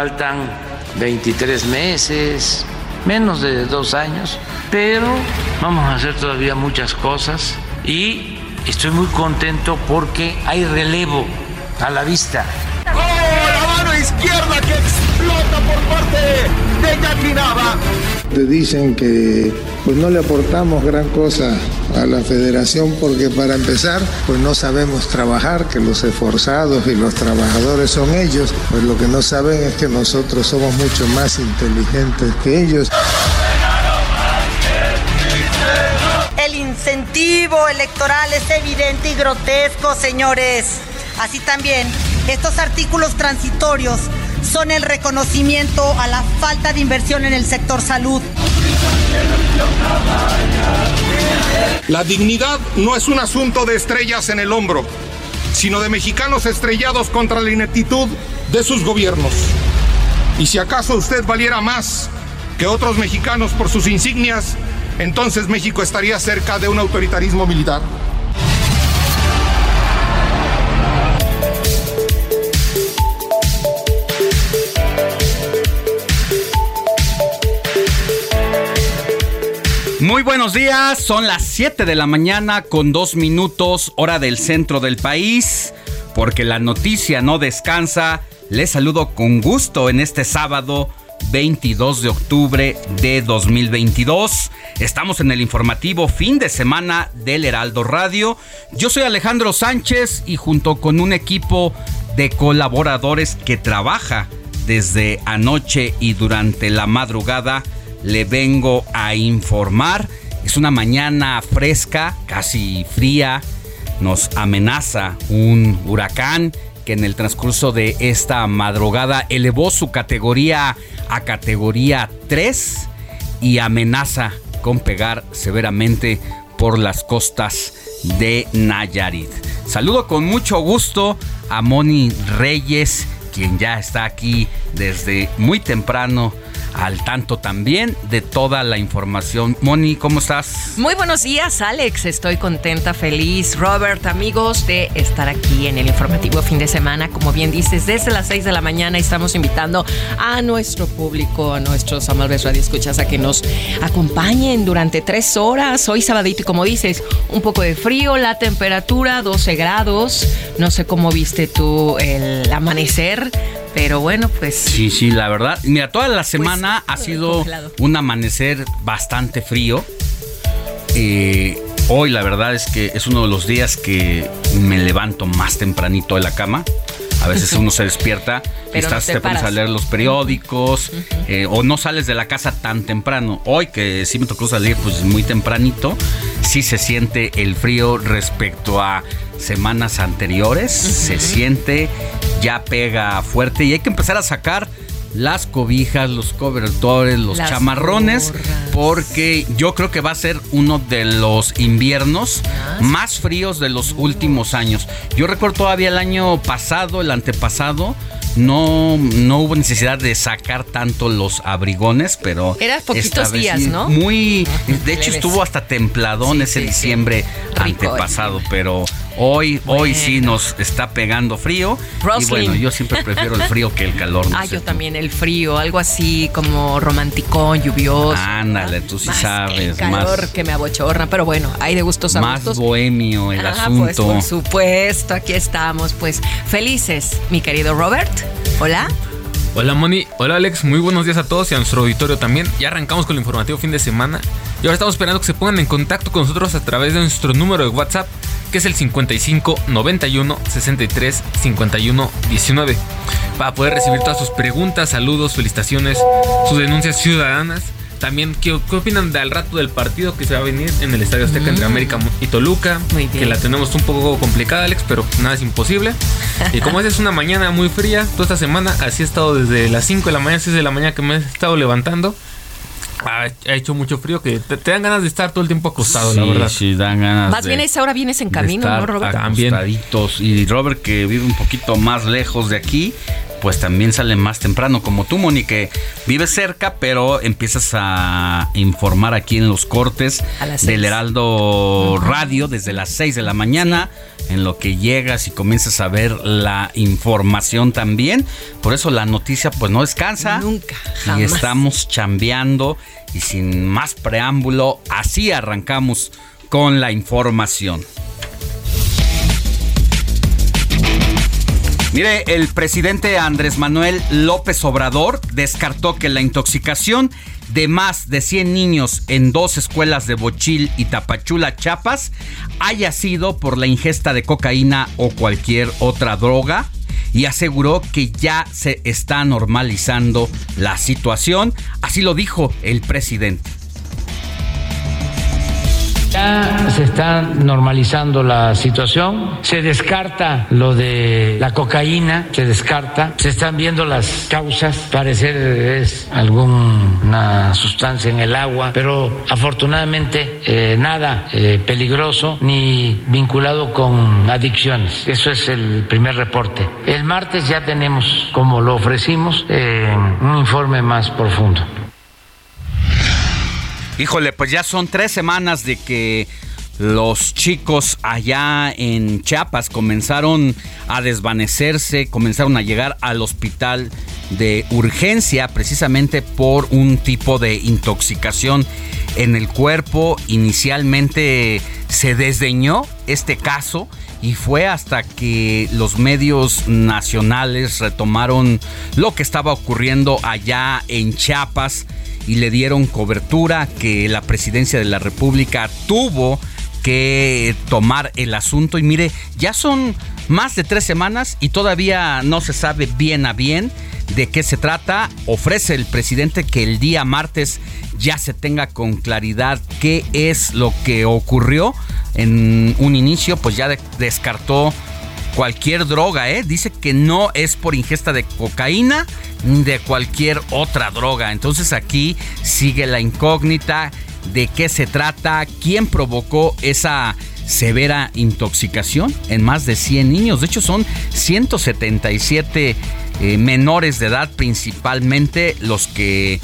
Faltan 23 meses, menos de dos años, pero vamos a hacer todavía muchas cosas y estoy muy contento porque hay relevo a la vista. ¡Oh, la mano izquierda que explota por parte de Jackie Nava! Te dicen que pues no le aportamos gran cosa a la federación porque para empezar pues no sabemos trabajar, que los esforzados y los trabajadores son ellos, pues lo que no saben es que nosotros somos mucho más inteligentes que ellos. El incentivo electoral es evidente y grotesco, señores. Así también, estos artículos transitorios son el reconocimiento a la falta de inversión en el sector salud. La dignidad no es un asunto de estrellas en el hombro, sino de mexicanos estrellados contra la ineptitud de sus gobiernos. Y si acaso usted valiera más que otros mexicanos por sus insignias, entonces México estaría cerca de un autoritarismo militar. Muy buenos días, son las 7 de la mañana con dos minutos hora del centro del país, porque la noticia no descansa. Les saludo con gusto en este sábado 22 de octubre de 2022. Estamos en el informativo fin de semana del Heraldo Radio. Yo soy Alejandro Sánchez y junto con un equipo de colaboradores que trabaja desde anoche y durante la madrugada, le vengo a informar. Es una mañana fresca, casi fría. Nos amenaza un huracán que en el transcurso de esta madrugada elevó su categoría a categoría 3 y amenaza con pegar severamente por las costas de Nayarit. Saludo con mucho gusto a Moni Reyes, quien ya está aquí desde muy temprano al tanto también de toda la información. Moni, ¿cómo estás? Muy buenos días, Alex. Estoy contenta, feliz. Robert, amigos, de estar aquí en el informativo fin de semana. Como bien dices, desde las 6 de la mañana estamos invitando a nuestro público, a nuestros amables radioescuchas, a que nos acompañen durante tres horas. Hoy sabadito, y como dices, un poco de frío, la temperatura 12 grados. No sé cómo viste tú el amanecer. Pero bueno, pues. Sí, sí, la verdad. Mira, toda la semana ha sido un amanecer bastante frío. Eh, hoy la verdad es que es uno de los días que me levanto más tempranito de la cama. A veces uno se despierta y Pero no estás, te te pones a leer los periódicos eh, o no sales de la casa tan temprano. Hoy que sí me tocó salir pues muy tempranito, sí se siente el frío respecto a semanas anteriores. Se siente, ya pega fuerte y hay que empezar a sacar las cobijas, los cobertores, los Las chamarrones, gorras. porque yo creo que va a ser uno de los inviernos más fríos de los últimos años. Yo recuerdo todavía el año pasado, el antepasado, no, no hubo necesidad de sacar tanto los abrigones, pero... Era poquitos días, ¿no? Muy... De Leves. hecho estuvo hasta templadón Sí, ese sí, diciembre Rico, antepasado, pero hoy, hoy sí nos está pegando frío. Y bueno, yo siempre prefiero el frío que el calor. no Ah, yo tú. también el frío, algo así como romanticón, lluvioso. Ándale, tú sí Más sabes, el calor más- que me abochorna, pero bueno, hay de gustos a Más gustos. bohemio el Ah, pues asunto. por supuesto, aquí estamos, pues felices, mi querido Robert. Hola. Hola Moni, hola Alex, muy buenos días a todos y a nuestro auditorio también. Ya arrancamos con el informativo fin de semana y ahora estamos esperando que se pongan en contacto con nosotros a través de nuestro número de WhatsApp, que es el 55 91 63 51 19, para poder recibir todas sus preguntas, saludos, felicitaciones, sus denuncias ciudadanas. También, ¿qué, qué opinan del rato del partido que se va a venir en el Estadio Azteca entre América y Toluca? Mm. Que la tenemos un poco complicada, Alex, pero nada es imposible. Y como es una mañana muy fría, toda esta semana, así he estado desde las 5 de la mañana, 6 de la mañana que me he estado levantando. Ha, ha hecho mucho frío que te, te dan ganas de estar todo el tiempo acostado, la verdad. sí, dan ganas Más de- bien a esa hora vienes en camino, ¿no, Robert? También. acostaditos. Y Robert, que vive un poquito más lejos de aquí, pues también sale más temprano, como tú, Moni, que vives cerca, pero empiezas a informar aquí en los cortes del. Heraldo Radio desde las 6 de la mañana, en lo que llegas y comienzas a ver la información también. Por eso la noticia pues no descansa. Nunca, Y jamás. estamos chambeando y sin más preámbulo, así arrancamos con la información. Mire, el presidente Andrés Manuel López Obrador descartó que la intoxicación de más de 100 niños en dos escuelas de Bochil y Tapachula, Chiapas, haya sido por la ingesta de cocaína o cualquier otra droga y aseguró que ya se está normalizando la situación. Así lo dijo el presidente. Ya se está normalizando la situación, se descarta lo de la cocaína, se descarta, se están viendo las causas, parecer es alguna sustancia en el agua, pero afortunadamente eh, nada eh, peligroso ni vinculado con adicciones. Eso es el primer reporte. El martes ya tenemos, como lo ofrecimos, eh, un informe más profundo. Híjole, pues ya son tres semanas de que los chicos allá en Chiapas comenzaron a desvanecerse, comenzaron a llegar al hospital de urgencia precisamente por un tipo de intoxicación en el cuerpo. Inicialmente se desdeñó este caso y fue hasta que los medios nacionales retomaron lo que estaba ocurriendo allá en Chiapas y le dieron cobertura que la presidencia de la República tuvo que tomar el asunto y mire, ya son más de tres semanas y todavía no se sabe bien a bien de qué se trata. Ofrece el presidente que el día martes ya se tenga con claridad qué es lo que ocurrió. En un inicio pues ya de- descartó cualquier droga, ¿eh? Dice que no es por ingesta de cocaína ni de cualquier otra droga. Entonces aquí sigue la incógnita de qué se trata, quién provocó esa severa intoxicación en más de 100 niños. De hecho son 177 eh, menores de edad principalmente los que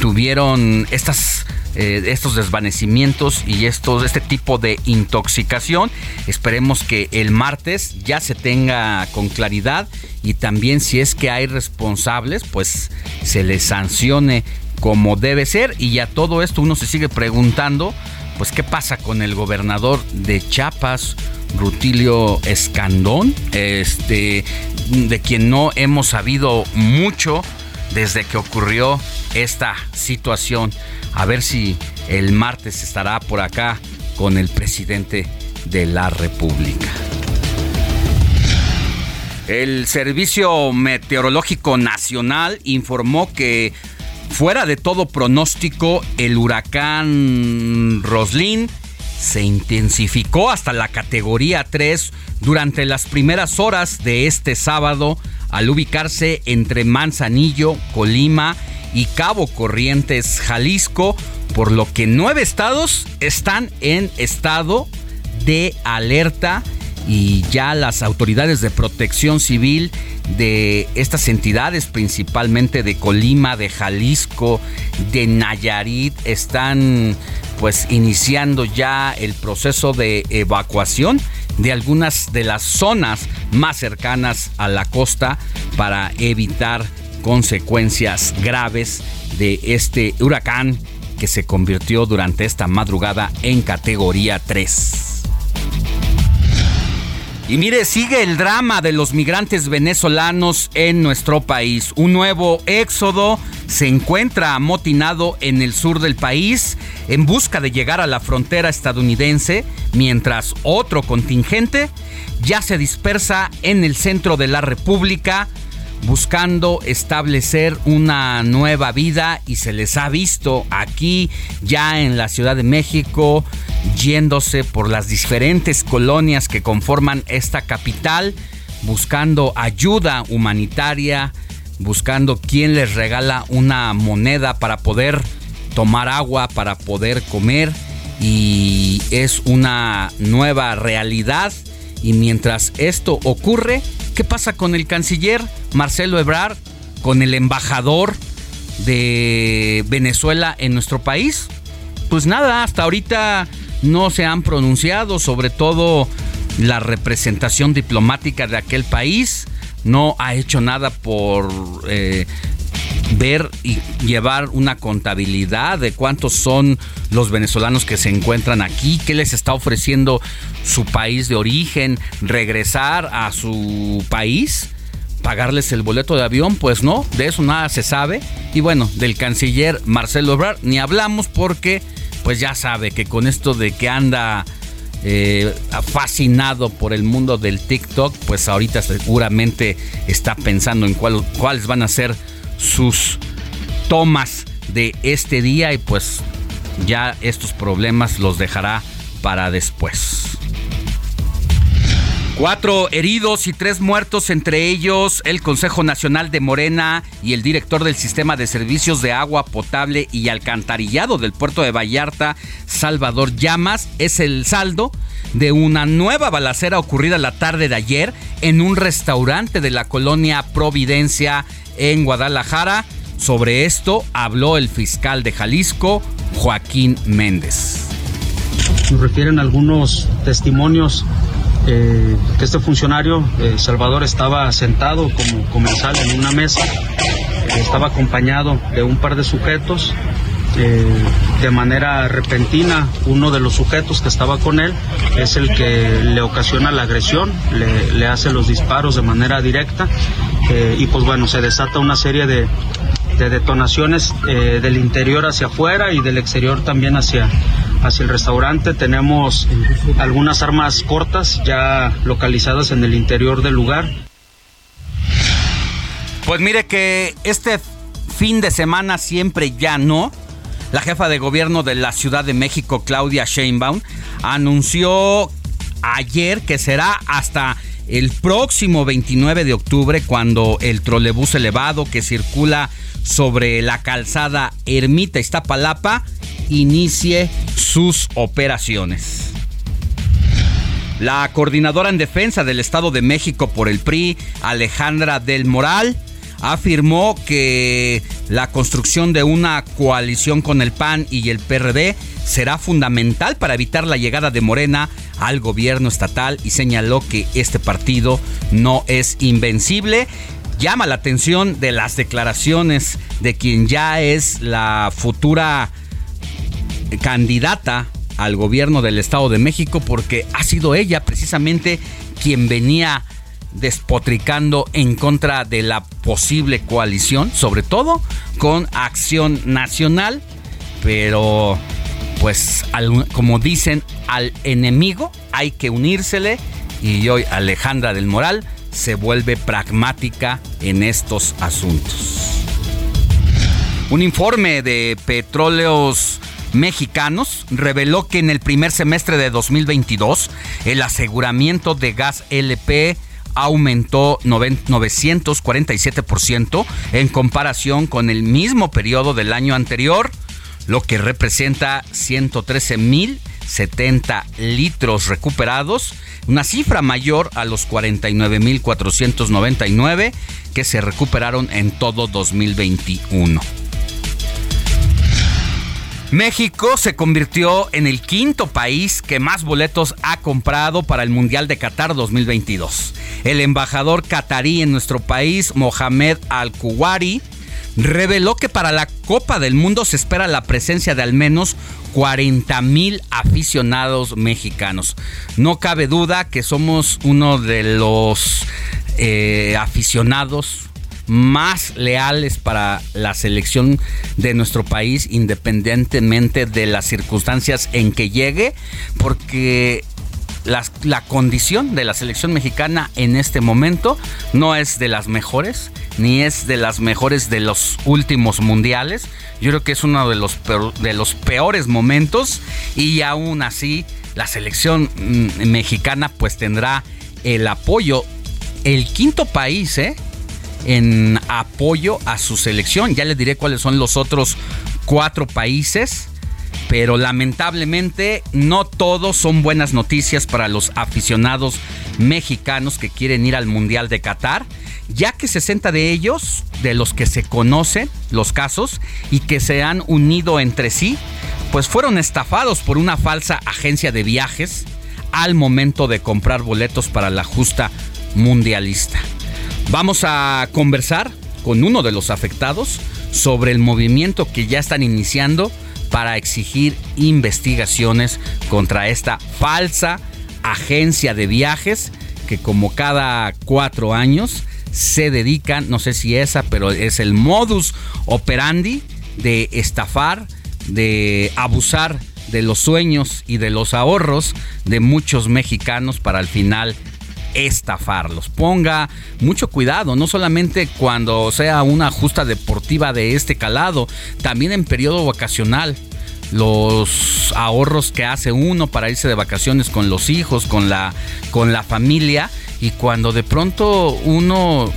tuvieron estas eh, estos desvanecimientos y estos, este tipo de intoxicación. Esperemos que el martes ya se tenga con claridad y también si es que hay responsables, pues se les sancione como debe ser. Y ya todo esto uno se sigue preguntando, pues qué pasa con el gobernador de Chiapas, Rutilio Escandón, este, de quien no hemos sabido mucho desde que ocurrió esta situación. A ver si el martes estará por acá con el presidente de la República. El Servicio Meteorológico Nacional informó que fuera de todo pronóstico, el huracán Roslin se intensificó hasta la categoría 3 durante las primeras horas de este sábado al ubicarse entre Manzanillo, Colima y Cabo Corrientes, Jalisco, por lo que nueve estados están en estado de alerta y ya las autoridades de protección civil de estas entidades, principalmente de Colima, de Jalisco, de Nayarit, están pues iniciando ya el proceso de evacuación de algunas de las zonas más cercanas a la costa para evitar consecuencias graves de este huracán que se convirtió durante esta madrugada en categoría 3. Y mire, sigue el drama de los migrantes venezolanos en nuestro país. Un nuevo éxodo se encuentra amotinado en el sur del país en busca de llegar a la frontera estadounidense, mientras otro contingente ya se dispersa en el centro de la República buscando establecer una nueva vida y se les ha visto aquí ya en la Ciudad de México yéndose por las diferentes colonias que conforman esta capital buscando ayuda humanitaria, buscando quien les regala una moneda para poder tomar agua, para poder comer. Y es una nueva realidad. Y mientras esto ocurre, ¿Qué pasa con el canciller Marcelo Ebrard, con el embajador de Venezuela en nuestro país? Pues nada, hasta ahorita no se han pronunciado, sobre todo la representación diplomática de aquel país no ha hecho nada por eh, ver y llevar una contabilidad de cuántos son los venezolanos que se encuentran aquí, qué les está ofreciendo su país de origen, regresar a su país pagarles el boleto de avión, pues no, de eso nada se sabe. Y bueno, del canciller Marcelo Ebrard ni hablamos porque pues ya sabe que con esto de que anda eh, fascinado por el mundo del TikTok, pues ahorita seguramente está pensando en cuáles van a ser sus tomas de este día y pues ya estos problemas los dejará para después. Cuatro heridos y tres muertos, entre ellos el Consejo Nacional de Morena y el director del Sistema de Servicios de Agua Potable y Alcantarillado del puerto de Vallarta, Salvador Llamas, es el saldo de una nueva balacera ocurrida la tarde de ayer en un restaurante de la colonia Providencia en Guadalajara. Sobre esto habló el fiscal de Jalisco, Joaquín Méndez. Nos refieren algunos testimonios eh, que este funcionario, eh, Salvador, estaba sentado como comensal en una mesa, eh, estaba acompañado de un par de sujetos. de manera repentina, uno de los sujetos que estaba con él es el que le ocasiona la agresión, le hace los disparos de manera directa y pues bueno, se desata una serie de, de detonaciones eh, del interior hacia afuera y del exterior también hacia, hacia el restaurante. Tenemos algunas armas cortas ya localizadas en el interior del lugar. Pues mire que este fin de semana siempre ya no. La jefa de gobierno de la Ciudad de México, Claudia Sheinbaum, anunció ayer que será hasta el próximo 29 de octubre cuando el trolebús elevado que circula sobre la calzada Ermita Iztapalapa inicie sus operaciones. La coordinadora en defensa del Estado de México por el PRI, Alejandra del Moral, afirmó que la construcción de una coalición con el PAN y el PRD será fundamental para evitar la llegada de Morena al gobierno estatal y señaló que este partido no es invencible. Llama la atención de las declaraciones de quien ya es la futura candidata al gobierno del Estado de México porque ha sido ella precisamente quien venía despotricando en contra de la posible coalición, sobre todo con Acción Nacional, pero pues como dicen al enemigo hay que unírsele y hoy Alejandra del Moral se vuelve pragmática en estos asuntos. Un informe de Petróleos Mexicanos reveló que en el primer semestre de 2022 el aseguramiento de gas LP aumentó 947% en comparación con el mismo periodo del año anterior, lo que representa 113 mil 70 litros recuperados, una cifra mayor a los 49.499 que se recuperaron en todo 2021. México se convirtió en el quinto país que más boletos ha comprado para el Mundial de Qatar 2022. El embajador catarí en nuestro país, Mohamed Al-Kuwari, reveló que para la Copa del Mundo se espera la presencia de al menos 40 mil aficionados mexicanos. No cabe duda que somos uno de los eh, aficionados más leales para la selección de nuestro país, independientemente de las circunstancias en que llegue, porque la, la, condición de la selección mexicana en este momento no es de las mejores, ni es de las mejores de los últimos mundiales. Yo creo que es uno de los, de los peores momentos y aún así la selección mm, mexicana pues tendrá el apoyo. El quinto país, ¿eh? En apoyo a su selección. Ya les diré cuáles son los otros cuatro países. Pero lamentablemente no todos son buenas noticias para los aficionados mexicanos que quieren ir al Mundial de Qatar, ya que 60 de ellos, de los que se conocen los casos y que se han unido entre sí, pues fueron estafados por una falsa agencia de viajes al momento de comprar boletos para la justa mundialista. Vamos a conversar con uno de los afectados sobre el movimiento que ya están iniciando para exigir investigaciones contra esta falsa agencia de viajes que como cada cuatro años se dedican, no sé si esa, pero es el modus operandi de estafar, de abusar de los sueños y de los ahorros de muchos mexicanos para al final estafarlos. Ponga mucho cuidado, no solamente cuando sea una justa deportiva de este calado, también en periodo vacacional. Los ahorros que hace uno para irse de vacaciones con los hijos, con la, con la familia, y cuando de pronto uno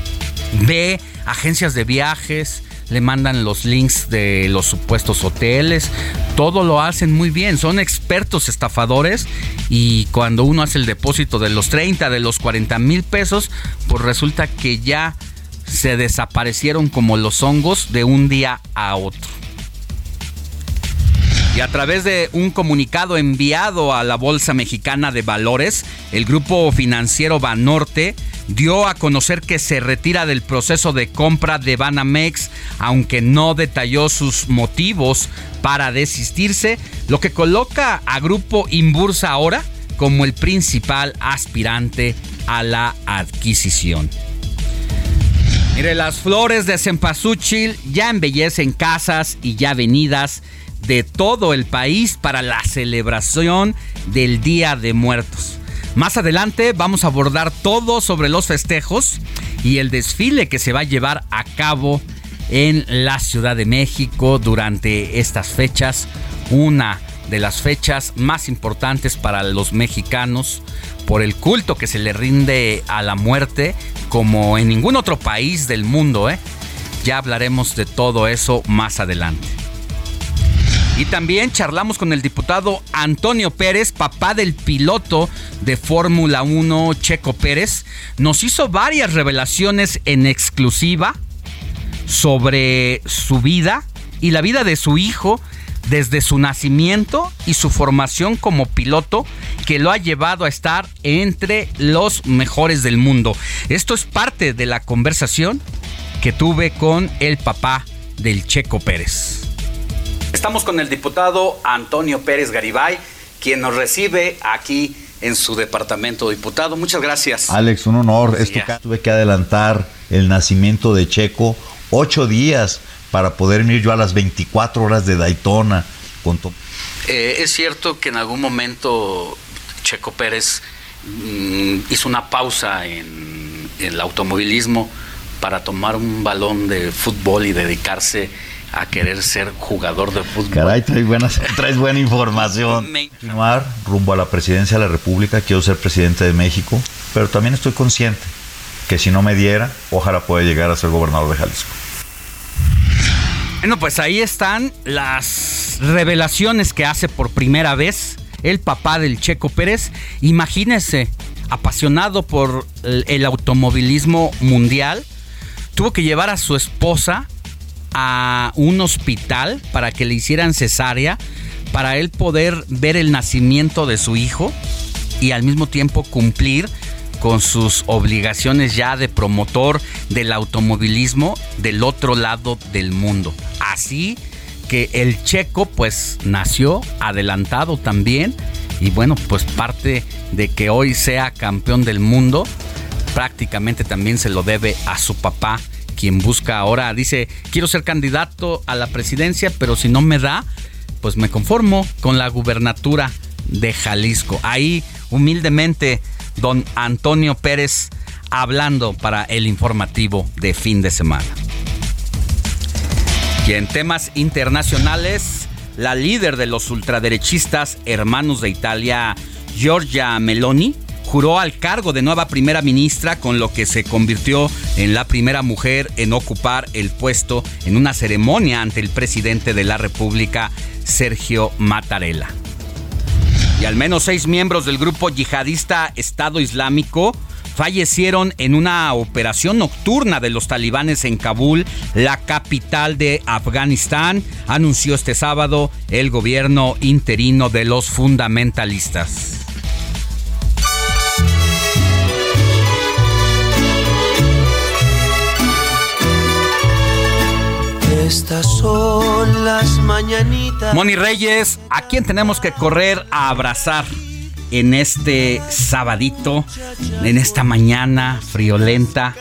ve agencias de viajes, le mandan los links de los supuestos hoteles, todo lo hacen muy bien, son expertos estafadores y cuando uno hace el depósito de los 30, de los 40 mil pesos, pues resulta que ya se desaparecieron como los hongos de un día a otro. Y a través de un comunicado enviado a la Bolsa Mexicana de Valores, el grupo financiero Banorte dio a conocer que se retira del proceso de compra de Banamex, aunque no detalló sus motivos para desistirse, lo que coloca a Grupo Inbursa ahora como el principal aspirante a la adquisición. Mire, las flores de cempasúchil ya embellecen casas y ya avenidas de todo el país para la celebración del Día de Muertos. Más adelante vamos a abordar todo sobre los festejos y el desfile que se va a llevar a cabo en la Ciudad de México durante estas fechas. Una de las fechas más importantes para los mexicanos por el culto que se le rinde a la muerte como en ningún otro país del mundo. ¿eh? Ya hablaremos de todo eso más adelante. Y también charlamos con el diputado Antonio Pérez, papá del piloto de Fórmula 1, Checo Pérez. Nos hizo varias revelaciones en exclusiva sobre su vida y la vida de su hijo desde su nacimiento y su formación como piloto que lo ha llevado a estar entre los mejores del mundo. Esto es parte de la conversación que tuve con el papá del Checo Pérez. Estamos con el diputado Antonio Pérez Garibay, quien nos recibe aquí en su departamento diputado. Muchas gracias. Alex, un honor. Esto tuve que adelantar el nacimiento de Checo ocho días para poder ir yo a las 24 horas de Daytona. Con eh, es cierto que en algún momento Checo Pérez mm, hizo una pausa en, en el automovilismo para tomar un balón de fútbol y dedicarse a querer ser jugador de fútbol. Caray, traes, buenas, traes buena información. Continuar rumbo a la presidencia de la República, quiero ser presidente de México, pero también estoy consciente que si no me diera, ojalá pueda llegar a ser gobernador de Jalisco. Bueno, pues ahí están las revelaciones que hace por primera vez el papá del Checo Pérez. Imagínese, apasionado por el automovilismo mundial, tuvo que llevar a su esposa a un hospital para que le hicieran cesárea, para él poder ver el nacimiento de su hijo y al mismo tiempo cumplir con sus obligaciones ya de promotor del automovilismo del otro lado del mundo. Así que el checo pues nació adelantado también y bueno pues parte de que hoy sea campeón del mundo prácticamente también se lo debe a su papá quien busca ahora dice quiero ser candidato a la presidencia pero si no me da pues me conformo con la gubernatura de Jalisco ahí humildemente don Antonio Pérez hablando para el informativo de fin de semana. Y en temas internacionales, la líder de los ultraderechistas hermanos de Italia, Giorgia Meloni, juró al cargo de nueva primera ministra, con lo que se convirtió en la primera mujer en ocupar el puesto en una ceremonia ante el presidente de la República, Sergio Mattarella. Y al menos seis miembros del grupo yihadista Estado Islámico fallecieron en una operación nocturna de los talibanes en Kabul, la capital de Afganistán, anunció este sábado el gobierno interino de los fundamentalistas. Estas son las mañanitas. Moni Reyes, ¿a quién tenemos que correr a abrazar en este sabadito, en esta mañana friolenta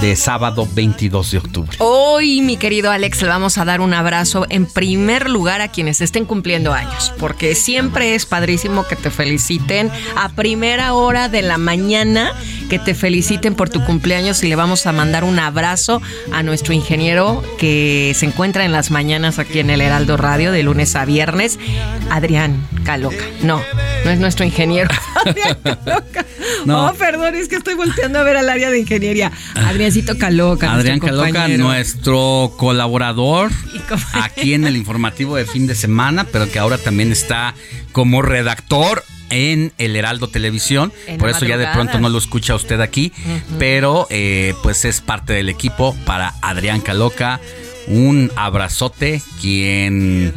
de sábado 22 de octubre. Hoy, mi querido Alex, le vamos a dar un abrazo en primer lugar a quienes estén cumpliendo años, porque siempre es padrísimo que te feliciten a primera hora de la mañana, que te feliciten por tu cumpleaños y le vamos a mandar un abrazo a nuestro ingeniero que se encuentra en las mañanas aquí en el Heraldo Radio de lunes a viernes, Adrián Caloca. No, no es nuestro ingeniero. Adrián Caloca. No. Oh, perdón, es que estoy volteando a ver al área de ingeniería. Adriancito Caloca. Adrián nuestro Caloca, compañero. nuestro colaborador aquí en el informativo de fin de semana, pero que ahora también está como redactor en el Heraldo Televisión. En Por eso ya de pronto no lo escucha usted aquí, pero eh, pues es parte del equipo para Adrián Caloca. Un abrazote, quien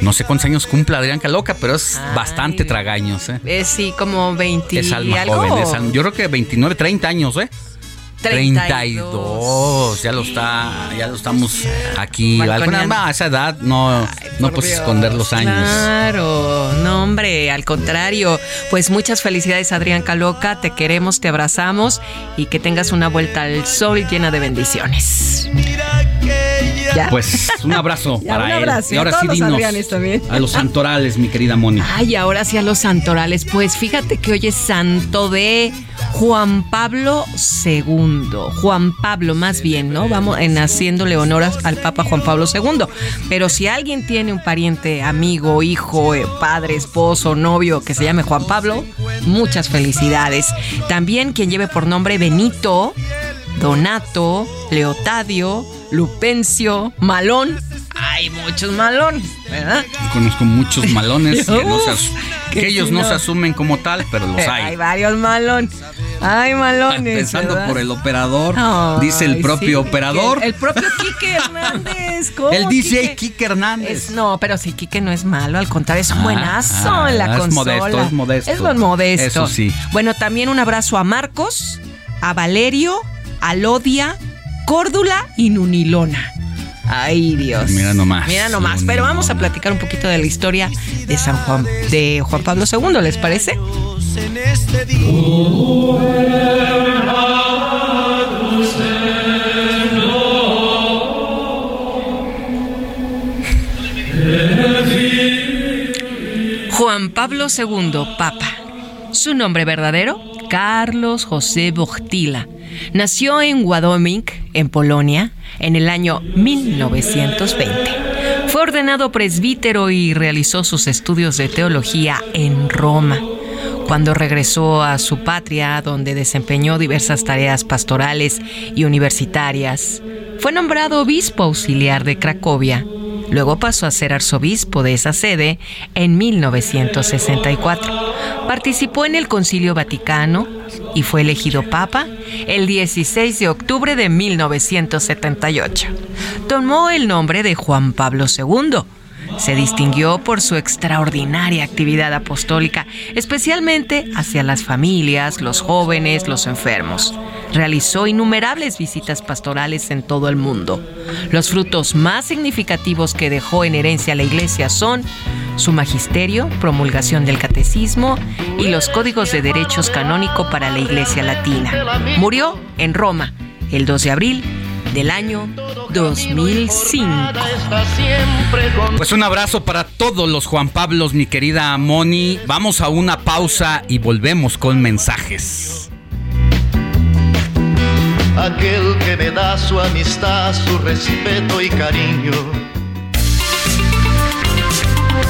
no sé cuántos años cumple Adrián Caloca, pero es bastante tragaños. ¿eh? Es sí, como 20 Es y alma algo. joven, es alma- yo creo que 29, 30 años, ¿eh? 32, ya lo está, ya lo estamos aquí. Alguna- a esa edad no, no puedes Dios, esconder los años. Claro, no hombre, al contrario. Pues muchas felicidades Adrián Caloca, te queremos, te abrazamos y que tengas una vuelta al sol llena de bendiciones. Ya. Pues un abrazo Ya, para un él. abrazo. Y ahora sí dinos también. a los santorales, mi querida Moni. Ay, ahora sí a los santorales. Pues fíjate que hoy es santo de Juan Pablo II. Juan Pablo, más bien, ¿no? Vamos en haciéndole honor a- al Papa Juan Pablo II. Pero si alguien tiene un pariente, amigo, hijo, eh, padre, esposo, novio que se llame Juan Pablo, muchas felicidades. También quien lleve por nombre Benito, Donato, Leotadio, Lupencio, Malón. Hay muchos Malón, ¿verdad? Conozco muchos malones que, no se que ellos no se asumen como tal, pero los Hay hay. varios malón. Hay malones. Pensando ¿verdad? por el operador, Ay, dice el propio sí, operador. El, el propio Quique Hernández. ¿cómo, El DJ Quique? Hernández. Es- no, pero sí, Quique no es malo, al contrario, es un Ah, buenazo ah, en la es consola. modesto, es modesto. Es buen modesto. Eso sí. Bueno, también un abrazo a Marcos, a Valerio, a Lodia, Córdula y Nunilona. Ay, Dios. Mira nomás. Mira nomás. Pero vamos a platicar un poquito de la historia de San Juan, de Juan Pablo II, ¿les parece? Juan Pablo II, Papa. Su nombre verdadero, Carlos José Bochtila. Nació en Ładoming, en Polonia, en el año 1920. Fue ordenado presbítero y realizó sus estudios de teología en Roma. Cuando regresó a su patria, donde desempeñó diversas tareas pastorales y universitarias, fue nombrado obispo auxiliar de Cracovia. Luego pasó a ser arzobispo de esa sede en 1964. Participó en el Concilio Vaticano y fue elegido papa el 16 de octubre de 1978. Tomó el nombre de Juan Pablo II se distinguió por su extraordinaria actividad apostólica, especialmente hacia las familias, los jóvenes, los enfermos. Realizó innumerables visitas pastorales en todo el mundo. Los frutos más significativos que dejó en herencia la Iglesia son su magisterio, promulgación del catecismo y los códigos de derechos canónico para la Iglesia Latina. Murió en Roma el 2 de abril del año 2005. Pues un abrazo para todos los Juan Pablos, mi querida Moni. Vamos a una pausa y volvemos con mensajes. Aquel que me da su amistad, su respeto y cariño.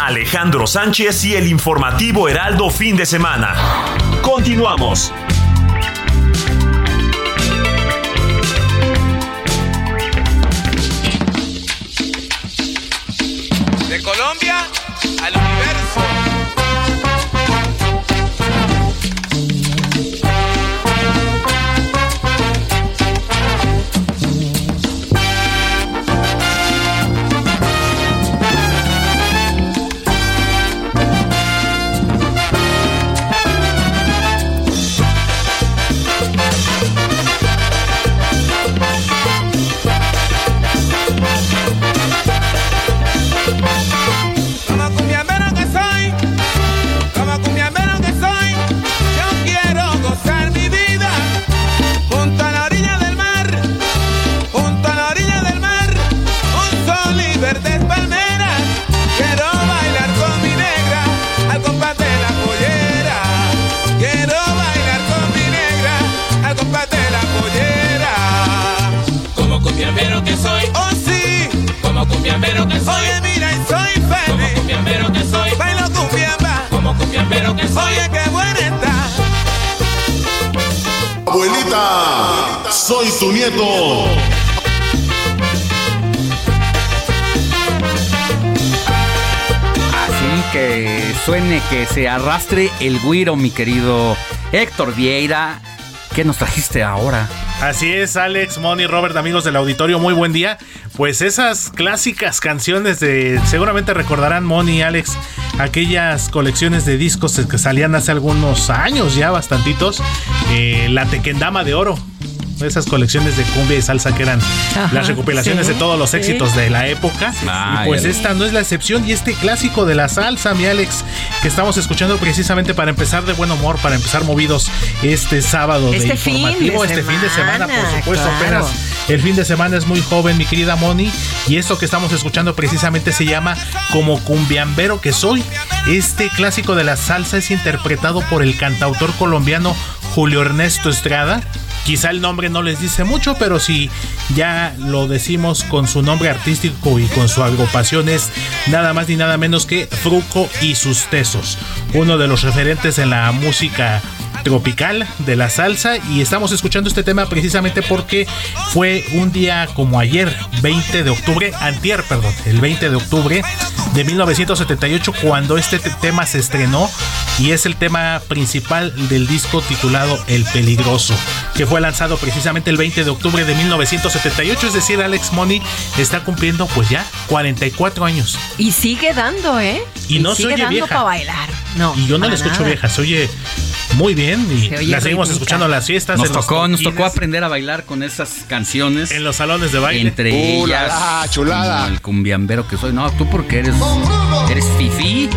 Alejandro Sánchez y el informativo Heraldo Fin de Semana. Continuamos. De Colombia al Abuelita, soy tu nieto. Así que suene que se arrastre el güiro, mi querido Héctor Vieira. ¿Qué nos trajiste ahora? Así es, Alex, Moni, Robert, amigos del auditorio, muy buen día. Pues esas clásicas canciones de, seguramente recordarán Moni y Alex, aquellas colecciones de discos que salían hace algunos años ya, bastantitos. eh, la Tequendama de Oro. Esas colecciones de cumbia y salsa que eran Ajá, las recopilaciones sí, de todos los sí. éxitos de la época. Ah, y pues esta no es la excepción. Y este clásico de la salsa, mi Alex, que estamos escuchando precisamente para empezar de buen humor, para empezar movidos este sábado Este de fin de informativo, este fin de semana, por semana, supuesto, claro. apenas el fin de semana es muy joven, mi querida Moni. Y esto que estamos escuchando precisamente se llama Como cumbiambero que soy. Este clásico de la salsa es interpretado por el cantautor colombiano Julio Ernesto Estrada. Quizá el nombre no les dice mucho, pero si ya lo decimos con su nombre artístico y con su agrupación es nada más ni nada menos que Fruco y sus Tesos, uno de los referentes en la música tropical de la salsa y estamos escuchando este tema precisamente porque fue un día como ayer, 20 de octubre, antier, perdón, el 20 de octubre de 1978 cuando este te- tema se estrenó y es el tema principal del disco titulado El Peligroso, que fue lanzado precisamente el 20 de octubre de 1978, es decir, Alex Money está cumpliendo pues ya 44 años. Y sigue dando, ¿eh? Y no se sigue oye dando vieja. para bailar. No. Y yo no la escucho nada. vieja, se oye muy bien y Se la seguimos rítmica. escuchando en las fiestas. Nos en tocó, nos tocó aprender a bailar con esas canciones. En los salones de baile. Entre Uh, la, ellas. la, chulada. como el cumbiambero que soy. No, tú porque eres. Eres fifí.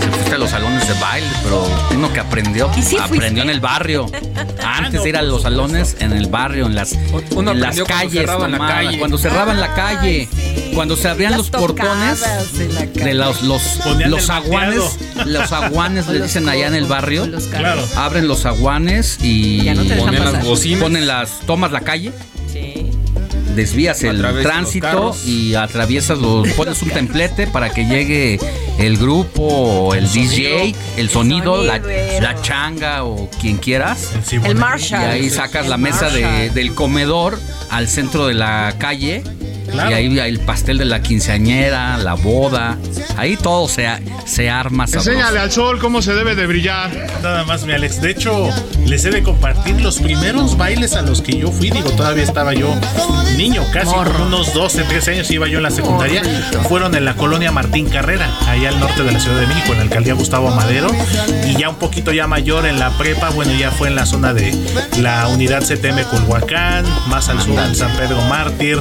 Se fuiste a los salones de baile, pero uno que aprendió, ¿Y sí aprendió fuiste? en el barrio. Antes de ir a los salones, en el barrio, en las, Uno en las aprendió cuando calles. cerraban la calle. Cuando cerraban la calle. Cuando se abrían Las los portones de la calle. de los, los, los aguanes. Los aguanes le dicen allá en el barrio. los. Claro. Abren los aguanes y no Ponían las bocinas. ponen las, tomas la calle Sí. Desvías el tránsito y atraviesas los pones un templete para que llegue el grupo el, DJ el sonido la, la changa o quien quieras El El Siboney. y Marshall. ahí sacas la El mesa de- Marshall. del comedor al centro de la calle Claro. y ahí el pastel de la quinceañera la boda ahí todo se, se arma sabroso. Enséñale al sol cómo se debe de brillar. Nada más, mi Alex. De hecho, les he de compartir los primeros bailes a los que yo fui. Digo, todavía estaba yo niño, casi con unos 12, 13 años iba yo en la secundaria. Fueron en la colonia Martín Carrera, allá al norte de la Ciudad de México, en la alcaldía Gustavo Madero. Y ya un poquito ya mayor en la prepa, bueno, ya fue en la zona de la unidad CTM Culhuacán, más al sur en San Pedro Mártir,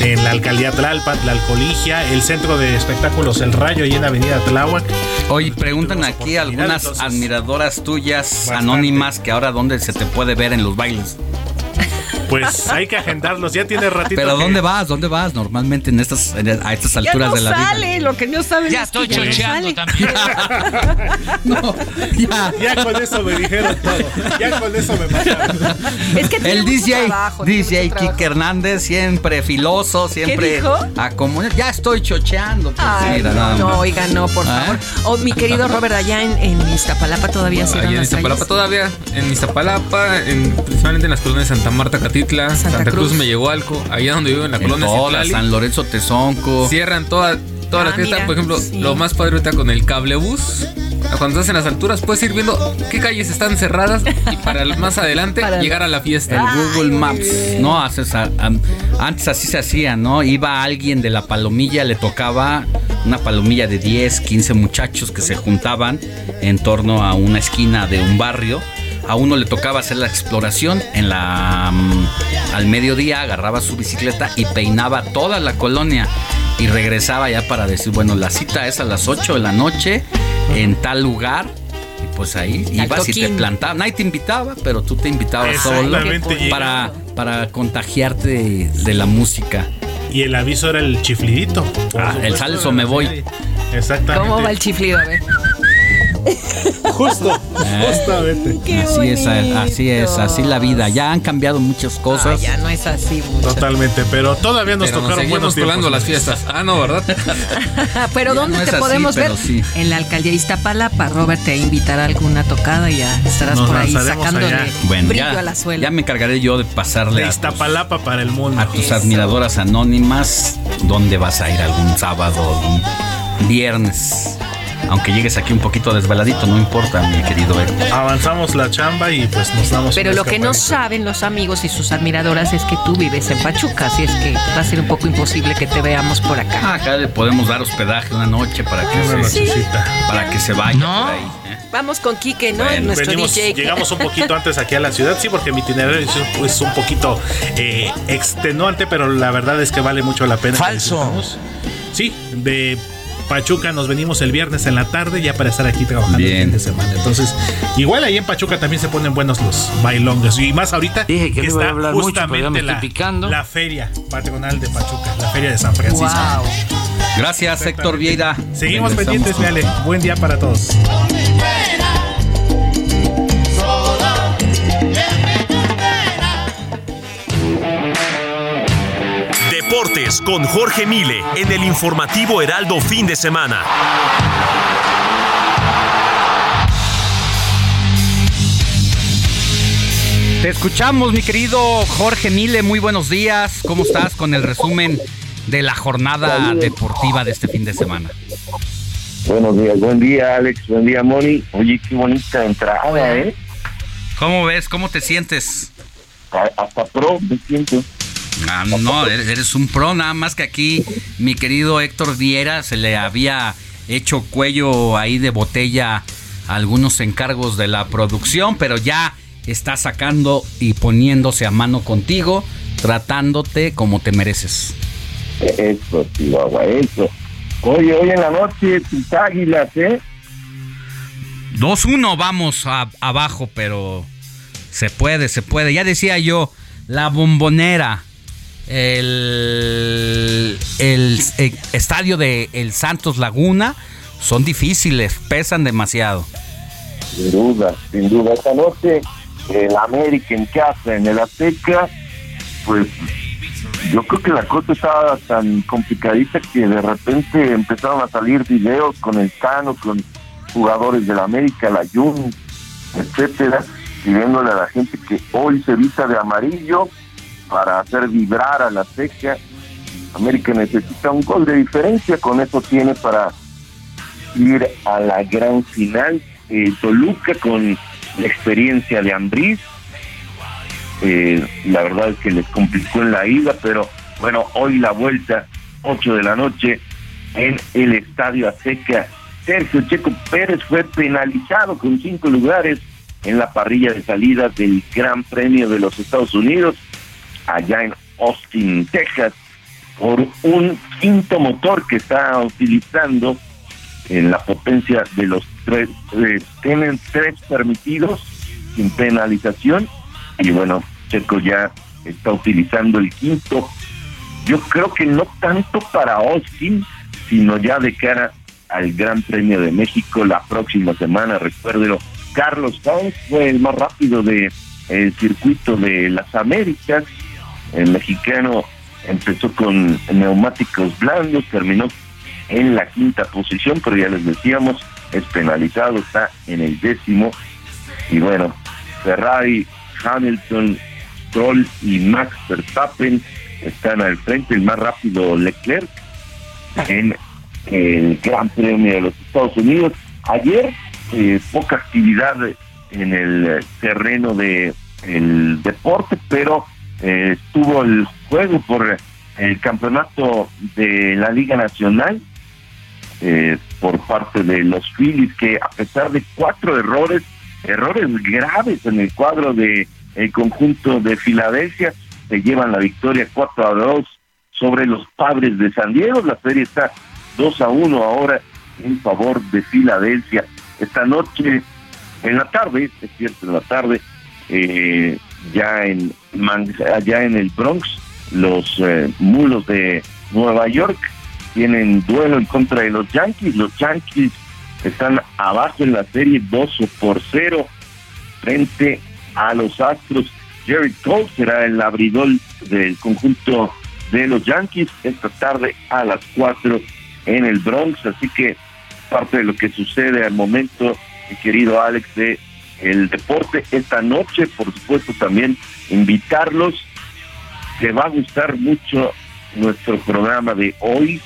en la alcaldía Tlalpan, la Alcoligia, el centro de espectáculos El Rayo, ahí en Avenida Tláhuac. Hoy preguntan aquí algunas entonces- admiradoras tuyas Bastante. anónimas que ahora dónde se te puede ver en los bailes. Pues hay que agendarlos, ya tiene ratito. Pero que- ¿dónde vas? ¿Dónde vas? Normalmente en estas en- a estas Ya alturas no de la vida. sale, lo que no saben Ya es que estoy ya no chocheando también. No, ya. Ya con eso me dijeron todo. Ya con eso me mataron. Es que tiene El mucho DJ, trabajo, tiene DJ. Kike Hernández, siempre filoso, siempre dijo? acomo- Ya estoy chocheando. pues, Ay, mira, no, oiga, no, por ¿Ah? favor. Oh, mi querido Robert, allá en, en Iztapalapa todavía se Allá en Iztapalapa todavía, en Iztapalapa, en, principalmente en las colonias Santa Marta, Santa Santa, Cruz, Cruz. Mellehualco, allá donde vivo en la En colonia todas, Citlali, San Lorenzo Tezonco. cierran toda, toda Ah, la fiesta. Por ejemplo, sí. lo más padre ahorita con el cablebús, cuando estás en las alturas puedes ir viendo qué calles están cerradas y para el- más adelante Para- llegar a la El fiesta. Google Maps, ¿no? Haces a- am- antes así se hacía, ¿no? Iba alguien de la palomilla, le tocaba una palomilla de 10, 15 muchachos que se juntaban en torno a una esquina de un barrio. A uno le tocaba hacer la exploración en la mm, al mediodía, agarraba su bicicleta y peinaba toda la colonia y regresaba ya para decir, bueno, la cita es a las 8 de la noche en tal lugar. Y pues ahí ibas y te plantabas. Nadie te invitaba, pero tú te invitabas solo para, para contagiarte de, de la música. Y el aviso era el chiflidito. Ah, el supuesto, sales de o la me voy. Exactamente. ¿Cómo va el chiflido? A ver. Justo, justamente. Qué así es, así es, así la vida. Ya han cambiado muchas Ah, cosas. ya no es así mucho. Totalmente, pero todavía nos Pero nos tocaron seguimos buenos colando tiempos. las fiestas. Ah, no, ¿verdad? Pero Ya ¿dónde no te así, podemos ver? sí. En la alcaldía de Iztapalapa. Robert te invitará a alguna tocada y ya estarás Nos por ahí sacándole allá. Bueno, brillo ya, a la suela. ya me encargaré yo de pasarle De a tus, Iztapalapa para el mundo. a tus Eso. admiradoras anónimas dónde vas a ir algún sábado, algún viernes. Aunque llegues aquí un poquito desveladito, no importa, mi querido Héctor. Avanzamos la chamba y pues nos damos Pero lo que no saben los amigos y sus admiradoras es que tú vives en Pachuca, así es que va a ser un poco imposible que te veamos por acá. Ah, acá le podemos dar hospedaje una noche para que, se, nochecita. para que se vaya No. por ahí. ¿eh? Vamos con Quique, ¿no? Bueno, Nuestro Venimos- DJ. llegamos un poquito antes aquí a la ciudad, sí, porque mi itinerario es, un poquito eh, extenuante, pero la verdad es que vale mucho la pena. Falso. Sí, de Pachuca nos venimos el viernes en la tarde ya para estar aquí trabajando el Bien. fin de semana. Entonces, igual ahí en Pachuca también se ponen buenos los bailongos. Y más ahorita Dije que no iba a hablar mucho, pero ya me justamente estoy la, picando. la feria patronal de Pachuca, la feria de San Francisco. Wow. Gracias, Héctor Vieira. Seguimos pendientes, con- mi Ale. Buen día para todos. Deportes con Jorge Mile en el informativo Heraldo fin de semana. Te escuchamos, mi querido Jorge Mile. Muy buenos días. ¿Cómo estás con el resumen de la jornada deportiva de este fin de semana? Buenos días, buen día Alex, buen día Moni. Oye, qué bonita entrada, ¿eh? ¿Cómo ves? ¿Cómo te sientes? A- Hasta pro me siento. Ah, no, eres un pro, nada más que aquí mi querido Héctor Viera se le había hecho cuello ahí de botella a algunos encargos de la producción, pero ya está sacando y poniéndose a mano contigo, tratándote como te mereces. Eso, Chihuahua, eso. Oye, hoy en la noche tus águilas, ¿eh? 2-1 vamos a- abajo, pero se puede, se puede. Ya decía yo, la bombonera, el, el, eh, estadio de El Santos Laguna son difíciles, pesan demasiado. Sin duda, sin duda. Esta noche, el América en casa, en el Azteca, pues yo creo que la cosa estaba tan complicadita que de repente empezaron a salir videos con el Cano, con jugadores del América, la Jun, etcétera, pidiéndole a la gente que hoy se vista de amarillo para hacer vibrar a la Azteca. América necesita un gol de diferencia, con eso tiene para ir a la gran final. Eh, Toluca con la experiencia de Ambriz. Eh, la verdad es que les complicó en la ida, pero bueno, hoy la vuelta, 8 de la noche, en el Estadio Azteca. Sergio Checo Pérez fue penalizado con cinco lugares en la parrilla de salida del Gran Premio de los Estados Unidos, allá en Austin, Texas, por un quinto motor que está utilizando en la potencia de los tres, eh, tienen tres permitidos sin penalización y bueno, Checo ya está utilizando el quinto. Yo creo que no tanto para Austin, sino ya de cara al Gran Premio de México la próxima semana, recuérdelo. Carlos Sainz fue el más rápido de el circuito de las Américas. El mexicano empezó con neumáticos blandos, terminó en la quinta posición, pero ya les decíamos, es penalizado, está en el décimo. Y bueno, Ferrari, Hamilton, Stroll y Max Verstappen están al frente, el más rápido Leclerc en el Gran Premio de los Estados Unidos. Ayer eh, poca actividad en el terreno de el deporte, pero eh, estuvo el juego por el campeonato de la Liga Nacional eh, por parte de los Phillies que a pesar de cuatro errores, errores graves en el cuadro de el conjunto de Filadelfia, se llevan la victoria 4 a 2 sobre los Padres de San Diego. La serie está 2 a 1 ahora en favor de Filadelfia. Esta noche, en la tarde, es cierto, en la tarde, eh, ya en allá en el Bronx, los eh, mulos de Nueva York tienen duelo en contra de los Yankees. Los Yankees están abajo en la serie 2 por 0 frente a los Astros. Jerry Cole será el abridor del conjunto de los Yankees esta tarde a las 4 en el Bronx. Así que parte de lo que sucede al momento, mi querido Alex, de el deporte esta noche, por supuesto también invitarlos. Te va a gustar mucho nuestro programa de hoy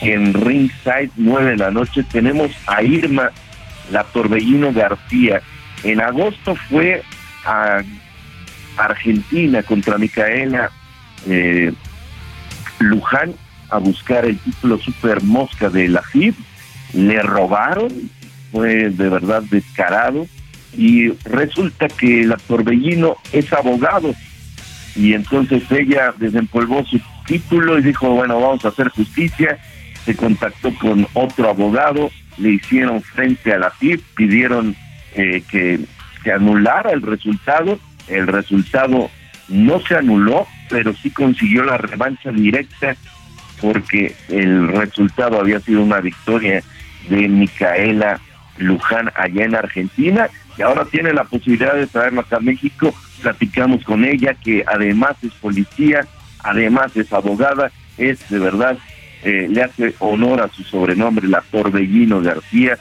en Ringside, 9 de la noche. Tenemos a Irma La Torbellino García. En agosto fue a Argentina contra Micaela eh, Luján a buscar el título Super Mosca de la FIB. Le robaron, fue de verdad descarado. Y resulta que la Torbellino es abogado. Y entonces ella desempolvó su título y dijo, bueno, vamos a hacer justicia. Se contactó con otro abogado, le hicieron frente a la FIB, pidieron eh, que se anulara el resultado. El resultado no se anuló, pero sí consiguió la revancha directa porque el resultado había sido una victoria de Micaela Luján allá en Argentina y ahora tiene la posibilidad de traerla acá a México. Platicamos con ella que además es policía, además es abogada, es de verdad, eh, le hace honor a su sobrenombre, la Torbellino García.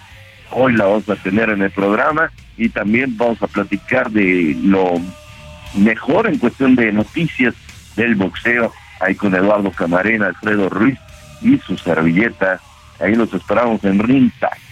Hoy la vamos a tener en el programa y también vamos a platicar de lo mejor en cuestión de noticias del boxeo, ahí con Eduardo Camarena, Alfredo Ruiz y su servilleta. Ahí los esperamos en Ringside.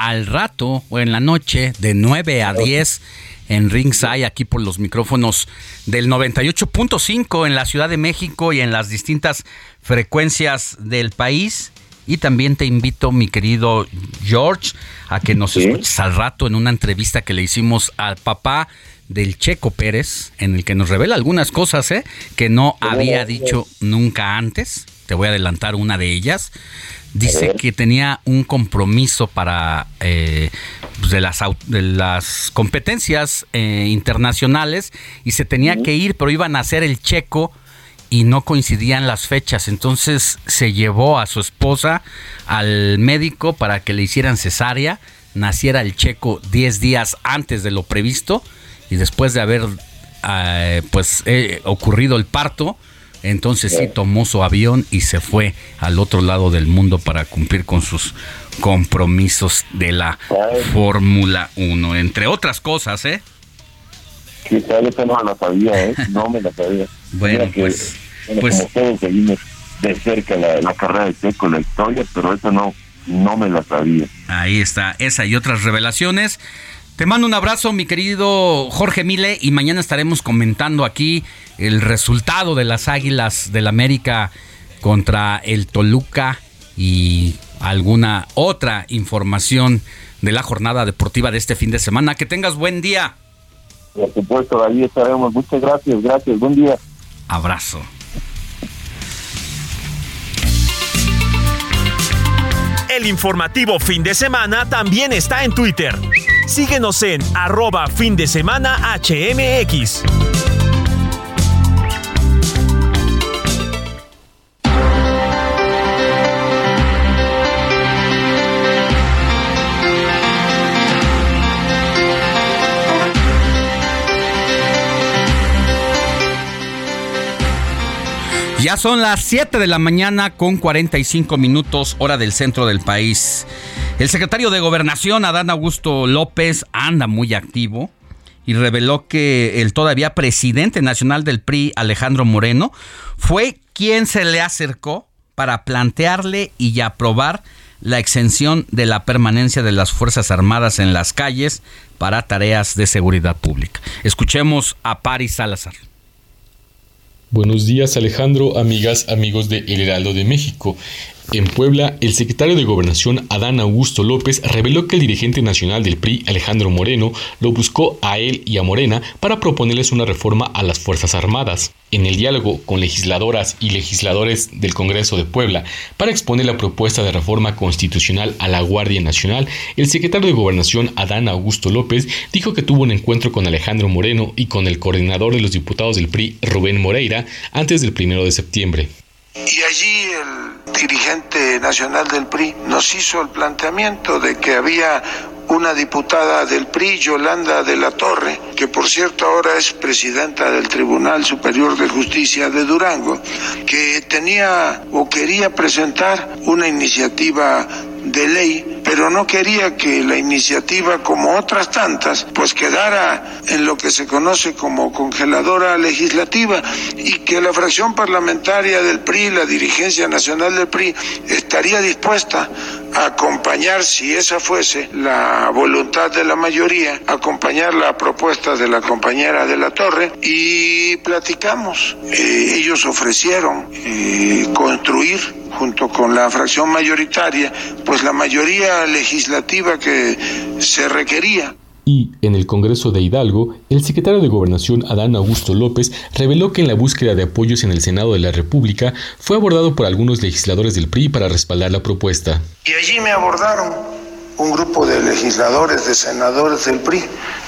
Al rato o en la noche, de 9 a 10 en Ringside, aquí por los micrófonos del 98.5 en la Ciudad de México y en las distintas frecuencias del país. Y también te invito, mi querido George, a que nos escuches al rato en una entrevista que le hicimos al papá del Checo Pérez, en el que nos revela algunas cosas ¿eh? que no había dicho nunca antes. te voy a adelantar una de ellas. Dice que tenía un compromiso para eh, pues, de, las, de las competencias eh, internacionales y se tenía que ir, pero iban a hacer el checo y no coincidían las fechas. Entonces se llevó a su esposa al médico para que le hicieran cesárea, naciera el checo 10 días antes de lo previsto y después de haber eh, pues ocurrido el parto, entonces sí tomó su avión y se fue al otro lado del mundo para cumplir con sus compromisos de la Fórmula 1, entre otras cosas, ¿eh? Sí, eso no me lo sabía, ¿eh? No me lo sabía. bueno, pues... pues como todos seguimos de cerca la, la carrera de Checo, la historia, pero eso no, no me lo sabía. Ahí está, esa y otras revelaciones. Te mando un abrazo, mi querido Jorge Mile, y mañana estaremos comentando aquí el resultado de las Águilas del América contra el Toluca y alguna otra información de la jornada deportiva de este fin de semana. Que tengas buen día. Por supuesto, ahí estaremos. Muchas gracias, gracias. Buen día. Abrazo. El informativo fin de semana también está en Twitter. Síguenos en arroba fin de semana HMX. Ya son las 7 de la mañana con 45 minutos hora del centro del país. El secretario de Gobernación, Adán Augusto López, anda muy activo y reveló que el todavía presidente nacional del PRI, Alejandro Moreno, fue quien se le acercó para plantearle y aprobar la exención de la permanencia de las Fuerzas Armadas en las calles para tareas de seguridad pública. Escuchemos a Paris Salazar. Buenos días Alejandro, amigas, amigos de El Heraldo de México. En Puebla, el secretario de Gobernación Adán Augusto López reveló que el dirigente nacional del PRI, Alejandro Moreno, lo buscó a él y a Morena para proponerles una reforma a las Fuerzas Armadas. En el diálogo con legisladoras y legisladores del Congreso de Puebla para exponer la propuesta de reforma constitucional a la Guardia Nacional, el secretario de Gobernación Adán Augusto López dijo que tuvo un encuentro con Alejandro Moreno y con el coordinador de los diputados del PRI, Rubén Moreira, antes del primero de septiembre. Y allí el dirigente nacional del PRI nos hizo el planteamiento de que había una diputada del PRI, Yolanda de la Torre, que por cierto ahora es presidenta del Tribunal Superior de Justicia de Durango, que tenía o quería presentar una iniciativa de ley, pero no quería que la iniciativa, como otras tantas, pues quedara en lo que se conoce como congeladora legislativa y que la fracción parlamentaria del PRI, la dirigencia nacional del PRI, estaría dispuesta a acompañar, si esa fuese la voluntad de la mayoría, acompañar la propuesta de la compañera de la Torre y platicamos. Eh, ellos ofrecieron eh, construir junto con la fracción mayoritaria, pues la mayoría legislativa que se requería. Y en el Congreso de Hidalgo, el secretario de Gobernación Adán Augusto López reveló que en la búsqueda de apoyos en el Senado de la República fue abordado por algunos legisladores del PRI para respaldar la propuesta. Y allí me abordaron un grupo de legisladores, de senadores del PRI.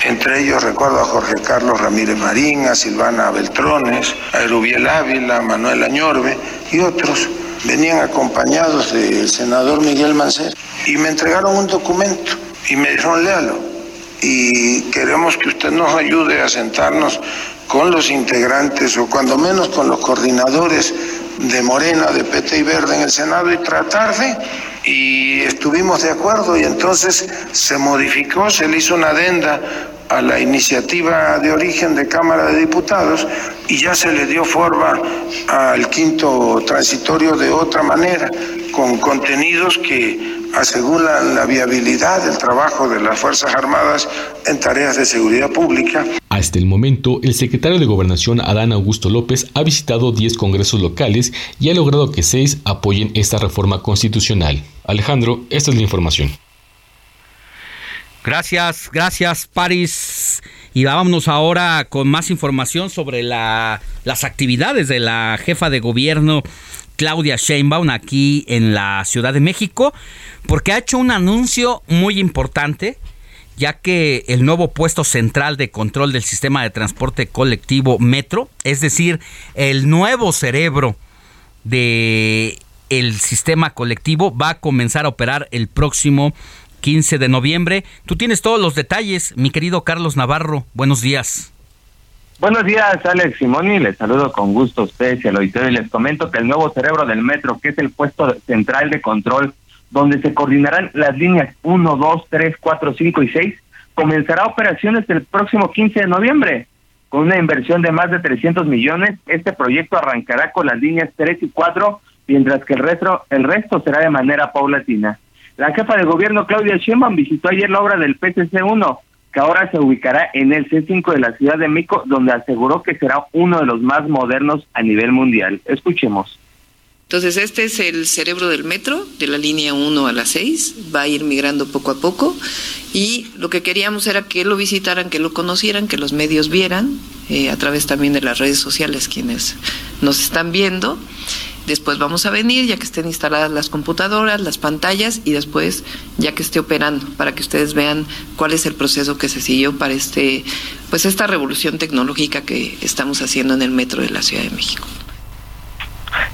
Entre ellos recuerdo a Jorge Carlos Ramírez Marín, a Silvana Beltrones, a Erubiel Ávila, a Manuel Añorbe y otros venían acompañados del senador Miguel Mancera y me entregaron un documento y me dijeron léalo y queremos que usted nos ayude a sentarnos con los integrantes o cuando menos con los coordinadores de Morena, de PT y Verde en el Senado y tratar de y estuvimos de acuerdo y entonces se modificó, se le hizo una adenda a la iniciativa de origen de Cámara de Diputados y ya se le dio forma al quinto transitorio de otra manera, con contenidos que aseguran la viabilidad del trabajo de las Fuerzas Armadas en tareas de seguridad pública. Hasta el momento, el secretario de Gobernación Adán Augusto López ha visitado 10 congresos locales y ha logrado que 6 apoyen esta reforma constitucional. Alejandro, esta es la información. Gracias, gracias Paris. Y vámonos ahora con más información sobre la, las actividades de la jefa de gobierno Claudia Sheinbaum aquí en la Ciudad de México, porque ha hecho un anuncio muy importante, ya que el nuevo puesto central de control del sistema de transporte colectivo Metro, es decir, el nuevo cerebro de el sistema colectivo va a comenzar a operar el próximo 15 de noviembre. Tú tienes todos los detalles, mi querido Carlos Navarro. Buenos días. Buenos días, Alex Simoni. Les saludo con gusto a ustedes y al auditorio y les comento que el nuevo cerebro del metro, que es el puesto central de control, donde se coordinarán las líneas 1, 2, 3, 4, 5 y 6, comenzará operaciones el próximo 15 de noviembre. Con una inversión de más de 300 millones, este proyecto arrancará con las líneas 3 y 4, mientras que el resto, el resto será de manera paulatina. La jefa de gobierno Claudia Sheinbaum visitó ayer la obra del PCC-1, que ahora se ubicará en el C5 de la Ciudad de México, donde aseguró que será uno de los más modernos a nivel mundial. Escuchemos. Entonces, este es el cerebro del metro, de la línea 1 a la 6, va a ir migrando poco a poco y lo que queríamos era que lo visitaran, que lo conocieran, que los medios vieran, eh, a través también de las redes sociales quienes nos están viendo. Después vamos a venir ya que estén instaladas las computadoras, las pantallas y después ya que esté operando para que ustedes vean cuál es el proceso que se siguió para este pues esta revolución tecnológica que estamos haciendo en el metro de la Ciudad de México.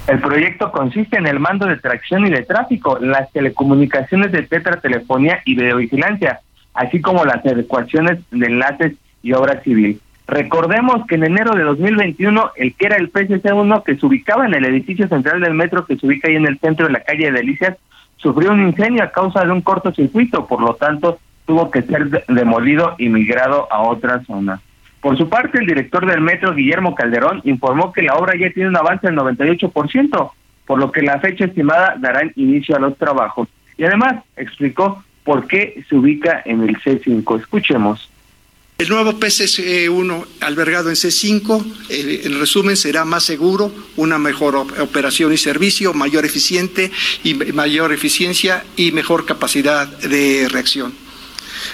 El proyecto consiste en el mando de tracción y de tráfico, las telecomunicaciones de tetratelefonía y videovigilancia, así como las adecuaciones de enlaces y obra civil. Recordemos que en enero de 2021, el que era el PCC1 que se ubicaba en el edificio central del metro que se ubica ahí en el centro de la calle de Delicias, sufrió un incendio a causa de un cortocircuito, por lo tanto tuvo que ser demolido y migrado a otra zona. Por su parte, el director del metro, Guillermo Calderón, informó que la obra ya tiene un avance del 98%, por lo que la fecha estimada dará inicio a los trabajos. Y además explicó por qué se ubica en el C5. Escuchemos. El nuevo PCC1 albergado en C5, eh, en resumen, será más seguro, una mejor operación y servicio, mayor eficiente y mayor eficiencia y mejor capacidad de reacción.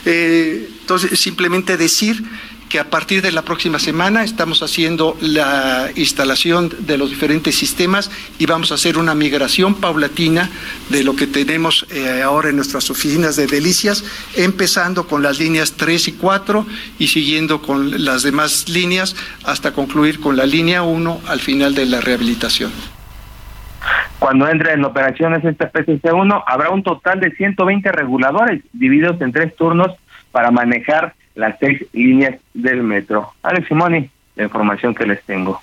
Eh, entonces, simplemente decir que a partir de la próxima semana estamos haciendo la instalación de los diferentes sistemas y vamos a hacer una migración paulatina de lo que tenemos eh, ahora en nuestras oficinas de Delicias, empezando con las líneas 3 y 4 y siguiendo con las demás líneas hasta concluir con la línea 1 al final de la rehabilitación. Cuando entre en operaciones este PCC1, habrá un total de 120 reguladores divididos en tres turnos para manejar las seis líneas del metro. Alex Simoni, la información que les tengo.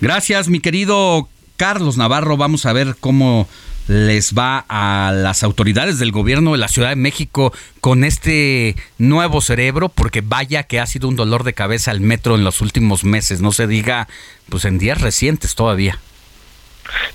Gracias, mi querido Carlos Navarro. Vamos a ver cómo les va a las autoridades del gobierno de la Ciudad de México con este nuevo cerebro, porque vaya que ha sido un dolor de cabeza el metro en los últimos meses, no se diga, pues en días recientes todavía.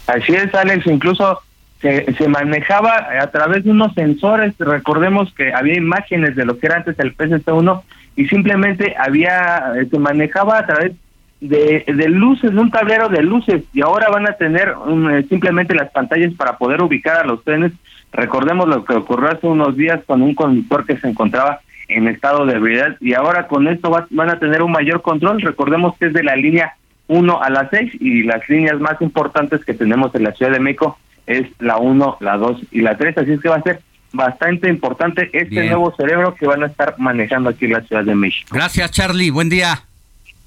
Así es, Alex, incluso se, se manejaba a través de unos sensores, recordemos que había imágenes de lo que era antes el PCC1 y simplemente había, se manejaba a través de, de luces, de un tablero de luces y ahora van a tener um, simplemente las pantallas para poder ubicar a los trenes. Recordemos lo que ocurrió hace unos días con un conductor que se encontraba en estado de ebriedad y ahora con esto van a tener un mayor control. Recordemos que es de la línea 1 a la 6 y las líneas más importantes que tenemos en la Ciudad de México es la 1, la 2 y la 3, así es que va a ser bastante importante este nuevo cerebro que van a estar manejando aquí en la Ciudad de México. Gracias, Charlie. Buen día.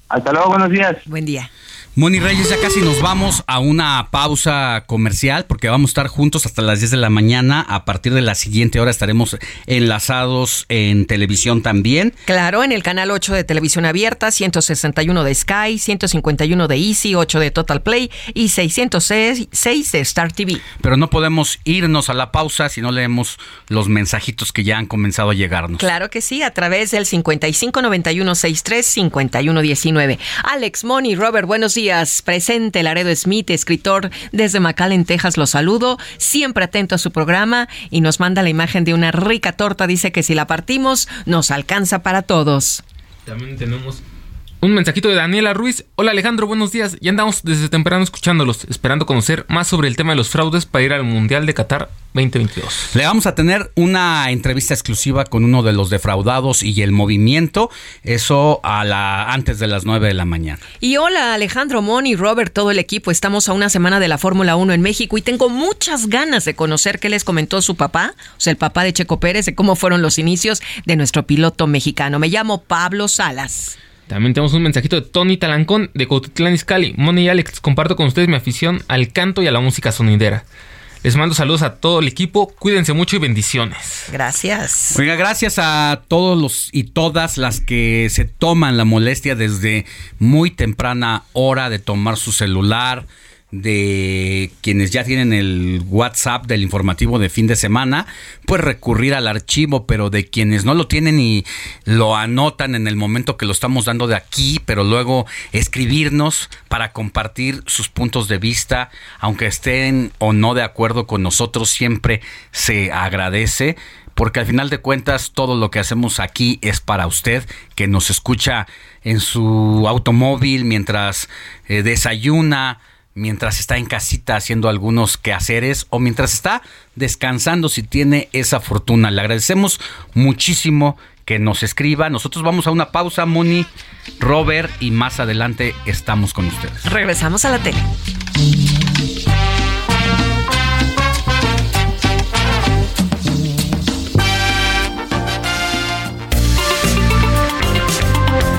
Hasta luego, buenos días. Buen día. Moni Reyes, ya casi nos vamos a una pausa comercial porque vamos a estar juntos hasta las 10 de la mañana. A partir de la siguiente hora estaremos enlazados en televisión también. Claro, en el canal 8 de televisión abierta, 161 de Sky, 151 de Easy, 8 de Total Play y 606 de Star TV. Pero no podemos irnos a la pausa si no leemos los mensajitos que ya han comenzado a llegarnos. Claro que sí, a través del 5591635119. Alex, Moni, Robert, buenos días. Presente Laredo Smith, escritor desde McAllen, Texas, lo saludo. Siempre atento a su programa y nos manda la imagen de una rica torta. Dice que si la partimos, nos alcanza para todos. También tenemos Un mensajito de Daniela Ruiz. Hola Alejandro, buenos días. Ya andamos desde temprano escuchándolos, esperando conocer más sobre el tema de los fraudes para ir al Mundial de Qatar 2022. Le vamos a tener una entrevista exclusiva con uno de los defraudados y el movimiento. Eso a la antes de las 9 de la mañana. Y hola Alejandro, Moni, Robert, todo el equipo. Estamos a una semana de la Fórmula 1 en México y tengo muchas ganas de conocer qué les comentó su papá, o sea, el papá de Checo Pérez, de cómo fueron los inicios de nuestro piloto mexicano. Me llamo Pablo Salas. También tenemos un mensajito de Tony Talancón de Cotitlán Izcalli. Moni y Alex, comparto con ustedes mi afición al canto y a la música sonidera. Les mando saludos a todo el equipo, cuídense mucho y bendiciones. Gracias. Oiga, gracias a todos los y todas las que se toman la molestia desde muy temprana hora de tomar su celular, de quienes ya tienen el WhatsApp del informativo de fin de semana, pues recurrir al archivo, pero de quienes no lo tienen y lo anotan en el momento que lo estamos dando de aquí, pero luego escribirnos para compartir sus puntos de vista, aunque estén o no de acuerdo con nosotros, siempre se agradece porque al final de cuentas todo lo que hacemos aquí es para usted que nos escucha en su automóvil mientras eh, desayuna, mientras está en casita haciendo algunos quehaceres o mientras está descansando si tiene esa fortuna. Le agradecemos muchísimo que nos escriba. Nosotros vamos a una pausa, Moni, Robert, y más adelante estamos con ustedes. Regresamos a la tele.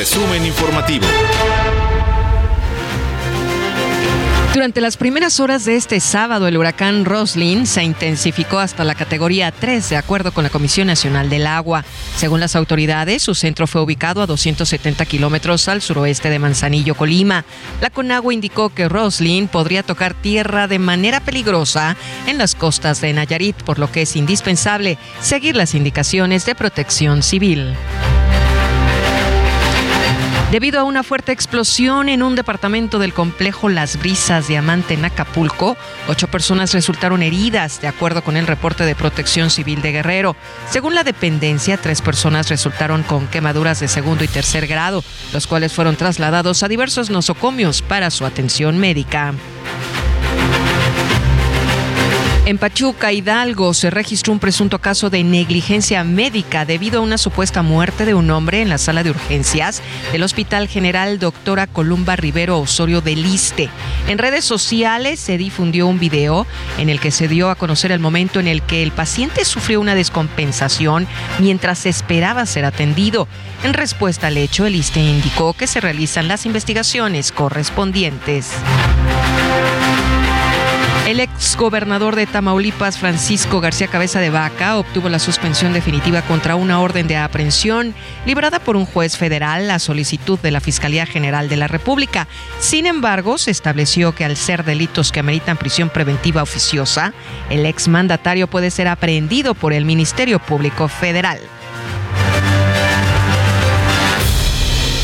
Resumen informativo. Durante las primeras horas de este sábado, el huracán Roslin se intensificó hasta la categoría 3, de acuerdo con la Comisión Nacional del Agua. Según las autoridades, su centro fue ubicado a 270 kilómetros al suroeste de Manzanillo, Colima. La Conagua indicó que Roslin podría tocar tierra de manera peligrosa en las costas de Nayarit, por lo que es indispensable seguir las indicaciones de protección civil. Debido a una fuerte explosión en un departamento del complejo Las Brisas Diamante en Acapulco, ocho personas resultaron heridas, de acuerdo con el reporte de Protección Civil de Guerrero. Según la dependencia, tres personas resultaron con quemaduras de segundo y tercer grado, los cuales fueron trasladados a diversos nosocomios para su atención médica. En Pachuca, Hidalgo, se registró un presunto caso de negligencia médica debido a una supuesta muerte de un hombre en la sala de urgencias del Hospital General Doctora Columba Rivero Osorio del Liste. En redes sociales se difundió un video en el que se dio a conocer el momento en el que el paciente sufrió una descompensación mientras esperaba ser atendido. En respuesta al hecho, el Liste indicó que se realizan las investigaciones correspondientes. El ex gobernador de Tamaulipas, Francisco García Cabeza de Vaca, obtuvo la suspensión definitiva contra una orden de aprehensión librada por un juez federal a solicitud de la Fiscalía General de la República. Sin embargo, se estableció que al ser delitos que ameritan prisión preventiva oficiosa, el ex mandatario puede ser aprehendido por el Ministerio Público Federal.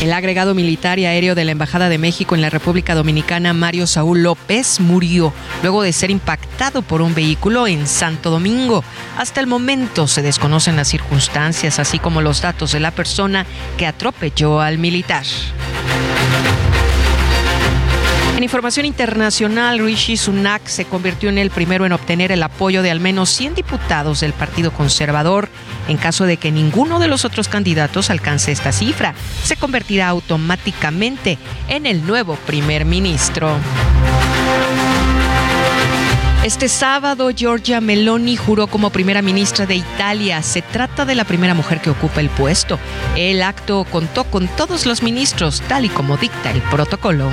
El agregado militar y aéreo de la Embajada de México en la República Dominicana, Mario Saúl López, murió luego de ser impactado por un vehículo en Santo Domingo. Hasta el momento se desconocen las circunstancias, así como los datos de la persona que atropelló al militar. En información internacional, Rishi Sunak se convirtió en el primero en obtener el apoyo de al menos 100 diputados del Partido Conservador. En caso de que ninguno de los otros candidatos alcance esta cifra, se convertirá automáticamente en el nuevo primer ministro. Este sábado, Giorgia Meloni juró como primera ministra de Italia. Se trata de la primera mujer que ocupa el puesto. El acto contó con todos los ministros, tal y como dicta el protocolo.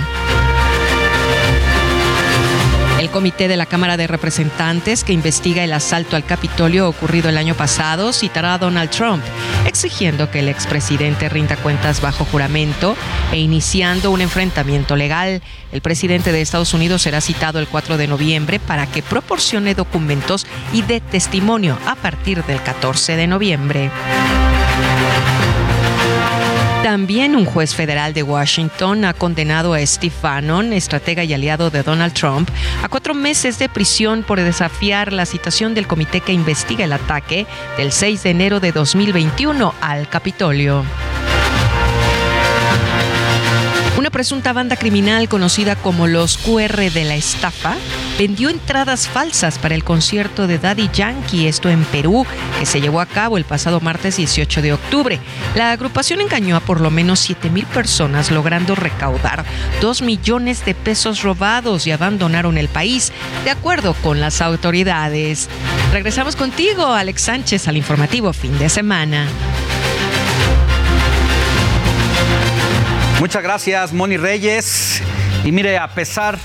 Comité de la Cámara de Representantes que investiga el asalto al Capitolio ocurrido el año pasado citará a Donald Trump, exigiendo que el expresidente rinda cuentas bajo juramento e iniciando un enfrentamiento legal. El presidente de Estados Unidos será citado el 4 de noviembre para que proporcione documentos y dé testimonio a partir del 14 de noviembre. También un juez federal de Washington ha condenado a Steve Bannon, estratega y aliado de Donald Trump, a cuatro meses de prisión por desafiar la citación del comité que investiga el ataque del 6 de enero de 2021 al Capitolio. Presunta banda criminal conocida como los QR de la estafa vendió entradas falsas para el concierto de Daddy Yankee, esto en Perú, que se llevó a cabo el pasado martes 18 de octubre. La agrupación engañó a por lo menos 7 mil personas, logrando recaudar 2 millones de pesos robados y abandonaron el país, de acuerdo con las autoridades. Regresamos contigo, Alex Sánchez, al informativo fin de semana. Muchas gracias, Moni Reyes. Y mire, a pesar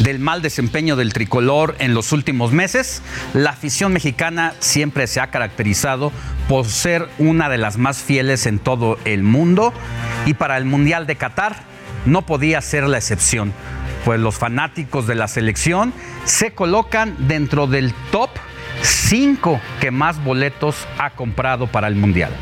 del mal desempeño del tricolor en los últimos meses, la afición mexicana siempre se ha caracterizado por ser una de las más fieles en todo el mundo y para el Mundial de Qatar no podía ser la excepción, pues los fanáticos de la selección se colocan dentro del top 5 que más boletos ha comprado para el Mundial.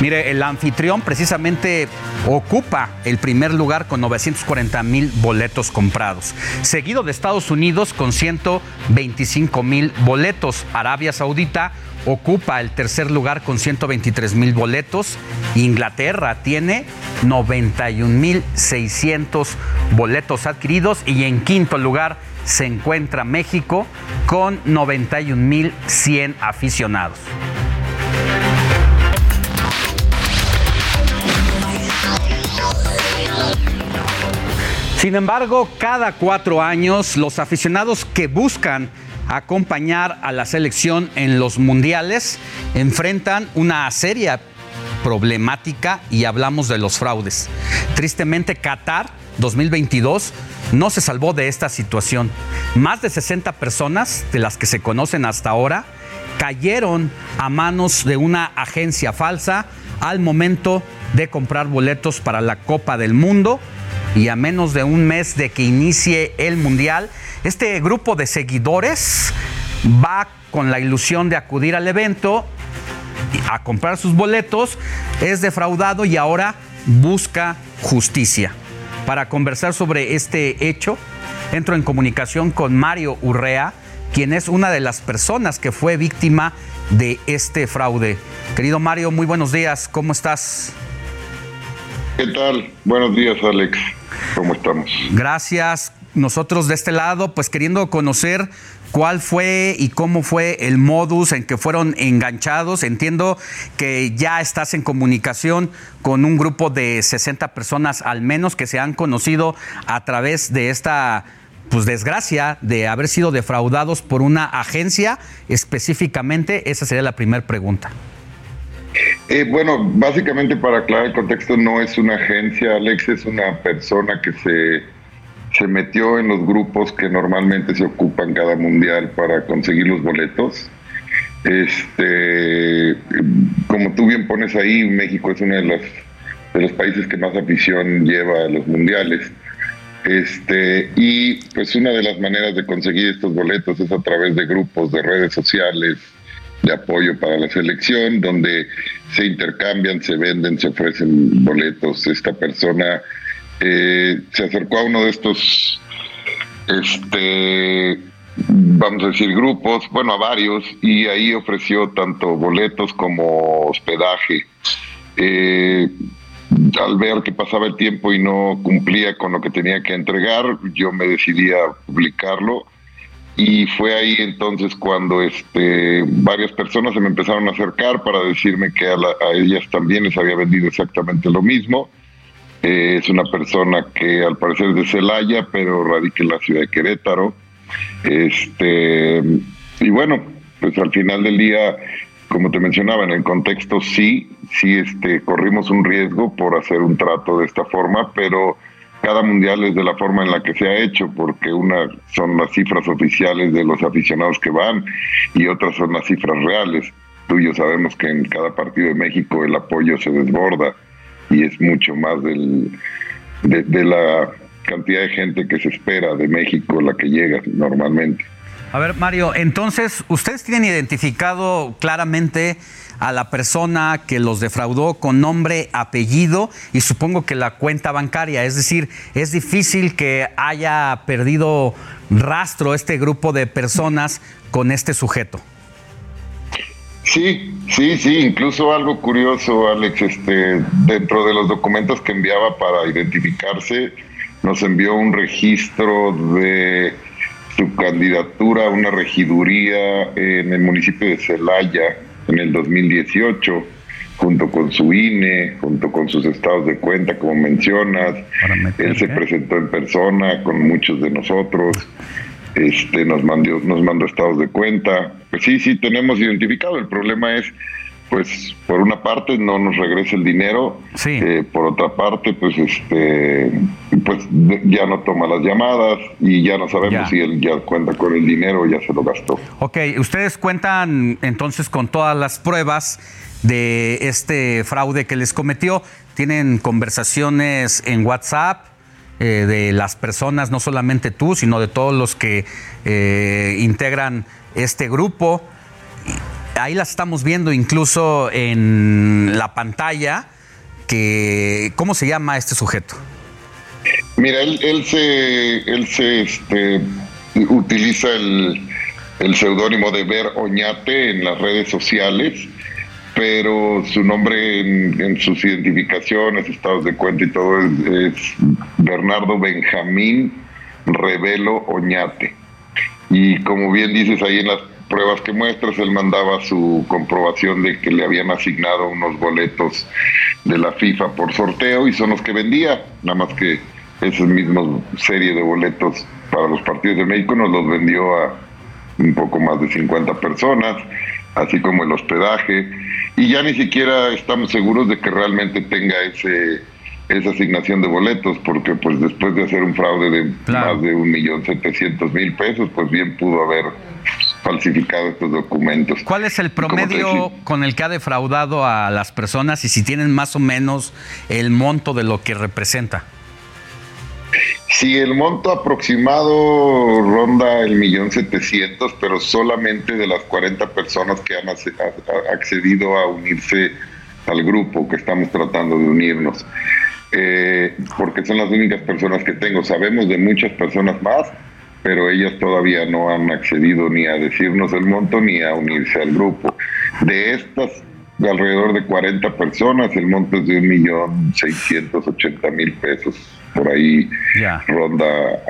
Mire, el anfitrión precisamente ocupa el primer lugar con 940 mil boletos comprados, seguido de Estados Unidos con 125 mil boletos. Arabia Saudita ocupa el tercer lugar con 123 mil boletos. Inglaterra tiene 91 mil 600 boletos adquiridos y en quinto lugar se encuentra México con 91 mil 100 aficionados. Sin embargo, cada cuatro años los aficionados que buscan acompañar a la selección en los mundiales enfrentan una seria problemática y hablamos de los fraudes. Tristemente, Qatar 2022 no se salvó de esta situación. Más de 60 personas, de las que se conocen hasta ahora, cayeron a manos de una agencia falsa al momento de comprar boletos para la Copa del Mundo y a menos de un mes de que inicie el Mundial, este grupo de seguidores va con la ilusión de acudir al evento a comprar sus boletos, es defraudado y ahora busca justicia. Para conversar sobre este hecho, entro en comunicación con Mario Urrea, quien es una de las personas que fue víctima de este fraude. Querido Mario, muy buenos días, ¿cómo estás? ¿Qué tal? Buenos días, Alex. ¿Cómo estamos? Gracias. Nosotros de este lado, pues queriendo conocer cuál fue y cómo fue el modus en que fueron enganchados. Entiendo que ya estás en comunicación con un grupo de 60 personas al menos que se han conocido a través de esta pues desgracia de haber sido defraudados por una agencia específicamente. Esa sería la primera pregunta. Eh, bueno, básicamente para aclarar el contexto, no es una agencia, Alex es una persona que se, se metió en los grupos que normalmente se ocupan cada mundial para conseguir los boletos. Este, como tú bien pones ahí, México es uno de los, de los países que más afición lleva a los mundiales. Este, y pues una de las maneras de conseguir estos boletos es a través de grupos de redes sociales, de apoyo para la selección, donde se intercambian, se venden, se ofrecen boletos. Esta persona eh, se acercó a uno de estos, este, vamos a decir, grupos, bueno, a varios, y ahí ofreció tanto boletos como hospedaje. Eh, al ver que pasaba el tiempo y no cumplía con lo que tenía que entregar, yo me decidí a publicarlo y fue ahí entonces cuando este varias personas se me empezaron a acercar para decirme que a, ellas también les había vendido exactamente lo mismo. Eh, es una persona que al parecer es de Celaya, pero radica en la ciudad de Querétaro. Este, y bueno, pues al final del día, como te mencionaba, en el contexto sí, sí este, corrimos un riesgo por hacer un trato de esta forma, pero cada mundial es de la forma en la que se ha hecho, porque una son las cifras oficiales de los aficionados que van y otras son las cifras reales. tú y yo sabemos que en cada partido de México el apoyo se desborda y es mucho más del, de, de la cantidad de gente que se espera de México la que llega normalmente. A ver, Mario, entonces, ¿ustedes tienen identificado claramente a la persona que los defraudó con nombre, apellido y supongo que la cuenta bancaria? Es decir, es difícil que haya perdido rastro este grupo de personas con este sujeto. Sí, sí, sí, incluso algo curioso, Alex, este, dentro de los documentos que enviaba para identificarse, nos envió un registro de su candidatura a una regiduría en el municipio de Celaya en el 2018, junto con su INE, junto con sus estados de cuenta, como mencionas. Él se presentó en persona con muchos de nosotros. Este, nos mandó, nos mandó estados de cuenta. Pues sí, sí, tenemos identificado. El problema es pues por una parte no nos regresa el dinero, eh, por otra parte pues este pues ya no toma las llamadas y ya no sabemos si él ya cuenta con el dinero o ya se lo gastó. Ok, ustedes cuentan entonces con todas las pruebas de este fraude que les cometió, tienen conversaciones en WhatsApp. Eh, de las personas, no solamente tú, sino de todos los que eh, integran este grupo ahí las estamos viendo incluso en la pantalla. Que, ¿Cómo se llama este sujeto? Mira, él, se, él se este, utiliza el, el seudónimo de Ver Oñate en las redes sociales, pero su nombre en, sus identificaciones, estados de cuenta y todo es, es Bernardo Benjamín Revelo Oñate. Y como bien dices ahí en las pruebas que muestras, él mandaba su comprobación de que le habían asignado unos boletos de la FIFA por sorteo y son los que vendía, nada más que esa misma serie de boletos para los partidos de México nos los vendió a un poco más de 50 personas, así como el hospedaje, y ya ni siquiera estamos seguros de que realmente tenga ese esa asignación de boletos, porque pues después de hacer un fraude de más de un millón setecientos mil pesos, pues bien pudo haber falsificado estos documentos. ¿Cuál es el promedio con el que ha defraudado a las personas y si tienen más o menos el monto de lo que representa? Sí, el monto aproximado ronda el millón setecientos, pero solamente de las 40 personas que han accedido a unirse al grupo que estamos tratando de unirnos. Eh, porque son las únicas personas que tengo. Sabemos de muchas personas más, pero ellas todavía no han accedido ni a decirnos el monto ni a unirse al grupo. De estas, de alrededor de 40 personas, el monto es de un millón seiscientos ochenta mil pesos. Por ahí ronda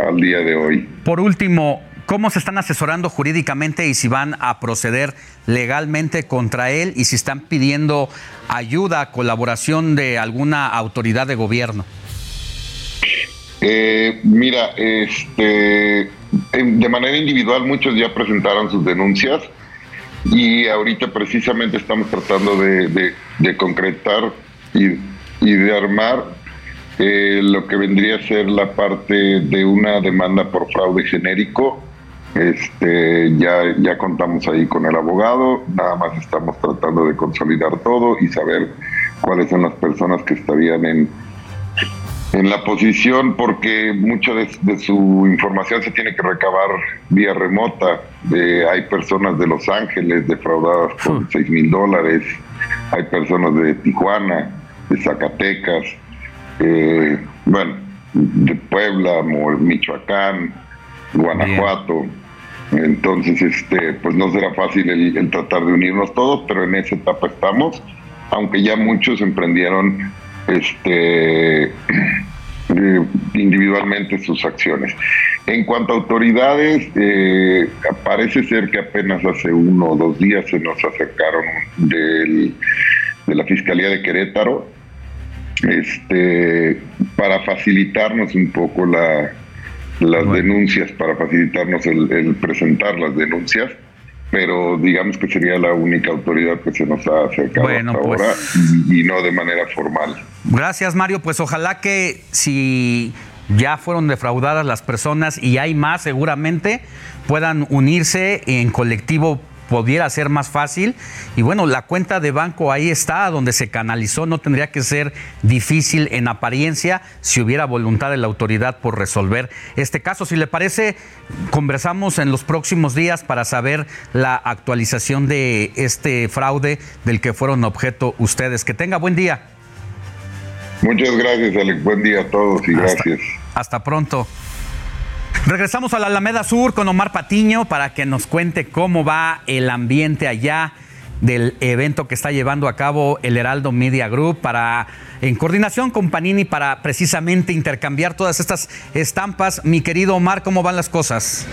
al día de hoy. Por último, ¿Cómo se están asesorando jurídicamente y si van a proceder legalmente contra él y si están pidiendo ayuda, colaboración de alguna autoridad de gobierno? Eh, mira, este, de manera individual muchos ya presentaron sus denuncias y ahorita precisamente estamos tratando de, concretar y, de armar eh, lo que vendría a ser la parte de una demanda por fraude genérico. Este, ya, ya contamos ahí con el abogado, nada más estamos tratando de consolidar todo y saber cuáles son las personas que estarían en, en la posición porque mucha de, su información se tiene que recabar vía remota. hay personas de Los Ángeles defraudadas por 6 mil dólares, hay personas de Tijuana, de Zacatecas, eh, bueno, de Puebla, Michoacán, Guanajuato. Entonces, este, pues no será fácil el tratar de unirnos todos, pero en esa etapa estamos, aunque ya muchos emprendieron este individualmente sus acciones. En cuanto a autoridades, eh, parece ser que apenas hace uno o dos días se nos acercaron del, de la Fiscalía de Querétaro este, para facilitarnos un poco la, las denuncias, para facilitarnos el presentar las denuncias pero digamos que sería la única autoridad que se nos ha acercado hasta pues ahora y, no de manera formal. Gracias, Mario. Pues ojalá que si ya fueron defraudadas las personas y hay más seguramente, puedan unirse en colectivo pudiera ser más fácil. Y bueno, la cuenta de banco ahí está, donde se canalizó, no tendría que ser difícil en apariencia si hubiera voluntad de la autoridad por resolver este caso. Si le parece, conversamos en los próximos días para saber la actualización de este fraude del que fueron objeto ustedes. Que tenga buen día. Muchas gracias, Alex. Buen día a todos y gracias. Hasta pronto. Regresamos a la Alameda Sur con Omar Patiño para que nos cuente cómo va el ambiente allá del evento que está llevando a cabo el Heraldo Media Group para en coordinación con Panini para precisamente intercambiar todas estas estampas. Mi querido Omar, ¿cómo van las cosas?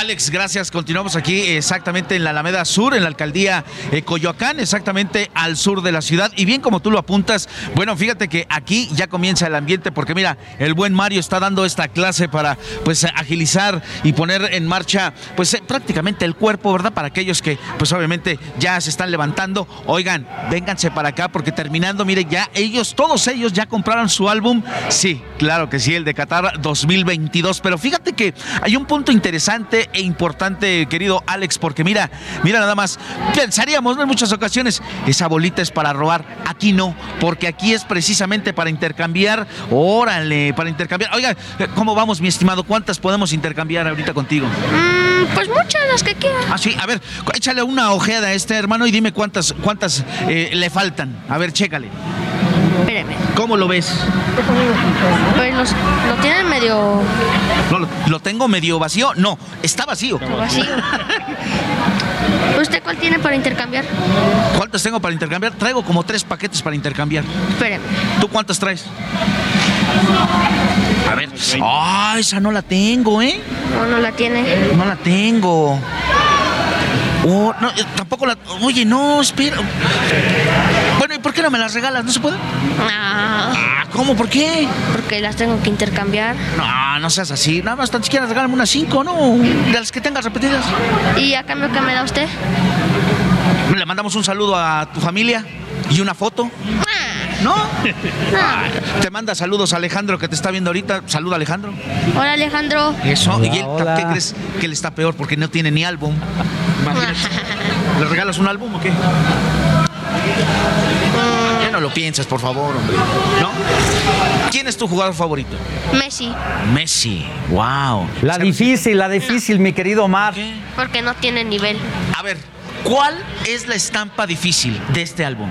Alex, gracias. Continuamos aquí exactamente en la Alameda Sur, en la alcaldía eh, Coyoacán, exactamente al sur de la ciudad. Y bien como tú lo apuntas, bueno, fíjate que aquí ya comienza el ambiente porque mira, el buen Mario está dando esta clase para pues agilizar y poner en marcha pues eh, prácticamente el cuerpo, ¿verdad? Para aquellos que pues obviamente ya se están levantando. Oigan, vénganse para acá porque terminando, mire, ya ellos, todos ellos ya compraron su álbum. Sí, claro que sí, el de Qatar 2022. Pero fíjate que hay un punto interesante e importante, querido Alex, porque mira, mira nada más, pensaríamos ¿no? en muchas ocasiones, esa bolita es para robar, aquí no, porque aquí es precisamente para intercambiar, órale, para intercambiar. Oiga, ¿cómo vamos, mi estimado? ¿Cuántas podemos intercambiar ahorita contigo? Mm, pues muchas, las que quieran. Ah, sí, a ver, échale una ojeada a este hermano y dime cuántas, cuántas eh, le faltan. A ver, chécale. Espéreme. ¿Cómo lo ves? Pues los- lo tienen medio No, lo, lo tengo medio vacío. No, está vacío. vacío. ¿Usted cuál tiene para intercambiar? ¿Cuántos tengo para intercambiar? Traigo como tres paquetes para intercambiar. Espéreme. ¿Tú cuántos traes? A ver. Ah, esa no la tengo, ¿eh? No, no la tiene. No la tengo. Oh, no, eh, tampoco la. Oye, no, espera. Bueno, ¿y por qué no me las regalas? ¿No se puede? Ah, Ah, ¿cómo? ¿Por qué? porque las tengo que intercambiar. No, no seas así. Nada más tan siquiera regálame unas cinco, ¿no? De las que tengas repetidas. ¿Y a cambio qué me da usted? Le mandamos un saludo a tu familia y una foto. ¿No? Ay, Te manda saludos a Alejandro que te está viendo ahorita. Saluda Alejandro. Hola Alejandro. Eso. ¿Y él qué crees que él está peor? Porque no tiene ni álbum. Imagínate. ¿Le regalas un álbum o qué? Ya no lo pienses, por favor, hombre. ¿No? ¿Quién es tu jugador favorito? Messi, Messi. Wow. La difícil, la difícil, mi querido Omar. porque no tiene nivel. A ver, ¿cuál es la estampa difícil de este álbum?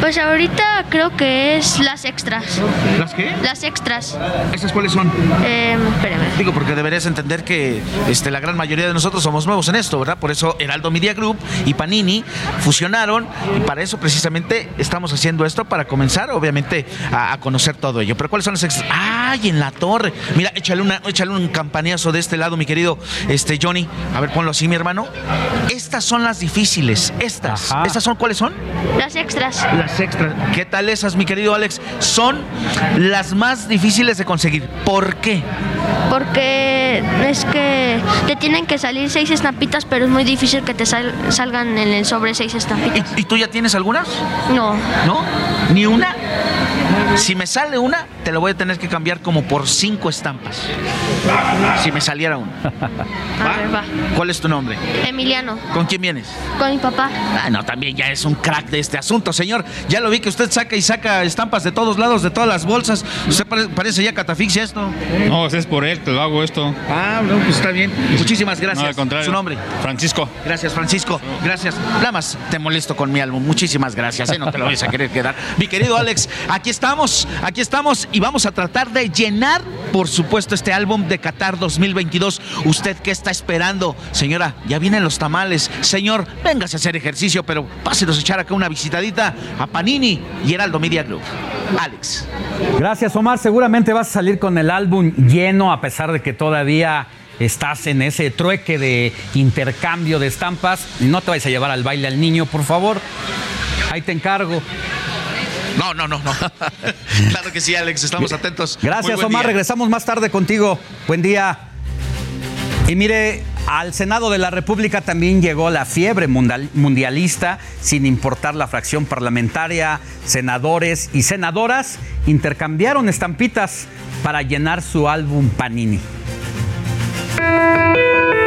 Pues ahorita creo que es las extras. ¿Las qué? Las extras. ¿Esas cuáles son? Eh, espéreme. Digo, porque deberías entender que este, la gran mayoría de nosotros somos nuevos en esto, ¿verdad? Por eso Heraldo Media Group y Panini fusionaron y para eso precisamente estamos haciendo esto, para comenzar, obviamente, a, a conocer todo ello. Pero ¿cuáles son las extras? ¡Ay, en la torre! Mira, échale, una, échale un campaneazo de este lado, mi querido este, Johnny. A ver, ponlo así, mi hermano. Estas son las difíciles. Estas. ¿Estas son cuáles son? Las extras. Las extras. ¿Qué tal esas, mi querido Alex? Son las más difíciles de conseguir. ¿Por qué? Porque es que te tienen que salir seis estampitas, pero es muy difícil que te sal- salgan en el sobre seis estampitas. ¿Y tú ya tienes algunas? No. ¿No? ¿Ni una? Si me sale una, te lo voy a tener que cambiar como por cinco estampas. Si me saliera una. A ver, va. ¿Cuál es tu nombre? Emiliano, ¿Con quién vienes? con mi papá. Ah, no, también ya es un crack de este asunto, señor. Ya lo vi que usted saca y saca estampas de todos lados, de todas las bolsas. Usted pare- parece ya catafixia esto. No, es por él, te lo hago esto. Ah, no, pues está bien. Muchísimas gracias. No, al contrario. Su nombre. Francisco. Gracias, Francisco. Gracias. Nada más te molesto con mi álbum. Muchísimas gracias. ¿eh? No te lo vais a querer quedar. Mi querido Alex, aquí estamos. Aquí estamos y vamos a tratar de llenar, por supuesto, este álbum de Qatar 2022. ¿Usted qué está esperando? Señora, ya vienen los tamales. Señor, véngase a hacer ejercicio, pero pásenos a echar acá una visitadita a Panini y Heraldo Media Group. Alex. Gracias, Omar. Seguramente vas a salir con el álbum lleno, a pesar de que todavía estás en ese trueque de intercambio de estampas. No te vayas a llevar al baile al niño, por favor. Ahí te encargo. No, no, no, no. claro que sí, Alex. Estamos atentos. Gracias, Omar. día. Regresamos más tarde contigo. Buen día. Y mire, al Senado de la República también llegó la fiebre mundial- mundialista, sin importar la fracción parlamentaria, senadores y senadoras intercambiaron estampitas para llenar su álbum Panini.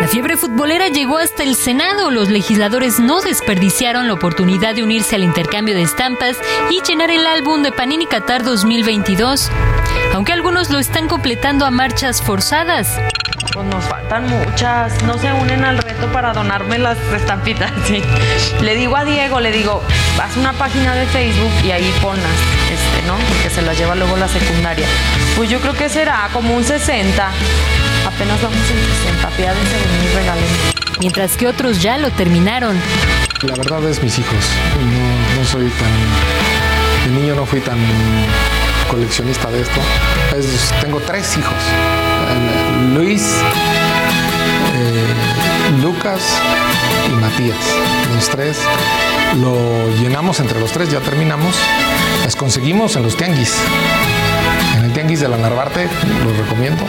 La fiebre futbolera llegó hasta el Senado. Los legisladores no desperdiciaron la oportunidad de unirse al intercambio de estampas y llenar el álbum de Panini Qatar 2022, aunque algunos lo están completando a marchas forzadas. Pues nos faltan muchas, no se unen al reto para donarme las estampitas. Le digo a Diego, le digo, haz una página de Facebook y ahí ponlas, este, ¿no? Porque se las lleva luego la secundaria. Pues yo creo que será como un 60. Apenas vamos en 60, piádense de mí, regalen. Mientras que otros ya lo terminaron. La verdad es mis hijos. No, soy tan. De niño no fui tan coleccionista de esto. Es- tengo tres hijos. Eh, Luis, eh, Lucas y Matías. Los tres lo llenamos entre los tres, ya terminamos. Las conseguimos en los tianguis. En el tianguis de la Narvarte, los recomiendo.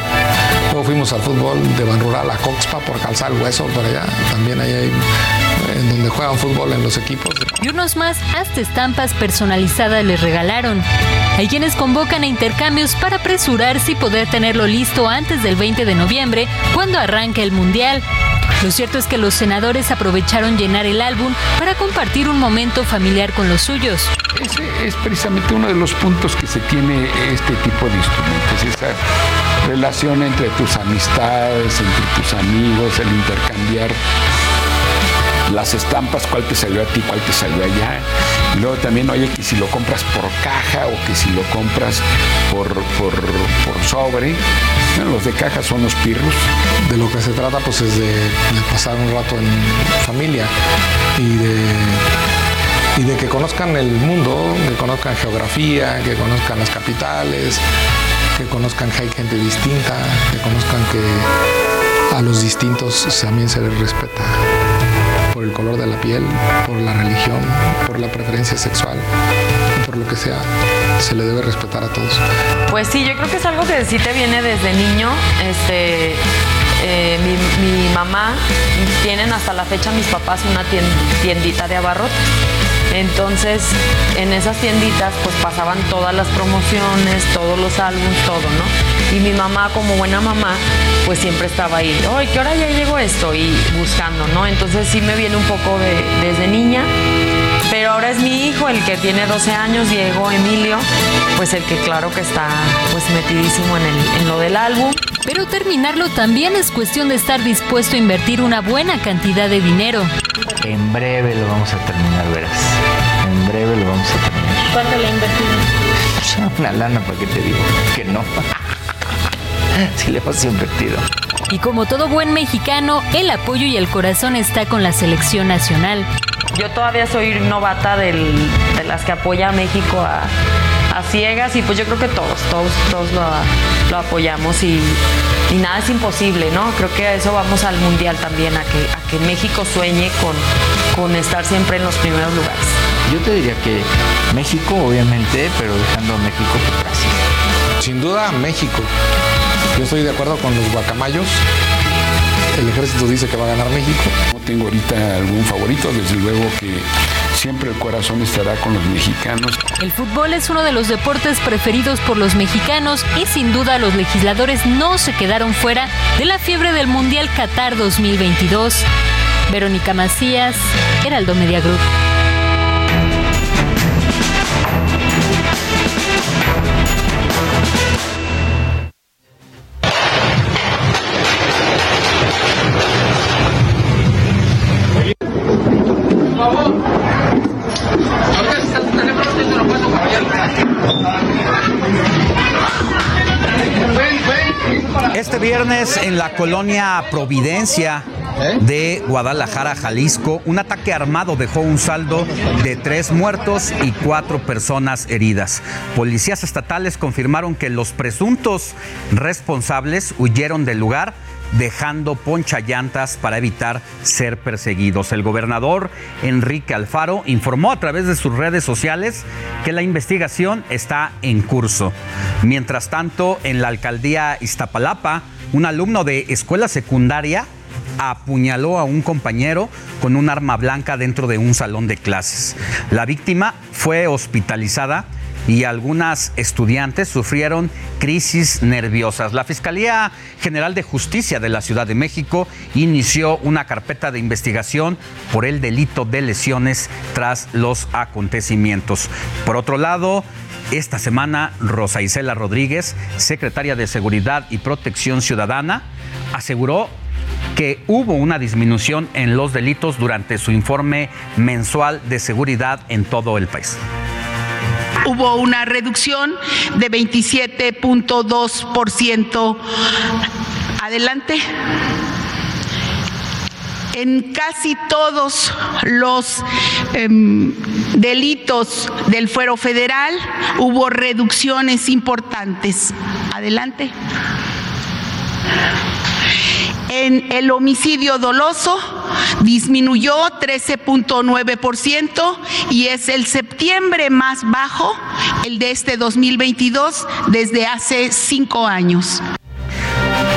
Luego fuimos al fútbol de Ban Rural a Coxpa por calzar el hueso por allá. También ahí hay en donde juegan fútbol en los equipos. Y unos más hasta estampas personalizadas les regalaron. Hay quienes convocan a intercambios para apresurarse y poder tenerlo listo antes del 20 de noviembre, cuando arranque el Mundial. Lo cierto es que los senadores aprovecharon llenar el álbum para compartir un momento familiar con los suyos. Ese es precisamente uno de los puntos que se tiene este tipo de instrumentos, esa relación entre tus amistades, entre tus amigos, el intercambiar las estampas, cuál te salió a ti, cuál te salió allá. Y luego también, oye, que si lo compras por caja o que si lo compras por, por, sobre. Bueno, los de caja son los pirros. De lo que se trata pues es de, de pasar un rato en familia y de, y de que conozcan el mundo, que conozcan geografía, que conozcan las capitales, que conozcan que hay gente distinta, que conozcan que a los distintos también se les respeta por el color de la piel, por la religión, por la preferencia sexual, por lo que sea, se le debe respetar a todos. Pues sí, yo creo que es algo que sí te viene desde niño. Este, eh, mi, mi mamá, tienen hasta la fecha mis papás una tien- tiendita de abarrotes. Entonces, en esas tienditas, pues pasaban todas las promociones, todos los álbumes, todo, ¿no? Y mi mamá, como buena mamá, pues siempre estaba ahí, ¡ay, qué hora ya llegó esto! Y buscando, ¿no? Entonces sí me viene un poco de, desde niña. Pero ahora es mi hijo el que tiene 12 años, Diego Emilio, pues el que claro que está pues metidísimo en, el, en lo del álbum. Pero terminarlo también es cuestión de estar dispuesto a invertir una buena cantidad de dinero. En breve lo vamos a terminar, verás. ¿Cuánto le ha invertido? Una lana, ¿para qué te digo? Que no. sí le hemos invertido. Y como todo buen mexicano, el apoyo y el corazón está con la selección nacional. Yo todavía soy novata del- de las que apoya a México a, a ciegas y pues yo creo que todos, todos, todos lo, lo apoyamos y, y nada es imposible, ¿no? Creo que a eso vamos al Mundial también, a que, a que México sueñe con, con estar siempre en los primeros lugares. Yo te diría que México, obviamente, pero dejando a México por Brasil. Sin duda, México. Yo estoy de acuerdo con los guacamayos. El ejército dice que va a ganar México. No tengo ahorita algún favorito, desde luego que siempre el corazón estará con los mexicanos. El fútbol es uno de los deportes preferidos por los mexicanos y sin duda los legisladores no se quedaron fuera de la fiebre del Mundial Qatar 2022. Verónica Macías, Heraldo Media Group. En la colonia Providencia de Guadalajara, Jalisco, un ataque armado dejó un saldo de tres muertos y cuatro personas heridas. Policías estatales confirmaron que los presuntos responsables huyeron del lugar dejando ponchallantas para evitar ser perseguidos. El gobernador Enrique Alfaro informó a través de sus redes sociales que la investigación está en curso. Mientras tanto, en la alcaldía Iztapalapa, un alumno de escuela secundaria apuñaló a un compañero con un arma blanca dentro de un salón de clases. La víctima fue hospitalizada y algunas estudiantes sufrieron crisis nerviosas. La Fiscalía General de Justicia de la Ciudad de México inició una carpeta de investigación por el delito de lesiones tras los acontecimientos. Por otro lado, esta semana, Rosa Isela Rodríguez, secretaria de Seguridad y Protección Ciudadana, aseguró que hubo una disminución en los delitos durante su informe mensual de seguridad en todo el país hubo una reducción de 27.2%. Adelante. En casi todos los em, delitos del fuero federal hubo reducciones importantes. Adelante. En el homicidio doloso disminuyó 13.9% y es el septiembre más bajo, el de este 2022, desde hace cinco años.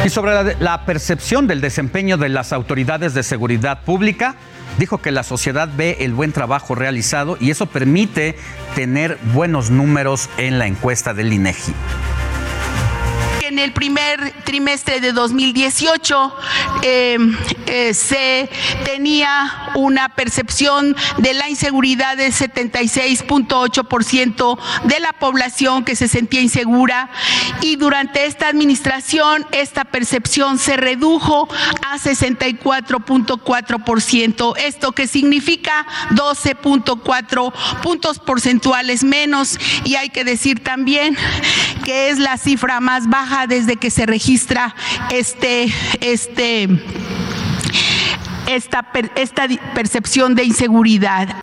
Y sobre la, percepción del desempeño de las autoridades de seguridad pública, dijo que la sociedad ve el buen trabajo realizado y eso permite tener buenos números en la encuesta del INEGI en el primer trimestre de 2018 eh, eh, se tenía una percepción de la inseguridad del 76.8% de la población que se sentía insegura y durante esta administración esta percepción se redujo a 64.4%. ¿Esto que significa? 12.4 puntos porcentuales menos y hay que decir también que es la cifra más baja desde que se registra este, este, esta, esta percepción de inseguridad.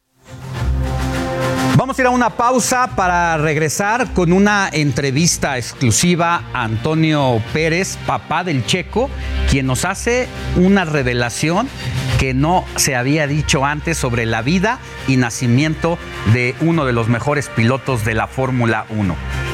Vamos a ir a una pausa para regresar con una entrevista exclusiva a Antonio Pérez, papá del Checo, quien nos hace una revelación que no se había dicho antes sobre la vida y nacimiento de uno de los mejores pilotos de la Fórmula 1.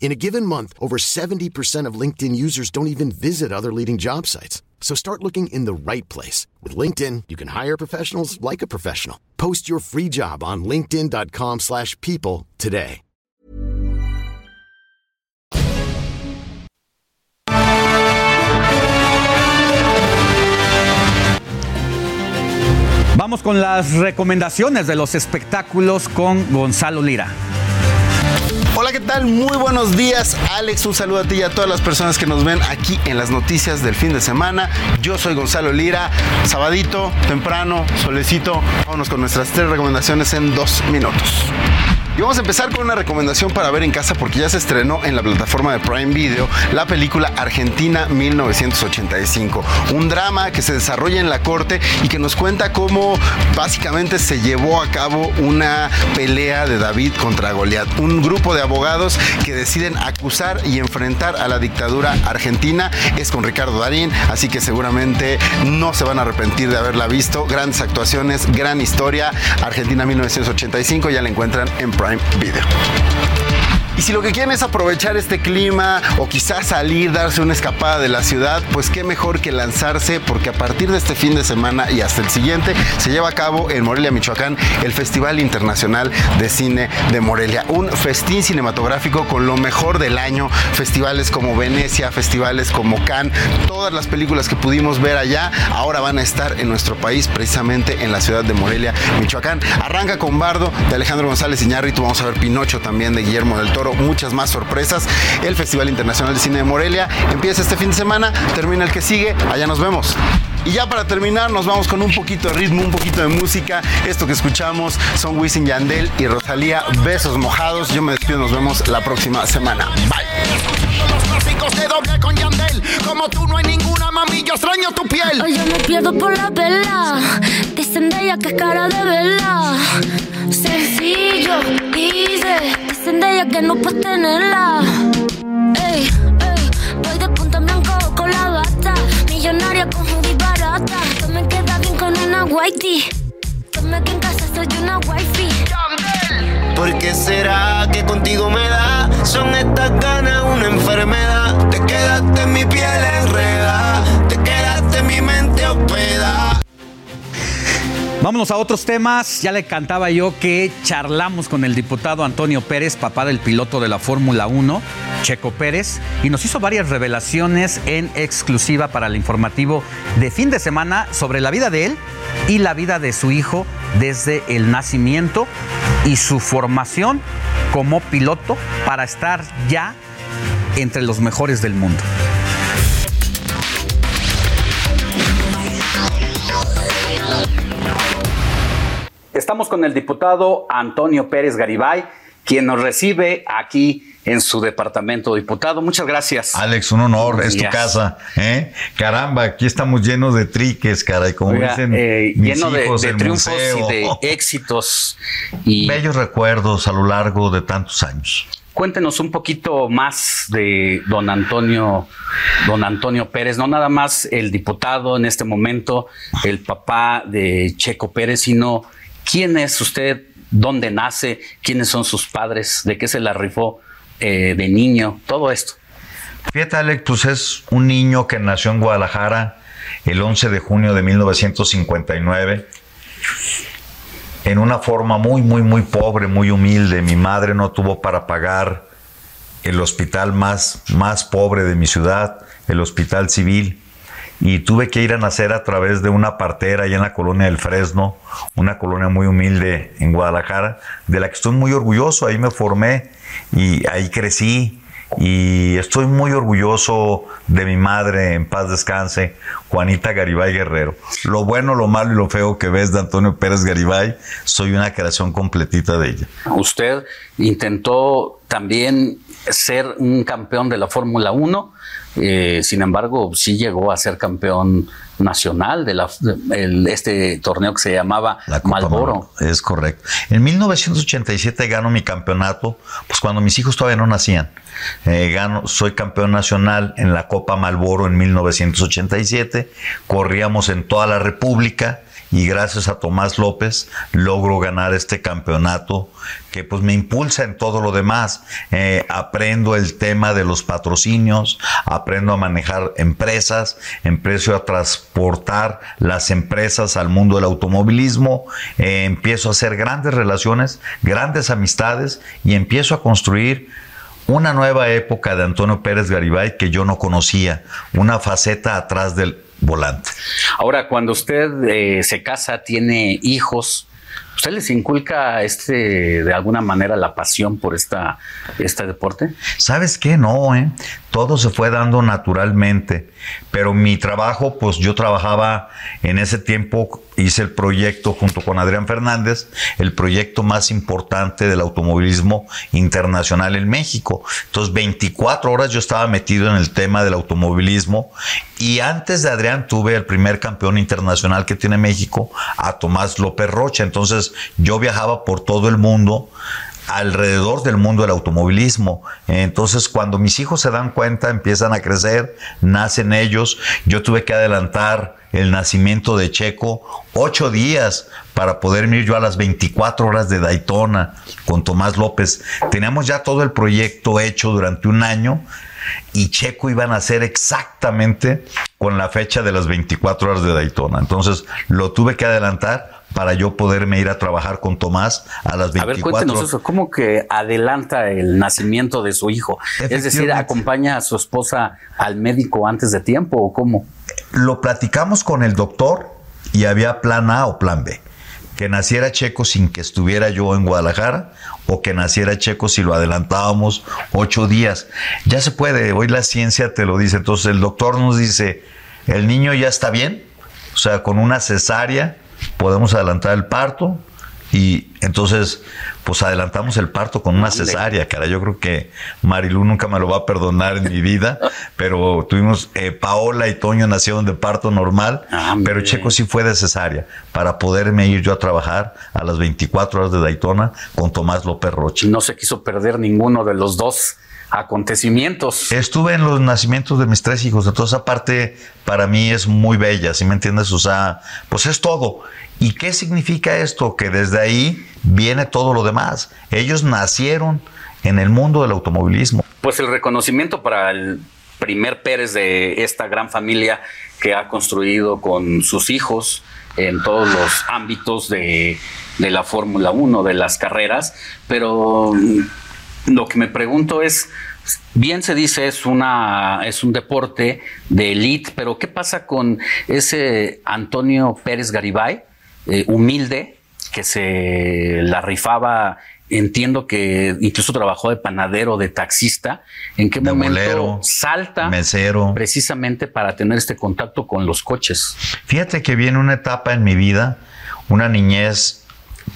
In a given month, over 70% of LinkedIn users don't even visit other leading job sites. So start looking in the right place. With LinkedIn, you can hire professionals like a professional. Post your free job on linkedin.com slash people today. Vamos con las recomendaciones de los espectáculos con Gonzalo Lira. Hola, ¿qué tal? Muy buenos días, Alex. Un saludo a ti y a todas las personas que nos ven aquí en las noticias del fin de semana. Yo soy Gonzalo Lira. Sabadito, temprano, solecito. Vámonos con nuestras tres recomendaciones en dos minutos. Y vamos a empezar con una recomendación para ver en casa porque ya se estrenó en la plataforma de Prime Video la película Argentina 1985. Un drama que se desarrolla en la corte y que nos cuenta cómo básicamente se llevó a cabo una pelea de David contra Goliat. Un grupo de abogados que deciden acusar y enfrentar a la dictadura argentina. Es con Ricardo Darín, así que seguramente no se van a arrepentir de haberla visto. Grandes actuaciones, gran historia. Argentina 1985 ya la encuentran en Prime Video. Y si lo que quieren es aprovechar este clima o quizás salir, darse una escapada de la ciudad, pues qué mejor que lanzarse porque a partir de este fin de semana y hasta el siguiente se lleva a cabo en Morelia, Michoacán, el Festival Internacional de Cine de Morelia. Un festín cinematográfico con lo mejor del año, festivales como Venecia, festivales como Cannes, todas las películas que pudimos ver allá ahora van a estar en nuestro país, precisamente en la ciudad de Morelia, Michoacán. Arranca con Bardo de Alejandro González Iñárritu, vamos a ver Pinocho también de Guillermo del Toro muchas más sorpresas. El Festival Internacional de Cine de Morelia empieza este fin de semana, termina el que sigue, allá nos vemos. Y ya para terminar, nos vamos con un poquito de ritmo, un poquito de música. Esto que escuchamos son Wisin Yandel y Rosalía. Besos mojados. Yo me despido, nos vemos la próxima semana. Bye. Los clásicos de doble con Yandel. Como tú no hay ninguna, mami, yo extraño tu piel. Hoy yo me pierdo por la vela. Dicen de ella que es cara de vela. Sencillo, easy dicen de ella que no puedes tenerla. Ey, ey, voy de punta blanco con la bata. Millonaria con hoodie barata. Esto me queda bien con una whitey. Tome que en casa soy una wifey. ¿Por qué será que contigo me da? Son estas ganas una enfermedad. Te quedaste en mi piel enredada. Vámonos a otros temas. Ya le cantaba yo que charlamos con el diputado Antonio Pérez, papá del piloto de la Fórmula 1, Checo Pérez, y nos hizo varias revelaciones en exclusiva para el informativo de fin de semana sobre la vida de él y la vida de su hijo desde el nacimiento y su formación como piloto para estar ya entre los mejores del mundo. Estamos con el diputado Antonio Pérez Garibay, quien nos recibe aquí en su departamento. Diputado, muchas gracias. Alex, un honor, es tu casa. ¿eh? Caramba, aquí estamos llenos de triques, caray, como Oiga, dicen eh, mis lleno de, hijos, de el triunfos museo. y de éxitos. Y Bellos recuerdos a lo largo de tantos años. cuéntenos un poquito más de don Antonio, don Antonio Pérez, no nada más el diputado en este momento, el papá de Checo Pérez, sino quién es usted, dónde nace, quiénes son sus padres, de qué se la rifó eh, de niño, todo esto. Fíjate, Alex, pues es un niño que nació en Guadalajara el 11 de junio de 1959 en una forma muy, muy, muy pobre, muy humilde. Mi madre no tuvo para pagar el hospital más, más pobre de mi ciudad, el hospital civil, y tuve que ir a nacer a través de una partera allá en la colonia del Fresno, una colonia muy humilde en Guadalajara, de la que estoy muy orgulloso, ahí me formé y ahí crecí. Y estoy muy orgulloso de mi madre, en paz descanse, Juanita Garibay Guerrero. Lo bueno, lo malo y lo feo que ves de Antonio Pérez Garibay, soy una creación completita de ella. Usted intentó también ser un campeón de la Fórmula 1, eh, sin embargo, sí llegó a ser campeón nacional de la, el- este torneo que se llamaba Malboro. Es correcto. En 1987 gano mi campeonato, pues cuando mis hijos todavía no nacían. Eh, gano, soy campeón nacional en la Copa Malboro en 1987. Corríamos en toda la República y gracias a Tomás López logro ganar este campeonato que pues me impulsa en todo lo demás. Eh, aprendo el tema de los patrocinios, aprendo a manejar empresas, empiezo a transportar las empresas al mundo del automovilismo, eh, empiezo a hacer grandes relaciones, grandes amistades y empiezo a construir una nueva época de Antonio Pérez Garibay que yo no conocía, una faceta atrás del volante. Ahora, cuando usted eh, se casa, tiene hijos, ¿usted les inculca este de alguna manera la pasión por esta, este deporte? ¿Sabes qué? No, ¿eh? Todo se fue dando naturalmente. Pero mi trabajo, pues yo trabajaba en ese tiempo, hice el proyecto junto con Adrián Fernández, el proyecto más importante del automovilismo internacional en México. Entonces, 24 horas yo estaba metido en el tema del automovilismo y antes de Adrián tuve el primer campeón internacional que tiene México, a Tomás López Rocha. Entonces, yo viajaba por todo el mundo alrededor del mundo del automovilismo. Entonces, cuando mis hijos se dan cuenta, empiezan a crecer, nacen ellos. Yo tuve que adelantar el nacimiento de Checo ocho días para poder ir yo a las 24 horas de Daytona con Tomás López. Teníamos ya todo el proyecto hecho durante un año y Checo iba a nacer exactamente con la fecha de las 24 horas de Daytona. Entonces, lo tuve que adelantar para yo poderme ir a trabajar con Tomás a las 24 A ver, cuéntenos eso, ¿cómo que adelanta el nacimiento de su hijo? Es decir. ¿acompaña a su esposa al médico antes de tiempo o cómo? Lo platicamos con el doctor y había plan A o plan B. Que naciera Checo sin que estuviera yo en Guadalajara o que naciera Checo si lo adelantábamos ocho días. Ya se puede, hoy la ciencia te lo dice. Entonces el doctor nos dice, el niño ya está bien, o sea, con una cesárea podemos adelantar el parto y entonces pues adelantamos el parto con una cesárea, cara. Yo creo que Marilu nunca me lo va a perdonar en mi vida, pero tuvimos, eh, Paola y Toño nacieron de parto normal, Ah, pero Checo sí fue de cesárea, para poderme ir yo a trabajar a las 24 horas de Daytona con Tomás López Rocha. No se quiso perder ninguno de los dos acontecimientos. Estuve en los nacimientos de mis tres hijos, entonces esa parte para mí es muy bella, ¿sí me entiendes? O sea, pues es todo. ¿Y qué significa esto? Que desde ahí viene todo lo demás. Ellos nacieron en el mundo del automovilismo. Pues el reconocimiento para el primer Pérez de esta gran familia que ha construido con sus hijos en todos los ámbitos de, de la Fórmula 1, de las carreras, pero lo que me pregunto es, bien se dice es una es un deporte de élite, pero ¿qué pasa con ese Antonio Pérez Garibay, eh, humilde, que se la rifaba? Entiendo que incluso trabajó de panadero, de taxista. ¿En qué De momento bolero, salta mesero. precisamente para tener este contacto con los coches? Fíjate que viene una etapa en mi vida, una niñez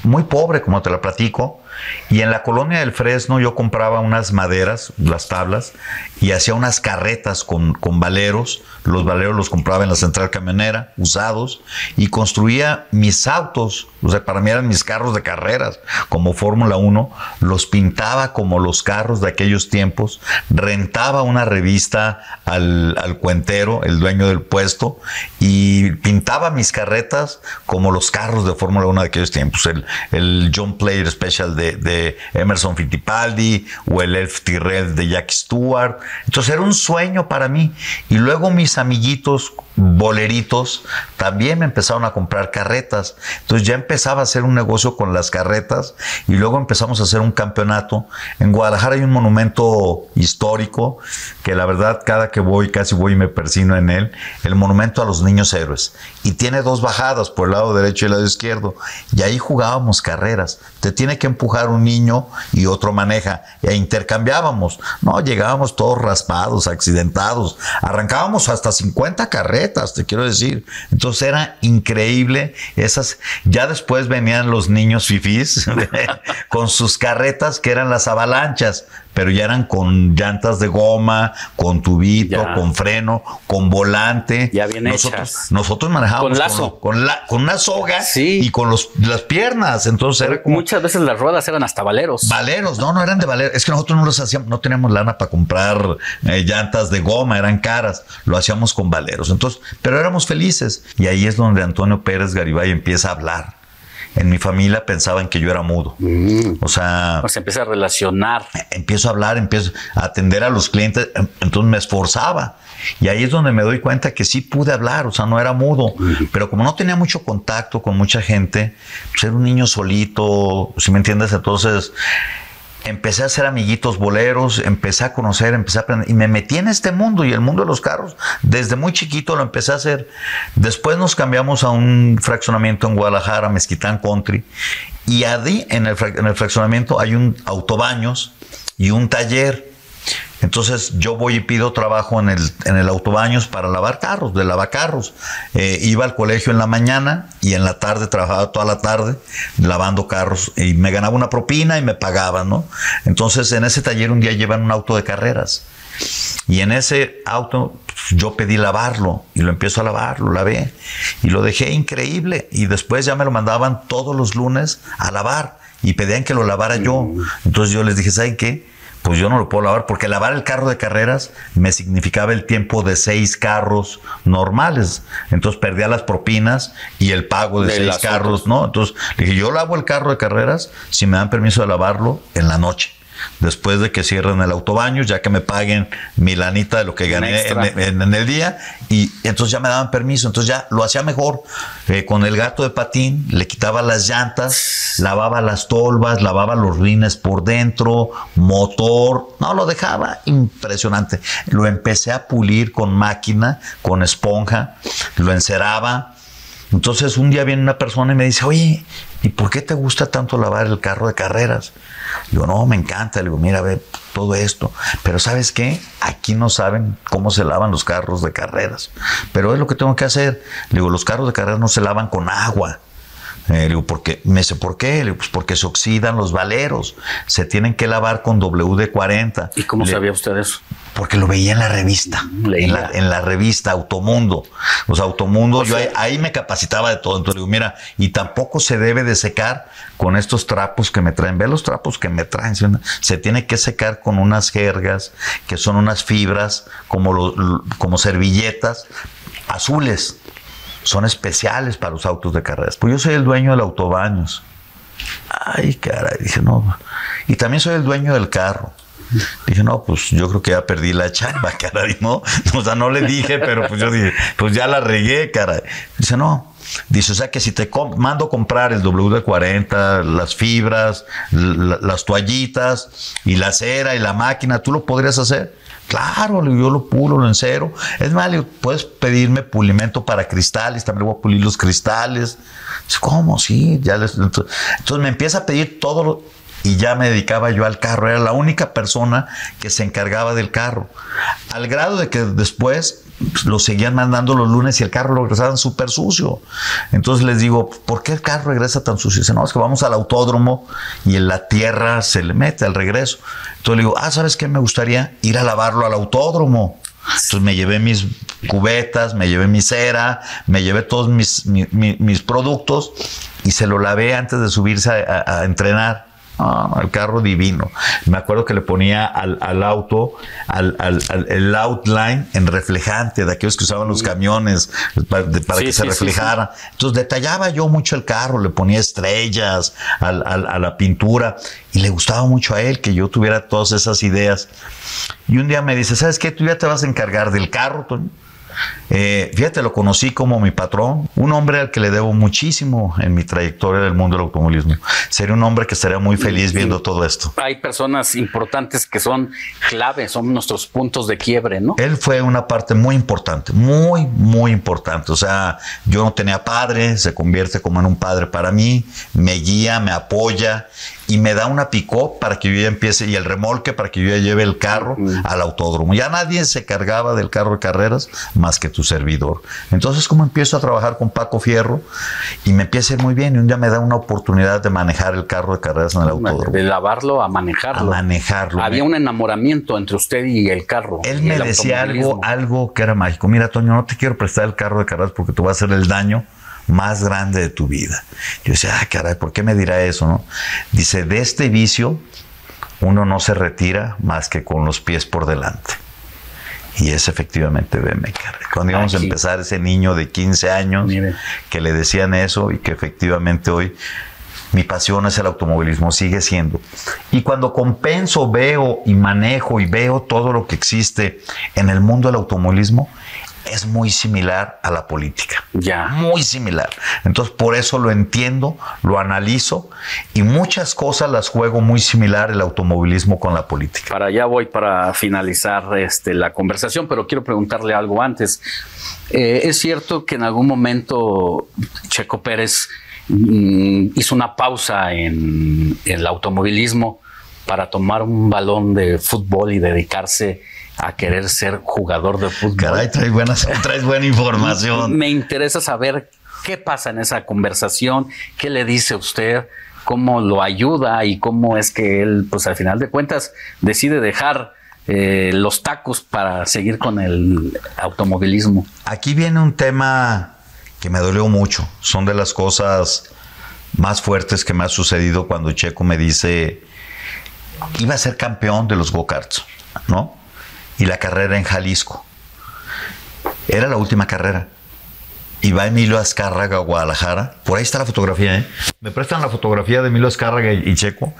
muy pobre, como te la platico, y en la colonia del Fresno yo compraba unas maderas, las tablas, y hacía unas carretas con, con valeros. Los valeros los compraba en la central camionera, usados, y construía mis autos. O sea, para mí eran mis carros de carreras, como Fórmula 1. Los pintaba como los carros de aquellos tiempos. Rentaba una revista al, al cuentero, el dueño del puesto, y pintaba mis carretas como los carros de Fórmula 1 de aquellos tiempos. El, el John Player Special de, de Emerson Fittipaldi o el Elf Tyrrell de Jack Stewart. Entonces era un sueño para mí. Y luego mis amiguitos boleritos también me empezaron a comprar carretas. Entonces ya empezaba a hacer un negocio con las carretas y luego empezamos a hacer un campeonato. En Guadalajara hay un monumento histórico que la verdad cada que voy, casi voy me persino en él, el monumento a los niños héroes. Y tiene dos bajadas por el lado derecho y el lado izquierdo. Y ahí jugábamos carreras. Te tiene que empujar un niño y otro maneja. E intercambiábamos. No, llegábamos todos raspados, accidentados. Arrancábamos hasta 50 carretas, te quiero decir. Entonces era increíble. Esas, ya después venían los niños fifís con sus carretas que eran las avalanchas, pero ya eran con llantas de goma, con tubito, Ya. con freno, con volante. Ya bien nosotros, hechas. nosotros manejábamos Con lazo. Con, con la- con una soga y con los, las piernas. Entonces era como Muchas veces las ruedas eran hasta valeros. Valeros, no, no eran de valeros. Es que nosotros no los hacíamos, no teníamos lana para comprar eh, llantas de goma, eran caras. Lo hacíamos con valeros. Entonces, pero éramos felices. Y ahí es donde Antonio Pérez Garibay empieza a hablar. En mi familia pensaban que yo era mudo. O sea, Pues se empieza a relacionar. empiezo a hablar, empiezo a atender a los clientes, em- entonces me esforzaba. Y ahí es donde me doy cuenta que sí pude hablar, o sea, no era mudo, pero como no tenía mucho contacto con mucha gente, pues era un niño solito, si me entiendes, entonces empecé a hacer amiguitos boleros, empecé a conocer, empecé a aprender y me metí en este mundo y el mundo de los carros. Desde muy chiquito lo empecé a hacer. Después nos cambiamos a un fraccionamiento en Guadalajara, Mezquitán Country, y ahí en el, en el fraccionamiento hay un autobaños y un taller. Entonces yo voy y pido trabajo en el, en el autobaños para lavar carros, de lavacarros. Eh, iba al colegio en la mañana y en la tarde trabajaba toda la tarde lavando carros y me ganaba una propina y me pagaban, ¿no? Entonces en ese taller un día llevan un auto de carreras y en ese auto pues, yo pedí lavarlo y lo empiezo a lavar, lo lavé y lo dejé increíble y después ya me lo mandaban todos los lunes a lavar y pedían que lo lavara yo. Entonces yo les dije, ¿saben qué? Pues yo no lo puedo lavar porque lavar el carro de carreras me significaba el tiempo de seis carros normales. Entonces perdía las propinas y el pago de, De seis carros, ¿no? Entonces le dije, yo lavo el carro de carreras si me dan permiso de lavarlo en la noche. Después de que cierren el autobaño, ya que me paguen mi lanita de lo que gané extra. en, en- en el día, y entonces ya me daban permiso, entonces ya lo hacía mejor. Eh, con el gato de patín, le quitaba las llantas, lavaba las tolvas, lavaba los rines por dentro, motor, no, lo dejaba impresionante. Lo empecé a pulir con máquina, con esponja, lo enceraba. Entonces un día viene una persona y me dice, oye, ¿y por qué te gusta tanto lavar el carro de carreras? Digo, no, me encanta. Le digo, mira, ve todo esto. Pero ¿sabes qué? Aquí no saben cómo se lavan los carros de carreras. Pero es lo que tengo que hacer. Le digo, los carros de carreras no se lavan con agua. Eh, le digo, ¿por qué? Me dice, ¿por qué? Le digo, pues porque se oxidan los valeros, se tienen que lavar con WD-40. ¿Y cómo Le- sabía usted eso? Porque lo veía en la revista, en la, en la revista Automundo. O sea, Automundo, yo ahí, ahí me capacitaba de todo. Entonces digo, mira, y tampoco se debe de secar con estos trapos que me traen. Ve los trapos que me traen. Se tiene que secar con unas jergas, que son unas fibras, como, lo- lo- como servilletas azules. Son especiales para los autos de carreras. Pues yo soy el dueño del autobaños. Ay, caray, dije, no. Y también soy el dueño del carro. Dije, no, pues yo creo que ya perdí la chamba, caray, ¿no? O sea, no le dije, pero pues yo dije, pues ya la regué, caray. Dice, no. Dice, o sea que si te com- mando comprar el WD-40, las fibras, la- las toallitas y la cera y la máquina, ¿tú lo podrías hacer? Claro, yo lo pulo, lo encero. Es más, puedes pedirme pulimento para cristales, también voy a pulir los cristales. Dice, ¿cómo? Sí, ya les. Entonces me empieza a pedir todo lo- y ya me dedicaba yo al carro. Era la única persona que se encargaba del carro. Al grado de que después pues, lo seguían mandando los lunes y el carro lo regresaban súper sucio. Entonces les digo, ¿por qué el carro regresa tan sucio? Dice, no, es que vamos al autódromo y en la tierra se le mete al regreso. Entonces le digo, ah, ¿sabes qué? Me gustaría ir a lavarlo al autódromo. Entonces me llevé mis cubetas, me llevé mi cera, me llevé todos mis, mi- mi- mis productos y se lo lavé antes de subirse a entrenar. Ah, el carro divino. Me acuerdo que le ponía al, al auto al, al- al- el outline en reflejante de aquellos que usaban los camiones para, de- para Sí, que se sí, sí, reflejara. Entonces detallaba yo mucho el carro, le ponía estrellas a la pintura y le gustaba mucho a él que yo tuviera todas esas ideas. Y un día me dice, ¿sabes qué? Tú ya te vas a encargar del carro, Toño. Eh, fíjate, lo conocí como mi patrón, un hombre al que le debo muchísimo en mi trayectoria del mundo del automovilismo. Sería un hombre que estaría muy feliz viendo todo esto. Hay personas importantes que son clave, son nuestros puntos de quiebre, ¿no? Él fue una parte muy importante, muy, muy importante. O sea, yo no tenía padre, se convierte como en un padre para mí, me guía, me apoya y me da una picó para que yo ya empiece y el remolque para que yo ya lleve el carro al autódromo. Ya nadie se cargaba del carro de carreras más que tu servidor. Entonces, como empiezo a trabajar con Paco Fierro y me empieza a ir muy bien y un día me da una oportunidad de manejar el carro de carreras en el autódromo. De lavarlo a manejarlo. A manejarlo. Había un enamoramiento entre usted y el carro. Él me decía algo, algo que era mágico. Mira, Toño, no te quiero prestar el carro de carreras porque te va a hacer el daño más grande de tu vida. Yo decía, ah, caray, ¿por qué me dirá eso? No? Dice, de este vicio uno no se retira más que con los pies por delante. Y es efectivamente BMK. Cuando íbamos a empezar ese niño de 15 años que le decían eso y que efectivamente hoy mi pasión es el automovilismo, sigue siendo. Y cuando compenso, veo y manejo y veo todo lo que existe en el mundo del automovilismo, es muy similar a la política. Ya. Muy similar. Entonces, por eso lo entiendo, lo analizo y muchas cosas las juego muy similar el automovilismo con la política. Para allá voy para finalizar este, la conversación, pero quiero preguntarle algo antes. Eh, ¿Es cierto que en algún momento Checo Pérez mm, hizo una pausa en, en el automovilismo para tomar un balón de fútbol y dedicarse a querer ser jugador de fútbol? Caray, traes, buenas, traes buena información. Me interesa saber qué pasa en esa conversación, qué le dice usted, cómo lo ayuda y cómo es que él, pues al final de cuentas, decide dejar eh, los tacos para seguir con el automovilismo. Aquí viene un tema que me dolió mucho. Son de las cosas más fuertes que me ha sucedido cuando Checo me dice, iba a ser campeón de los go-karts, ¿no? Y la carrera en Jalisco. Era la última carrera. Y va Emilio Azcárraga a Guadalajara. Por ahí está la fotografía, ¿eh? Me prestan la fotografía de Emilio Azcárraga y Checo.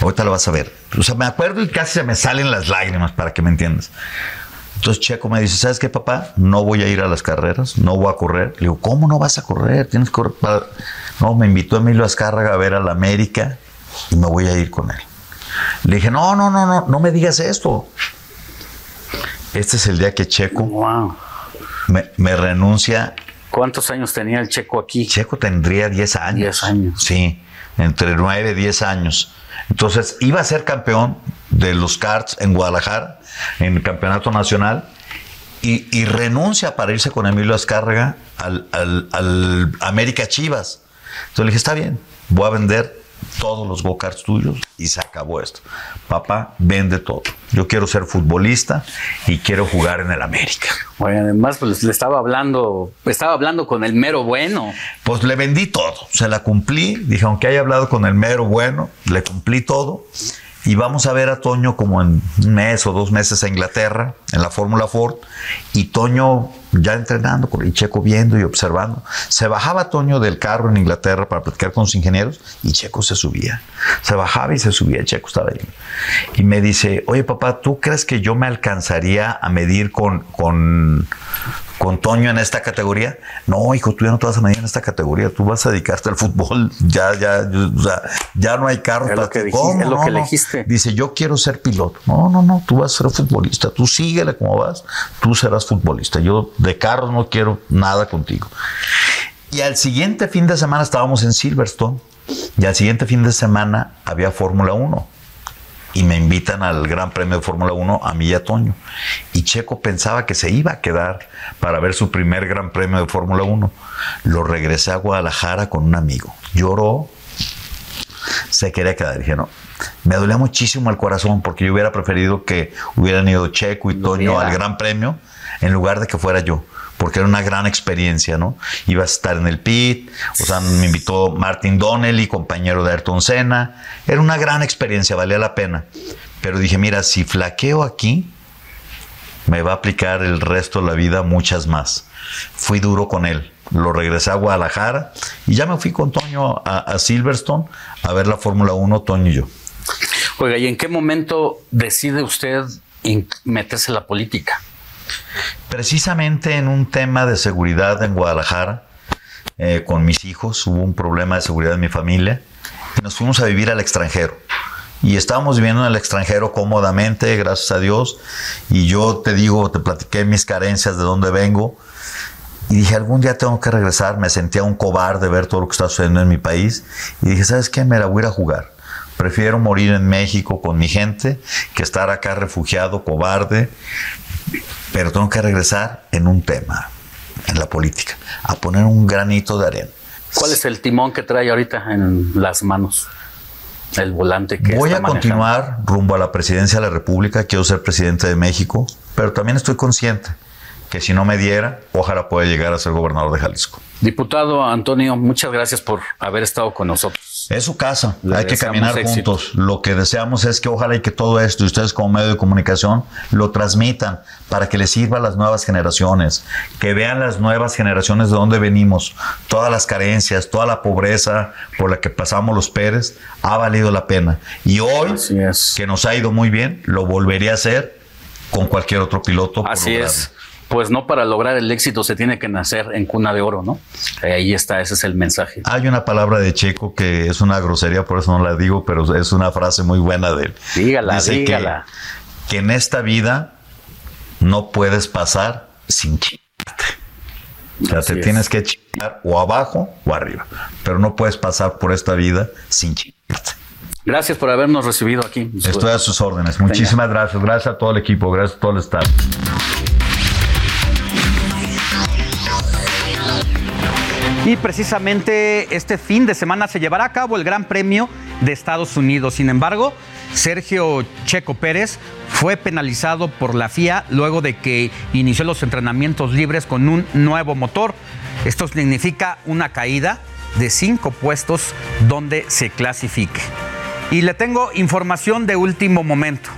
Ahorita la vas a ver. O sea, me acuerdo y casi se me salen las lágrimas para que me entiendas. Entonces Checo me dice, ¿sabes qué, papá? No voy a ir a las carreras, no voy a correr. Le digo, ¿cómo no vas a correr? Tienes que correr. No, me invitó Emilio Azcárraga a ver a la América y me voy a ir con él. Le dije, no, no, no, no, no me digas esto. Este es el día que Checo me, me renuncia. ¿Cuántos años tenía el Checo aquí? Checo tendría 10 años. 10 años. Sí, entre 9 y 10 años. Entonces iba a ser campeón de los karts en Guadalajara, en el campeonato nacional, y, y renuncia para irse con Emilio Azcárraga al, al- al América Chivas. Entonces le dije, está bien, voy a vender todos los go-karts tuyos y se acabó esto. Papá, vende todo. Yo quiero ser futbolista y quiero jugar en el América. Oye, además, pues le estaba hablando, estaba hablando con el mero bueno. Pues le vendí todo, se la cumplí. Dije, aunque haya hablado con el mero bueno, le cumplí todo. Y vamos a ver a Toño como en un mes o dos meses a Inglaterra, en la Fórmula Ford. Y Toño ya entrenando, y Checo viendo y observando. Se bajaba Toño del carro en Inglaterra para platicar con sus ingenieros y Checo se subía. Se bajaba y se subía, Checo estaba ahí. Y me dice, oye papá, ¿tú crees que yo me alcanzaría a medir con, con, con Toño en esta categoría. No, hijo, tú ya no te vas a medir en esta categoría, tú vas a dedicarte al fútbol. Ya, ya, o sea, ya no hay carro Es lo que dijiste, es lo que elegiste. Dice, yo quiero ser piloto. No, no, no, tú vas a ser futbolista. Tú síguele como vas, tú serás futbolista. Yo de carros no quiero nada contigo. Y al siguiente fin de semana estábamos en Silverstone y al siguiente fin de semana había Fórmula 1 y me invitan al Gran Premio de Fórmula 1 a mí y a Toño. Y Checo pensaba que se iba a quedar para ver su primer Gran Premio de Fórmula 1. Lo regresé a Guadalajara con un amigo. Lloró, se quería quedar. Dije, no. Me dolía muchísimo el corazón porque yo hubiera preferido que hubieran ido Checo y Toño al Gran Premio en lugar de que fuera yo. Porque era una gran experiencia, ¿no? Iba a estar en el pit, o sea, me invitó Martin Donnelly, compañero de Ayrton Senna. Era una gran experiencia, valía la pena. Pero dije, mira, si flaqueo aquí, me va a aplicar el resto de la vida muchas más. Fui duro con él. Lo regresé a Guadalajara y ya me fui con Toño a, a Silverstone a ver la Fórmula 1, Toño y yo. Oiga, ¿y en qué momento decide usted meterse en la política? Precisamente en un tema de seguridad en Guadalajara, eh, con mis hijos, hubo un problema de seguridad en mi familia y nos fuimos a vivir al extranjero. Y estábamos viviendo en el extranjero cómodamente, gracias a Dios. Y yo te digo, te platiqué mis carencias, de dónde vengo. Y dije, algún día tengo que regresar. Me sentía un cobarde ver todo lo que está sucediendo en mi país. Y dije, ¿sabes qué? Me la voy a ir a jugar. Prefiero morir en México con mi gente que estar acá refugiado, cobarde. Pero tengo que regresar en un tema, en la política, a poner un granito de arena. ¿Cuál es el timón que trae ahorita en las manos? El volante que Voy está a manejando. continuar rumbo a la presidencia de la República. Quiero ser presidente de México, pero también estoy consciente que si no me diera, ojalá pueda llegar a ser gobernador de Jalisco. Diputado Antonio, muchas gracias por haber estado con nosotros. Es su casa, Le hay que caminar éxito. juntos. Lo que deseamos es que ojalá y que todo esto, y ustedes como medio de comunicación, lo transmitan para que les sirva a las nuevas generaciones, que vean las nuevas generaciones de dónde venimos, todas las carencias, toda la pobreza por la que pasamos los Pérez, ha valido la pena. Y hoy, que nos ha ido muy bien, lo volvería a hacer con cualquier otro piloto. Así es. Pues no para lograr el éxito se tiene que nacer en cuna de oro, ¿no? Ahí está, ese es el mensaje. Hay una palabra de Checo que es una grosería, por eso no la digo, pero es una frase muy buena de él. Dígala, Dice que- dígala. Que, en esta vida no puedes pasar sin chingarte. O sea, te es. tienes que chingar o abajo o arriba, pero no puedes pasar por esta vida sin chingarte. Gracias por habernos recibido aquí. Estoy a sus órdenes. Muchísimas gracias. Gracias a todo el equipo. Gracias a todo el staff. Y precisamente este fin de semana se llevará a cabo el Gran Premio de Estados Unidos. Sin embargo, Sergio Checo Pérez fue penalizado por la FIA luego de que inició los entrenamientos libres con un nuevo motor. Esto significa una caída de cinco puestos donde se clasifique. Y le tengo información de último momento.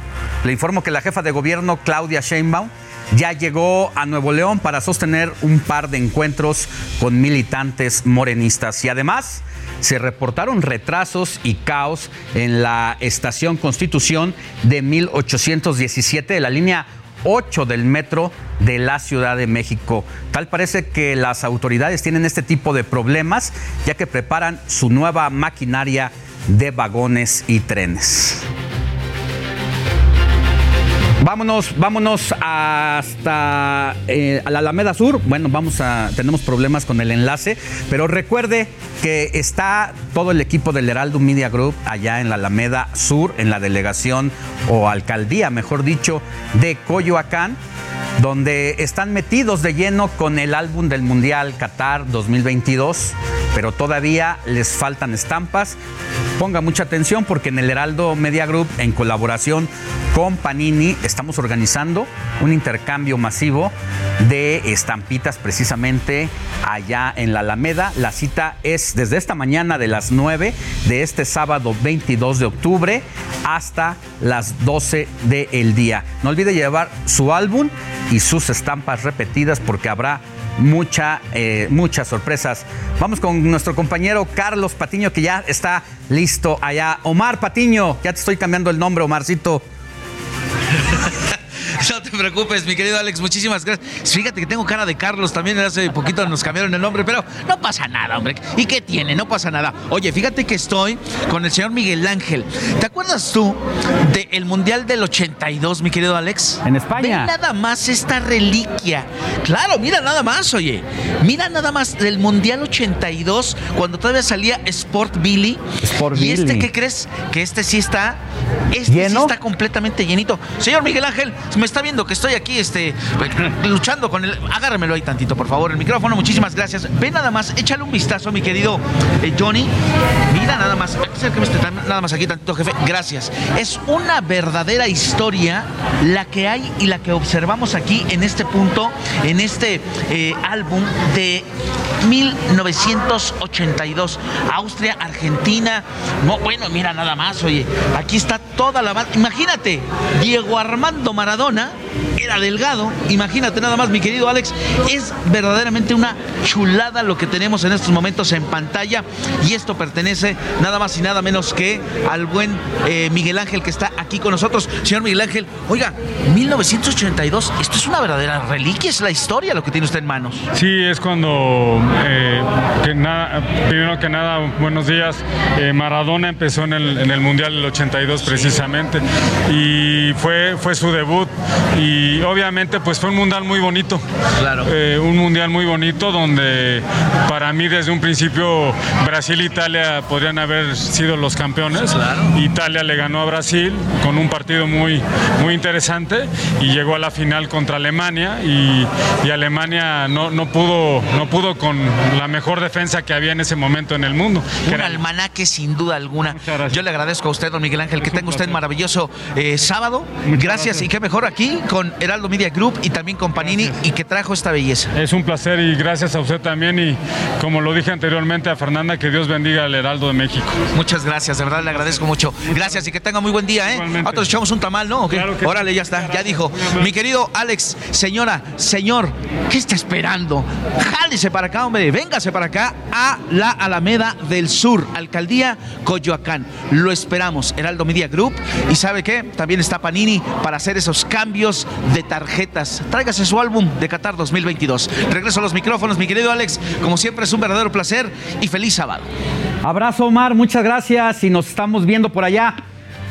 Le informo que la jefa de gobierno, Claudia Sheinbaum, ya llegó a Nuevo León para sostener un par de encuentros con militantes morenistas. Y además se reportaron retrasos y caos en la estación Constitución de 1817 de la línea 8 del metro de la Ciudad de México. Tal parece que las autoridades tienen este tipo de problemas ya que preparan su nueva maquinaria de vagones y trenes. Vámonos, vámonos hasta eh, a la Alameda Sur. Bueno, vamos a, tenemos problemas con el enlace, pero recuerde que está todo el equipo del Heraldo Media Group allá en la Alameda Sur, en la delegación o alcaldía, mejor dicho, de Coyoacán donde están metidos de lleno con el álbum del Mundial Qatar 2022 pero todavía les faltan estampas. Ponga mucha atención porque en el Heraldo Media Group, en colaboración con Panini, estamos organizando un intercambio masivo de estampitas precisamente allá en la Alameda. La cita es desde esta mañana de las 9 de este sábado 22 de octubre hasta las 12 del día. No olvide llevar su álbum y sus estampas repetidas porque habrá mucha, eh, muchas sorpresas. Vamos con nuestro compañero Carlos Patiño que ya está listo allá. Omar Patiño, ya te estoy cambiando el nombre, Omarcito. No te preocupes, mi querido Alex, muchísimas gracias. Fíjate que tengo cara de Carlos también, hace poquito nos cambiaron el nombre, pero no pasa nada, hombre. ¿Y qué tiene? No pasa nada. Oye, fíjate que estoy con el señor Miguel Ángel. ¿Te acuerdas tú del Mundial del 82, mi querido Alex? En España. Ve nada más esta reliquia. Claro, mira nada más, oye. Mira nada más del Mundial 82, cuando todavía salía Sport Billy. Sport ¿Y este Billy. qué crees? Que este sí está... Este ¿Lleno? sí está completamente llenito. Señor Miguel Ángel, me está viendo que estoy aquí este, luchando con el... Agárramelo ahí tantito, por favor, el micrófono. Muchísimas gracias. Ve nada más, échale un vistazo, mi querido eh, Johnny. Mira nada más, este nada más aquí tantito, jefe. Gracias. Es una verdadera historia la que hay y la que observamos aquí en este punto, en este eh, álbum de 1982. Austria, Argentina. No, bueno, mira nada más, oye. Aquí está toda la... ma- Imagínate, Diego Armando Maradona persona era delgado. Imagínate nada más, mi querido Alex. Es verdaderamente una chulada lo que tenemos en estos momentos en pantalla. Y esto pertenece nada más y nada menos que al buen eh, Miguel Ángel que está aquí con nosotros. Señor Miguel Ángel, oiga, 1982, esto es una verdadera reliquia, es la historia lo que tiene usted en manos. Sí, es cuando, eh, que nada, primero que nada, buenos días. Eh, Maradona empezó en el, en el Mundial del 82 precisamente y fue, fue su debut y obviamente pues fue un Mundial muy bonito. Claro. Eh, un Mundial muy bonito donde para mí desde un principio Brasil e Italia podrían haber sido los campeones. Italia le ganó a Brasil con un partido muy, muy interesante y llegó a la final contra Alemania y, y Alemania no, no, pudo, no pudo con la mejor defensa que había en ese momento en el mundo. Un era- almanaque sin duda alguna. Yo le agradezco a usted, don Miguel Ángel, que tenga usted maravilloso eh, sábado. Gracias y qué mejor aquí con Heraldo Media Group y también con Panini y que trajo esta belleza. Es un placer y gracias a usted también y como lo dije anteriormente a Fernanda, que Dios bendiga al Heraldo de México. Muchas gracias, de verdad le agradezco mucho. Gracias y que tenga muy buen día, ¿eh? Nosotros echamos un tamal, ¿no? ¿O qué? Órale, ya está, ya dijo. Mi querido Alex, señora, señor, ¿qué está esperando? Jálese para acá, hombre, véngase para acá a la Alameda del Sur, Alcaldía Coyoacán. Lo esperamos, Heraldo Media Group. Y ¿sabe qué? También está Panini para hacer esos cambios de tarjetas. Tráigase su álbum de Qatar 2022. Regreso a los micrófonos, mi querido Alex. Como siempre, es un verdadero placer y feliz sábado. Abrazo, Omar, muchas gracias y nos estamos viendo por allá.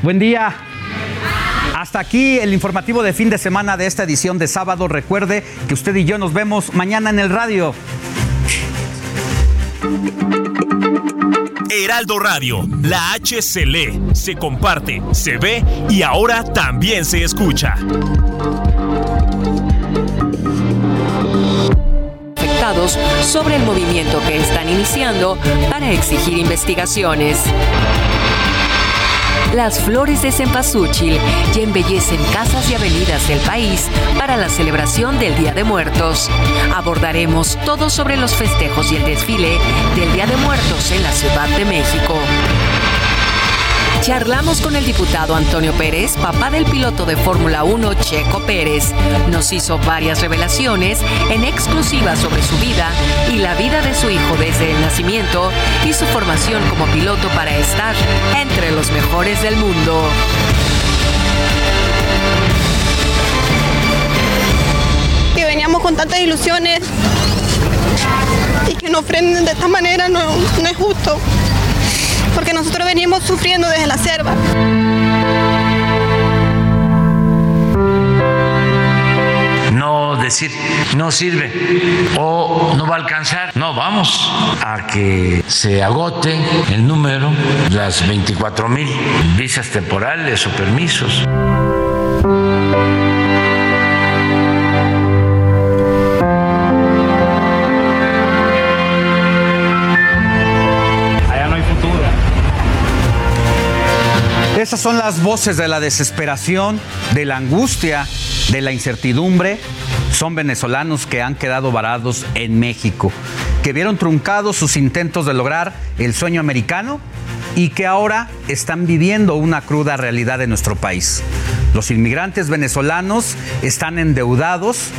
Buen día. Hasta aquí el informativo de fin de semana de esta edición de sábado. Recuerde que usted y yo nos vemos mañana en el radio. Heraldo Radio, la H se lee, se comparte, se ve y ahora también se escucha. afectados sobre el movimiento que están iniciando para exigir investigaciones. Las flores de cempasúchil ya embellecen casas y avenidas del país para la celebración del Día de Muertos. Abordaremos todo sobre los festejos y el desfile del Día de Muertos en la Ciudad de México. Charlamos con el diputado Antonio Pérez, papá del piloto de Fórmula 1 Checo Pérez. Nos hizo varias revelaciones en exclusiva sobre su vida y la vida de su hijo desde el nacimiento y su formación como piloto para estar entre los mejores del mundo. que veníamos con tantas ilusiones y que nos frenen de esta manera no es justo, porque nosotros venimos sufriendo desde la selva. no decir no sirve o no va a alcanzar. No, vamos a que se agote el número, las 24 mil visas temporales o permisos. Son las voces de la desesperación, de la angustia, de la incertidumbre. Son venezolanos que han quedado varados en México, que vieron truncados sus intentos de lograr el sueño americano y que ahora están viviendo una cruda realidad en nuestro país. Los inmigrantes venezolanos están endeudados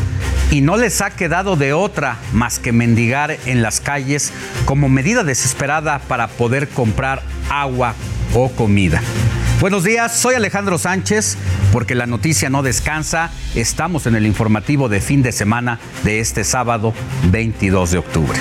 y no les ha quedado de otra más que mendigar en las calles como medida desesperada para poder comprar agua o comida. Buenos días, soy Alejandro Sánchez, porque la noticia no descansa. Estamos en el informativo de fin de semana de este sábado 22 de octubre.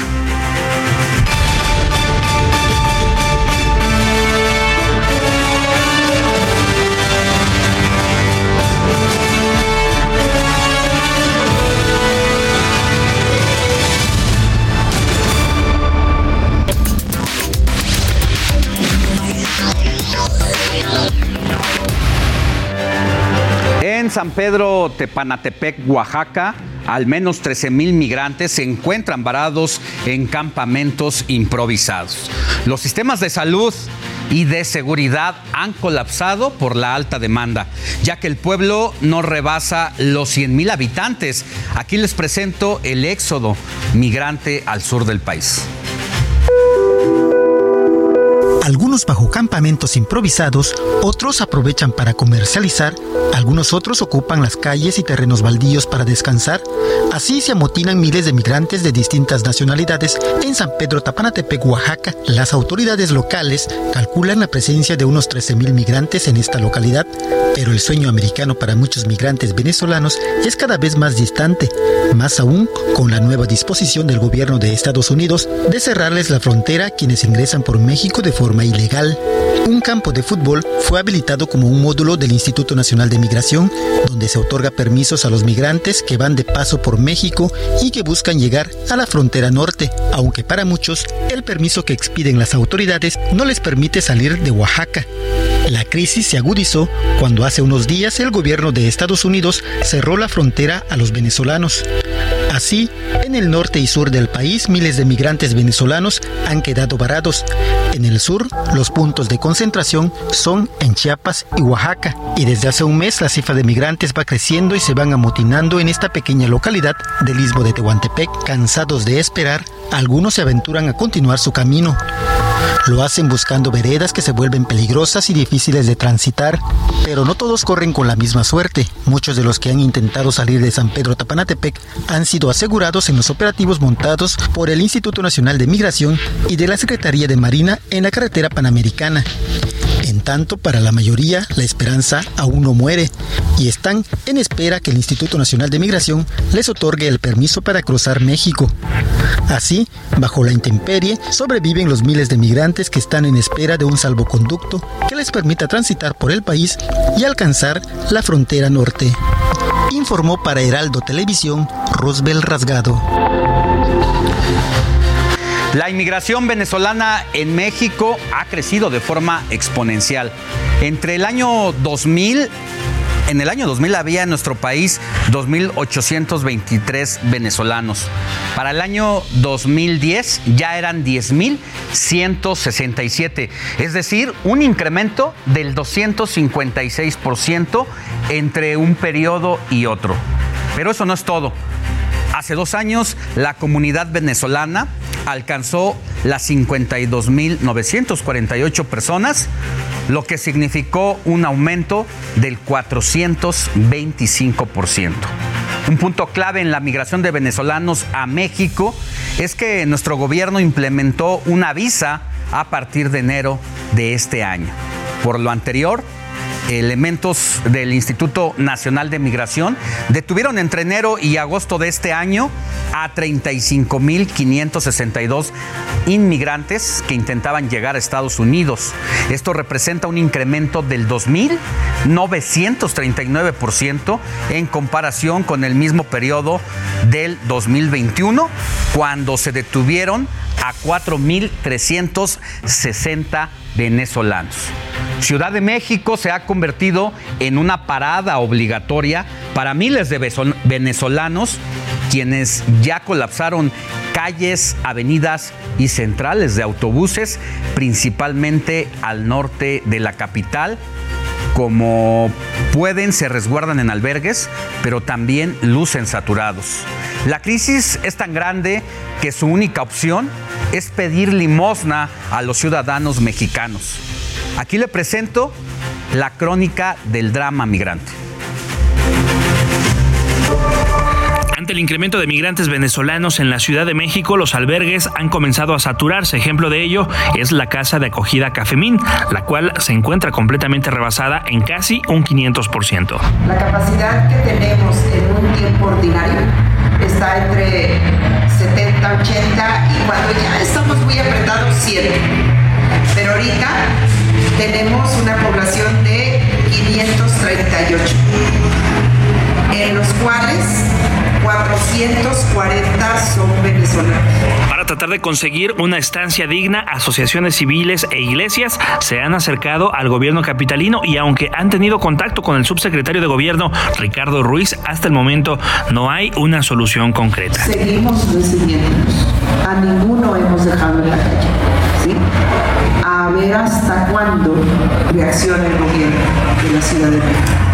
San Pedro Tepanatepec, Oaxaca, al menos 13 mil migrantes se encuentran varados en campamentos improvisados. Los sistemas de salud y de seguridad han colapsado por la alta demanda, ya que el pueblo no rebasa los 100 mil habitantes. Aquí les presento el éxodo migrante al sur del país. Algunos bajo campamentos improvisados, otros aprovechan para comercializar, algunos otros ocupan las calles y terrenos baldíos para descansar. Así se amotinan miles de migrantes de distintas nacionalidades en San Pedro Tapanatepec, Oaxaca. Las autoridades locales calculan la presencia de unos 13.000 migrantes en esta localidad, pero el sueño americano para muchos migrantes venezolanos es cada vez más distante, más aún con la nueva disposición del gobierno de Estados Unidos de cerrarles la frontera a quienes ingresan por México de forma ilegal. Un campo de fútbol fue habilitado como un módulo del Instituto Nacional de Migración, donde se otorga permisos a los migrantes que van de paso por México y que buscan llegar a la frontera norte, aunque para muchos el permiso que expiden las autoridades no les permite salir de Oaxaca. La crisis se agudizó cuando hace unos días el gobierno de Estados Unidos cerró la frontera a los venezolanos. Así, en el norte y sur del país, miles de migrantes venezolanos han quedado varados. En el sur, los puntos de concentración son en Chiapas y Oaxaca. Y desde hace un mes la cifra de migrantes va creciendo y se van amotinando en esta pequeña localidad del istmo de Tehuantepec. Cansados de esperar, algunos se aventuran a continuar su camino. Lo hacen buscando veredas que se vuelven peligrosas y difíciles de transitar, pero no todos corren con la misma suerte. Muchos de los que han intentado salir de San Pedro Tapanatepec han sido asegurados en los operativos montados por el Instituto Nacional de Migración y de la Secretaría de Marina en la carretera panamericana. En tanto, para la mayoría, la esperanza aún no muere y están en espera que el Instituto Nacional de Migración les otorgue el permiso para cruzar México. Así, bajo la intemperie, sobreviven los miles de migrantes que están en espera de un salvoconducto que les permita transitar por el país y alcanzar la frontera norte. Informó para Heraldo Televisión Rosbel Rasgado. La inmigración venezolana en México ha crecido de forma exponencial. Entre el año 2000 en el año 2000 había en nuestro país 2.823 venezolanos. Para el año 2010 ya eran 10.167, es decir, un incremento del 256% entre un periodo y otro. Pero eso no es todo. Hace dos años la comunidad venezolana alcanzó las 52.948 personas, lo que significó un aumento del 425%. Un punto clave en la migración de venezolanos a México es que nuestro gobierno implementó una visa a partir de enero de este año. Por lo anterior, elementos del Instituto Nacional de Migración detuvieron entre enero y agosto de este año a 35.562 inmigrantes que intentaban llegar a Estados Unidos. Esto representa un incremento del 2.939% en comparación con el mismo periodo del 2021, cuando se detuvieron a 4.360 venezolanos. Ciudad de México se ha convertido en una parada obligatoria para miles de venezolanos quienes ya colapsaron calles, avenidas y centrales de autobuses, principalmente al norte de la capital, como pueden se resguardan en albergues, pero también lucen saturados. La crisis es tan grande que su única opción es pedir limosna a los ciudadanos mexicanos. Aquí le presento la crónica del drama migrante. Ante el incremento de migrantes venezolanos en la Ciudad de México, los albergues han comenzado a saturarse. Ejemplo de ello es la casa de acogida Cafemín, la cual se encuentra completamente rebasada en casi un 500%. La capacidad que tenemos en un tiempo ordinario está entre 70, 80 y cuando ya estamos muy apretados 100. Pero ahorita tenemos una población de 538, en los cuales 440 son venezolanos. Para tratar de conseguir una estancia digna, asociaciones civiles e iglesias se han acercado al gobierno capitalino y aunque han tenido contacto con el subsecretario de gobierno Ricardo Ruiz, hasta el momento no hay una solución concreta. Seguimos recibiéndonos. A ninguno hemos dejado en la calle. ¿sí? A ver hasta cuándo reacciona el gobierno de la Ciudad de México.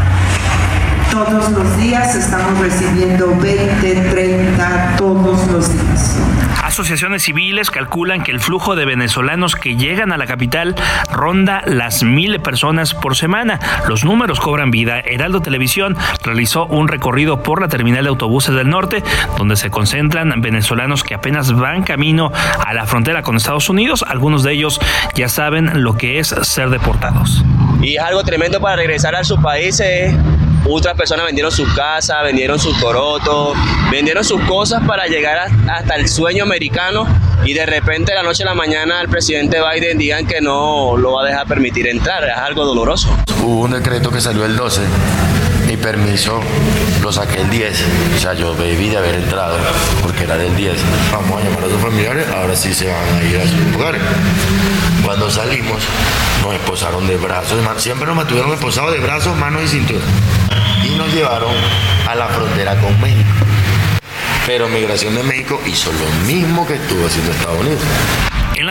Todos los días estamos recibiendo 20, 30, todos los días. Asociaciones civiles calculan que el flujo de venezolanos que llegan a la capital ronda las mil personas por semana. Los números cobran vida. Heraldo Televisión realizó un recorrido por la terminal de autobuses del norte, donde se concentran venezolanos que apenas van camino a la frontera con Estados Unidos. Algunos de ellos ya saben lo que es ser deportados. Y es algo tremendo para regresar a sus países. Otras personas vendieron su casa, vendieron sus corotos, vendieron sus cosas para llegar hasta el sueño americano y de repente la noche a la mañana el presidente Biden digan que no lo va a dejar permitir entrar. Es algo doloroso. Hubo un decreto que salió el 12. Mi permiso lo saqué el 10. O sea, yo debí de haber entrado porque era del 10. Vamos a llamar a sus familiares, ahora sí se van a ir a sus lugares. Cuando salimos, nos esposaron de brazos. Siempre nos mantuvieron esposados de brazos, manos y cintura. Y nos llevaron a la frontera con México. Pero Migración de México hizo lo mismo que estuvo haciendo Estados Unidos.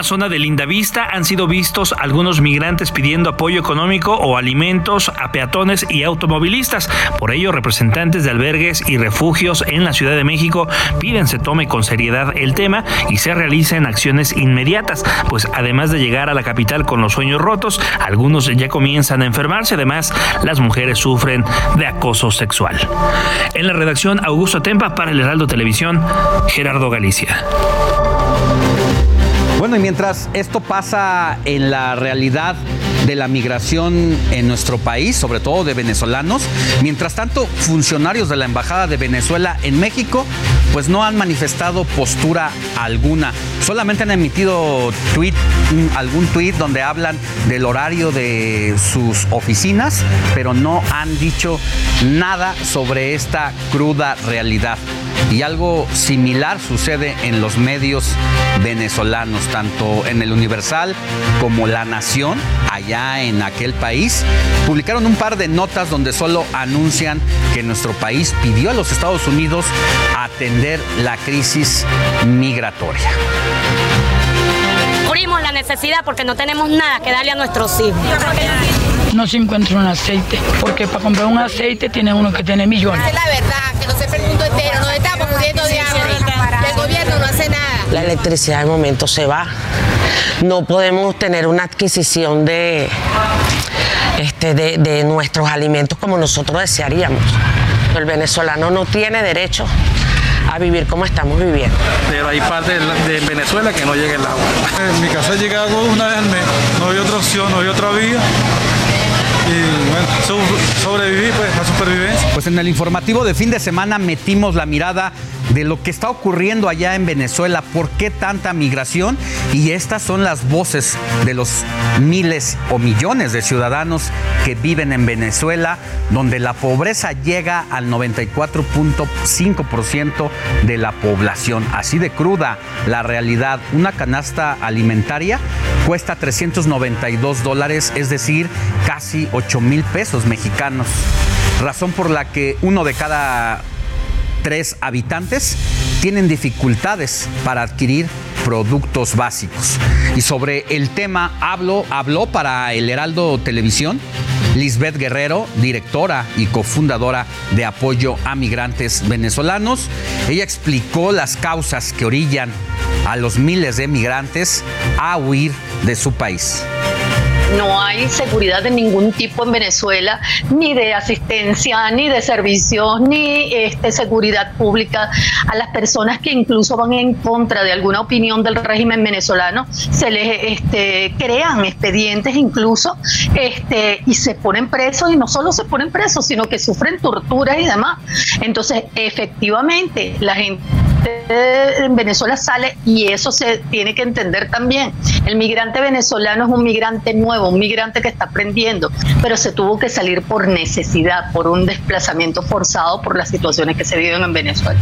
La zona de Lindavista han sido vistos algunos migrantes pidiendo apoyo económico o alimentos a peatones y automovilistas. Por ello, representantes de albergues y refugios en la Ciudad de México piden se tome con seriedad el tema y se realicen acciones inmediatas, pues además de llegar a la capital con los sueños rotos, algunos ya comienzan a enfermarse. Además, las mujeres sufren de acoso sexual. En la redacción, Augusto Tempa para el Heraldo Televisión, Gerardo Galicia. Bueno, y mientras esto pasa en la realidad de la migración en nuestro país, sobre todo de venezolanos, mientras tanto, funcionarios de la Embajada de Venezuela en México, pues no han manifestado postura alguna. Solamente han emitido algún tweet donde hablan del horario de sus oficinas, pero no han dicho nada sobre esta cruda realidad. Y algo similar sucede en los medios venezolanos, tanto en el Universal como La Nación, allá en aquel país. Publicaron un par de notas donde solo anuncian que nuestro país pidió a los Estados Unidos atender la crisis migratoria. La necesidad porque no tenemos nada que darle a nuestros hijos. No se encuentra un aceite, porque para comprar un aceite tiene uno que tener millones. Es la verdad, que no sepa el mundo entero, nos estamos muriendo de hambre. El gobierno no hace nada. La electricidad de momento se va. No podemos tener una adquisición de, este, de, de nuestros alimentos como nosotros desearíamos. El venezolano no tiene derecho a vivir como estamos viviendo. Pero hay partes de Venezuela que no llega el agua. En mi casa llega agua una vez al mes. No había otra opción, no había otra vía. Y bueno, so- sobreviví pues a supervivencia. Pues en el informativo de fin de semana metimos la mirada de lo que está ocurriendo allá en Venezuela, por qué tanta migración y estas son las voces de los miles o millones de ciudadanos que viven en Venezuela, donde la pobreza llega al 94.5% de la población. Así de cruda la realidad. Una canasta alimentaria cuesta 392 dólares, es decir, casi 8 mil pesos mexicanos. Razón por la que uno de cada tres habitantes tienen dificultades para adquirir productos básicos. Y sobre el tema hablo, habló para el Heraldo Televisión Lisbeth Guerrero, directora y cofundadora de Apoyo a Migrantes Venezolanos. Ella explicó las causas que orillan a los miles de migrantes a huir de su país no hay seguridad de ningún tipo en Venezuela, ni de asistencia, ni de servicios, ni este, seguridad pública a las personas que incluso van en contra de alguna opinión del régimen venezolano, se les este, crean expedientes incluso este, y se ponen presos y no solo se ponen presos, sino que sufren torturas y demás. Entonces, efectivamente, la gente en Venezuela sale y eso se tiene que entender también. El migrante venezolano es un migrante nuevo, un migrante que está aprendiendo, pero se tuvo que salir por necesidad, por un desplazamiento forzado por las situaciones que se viven en Venezuela.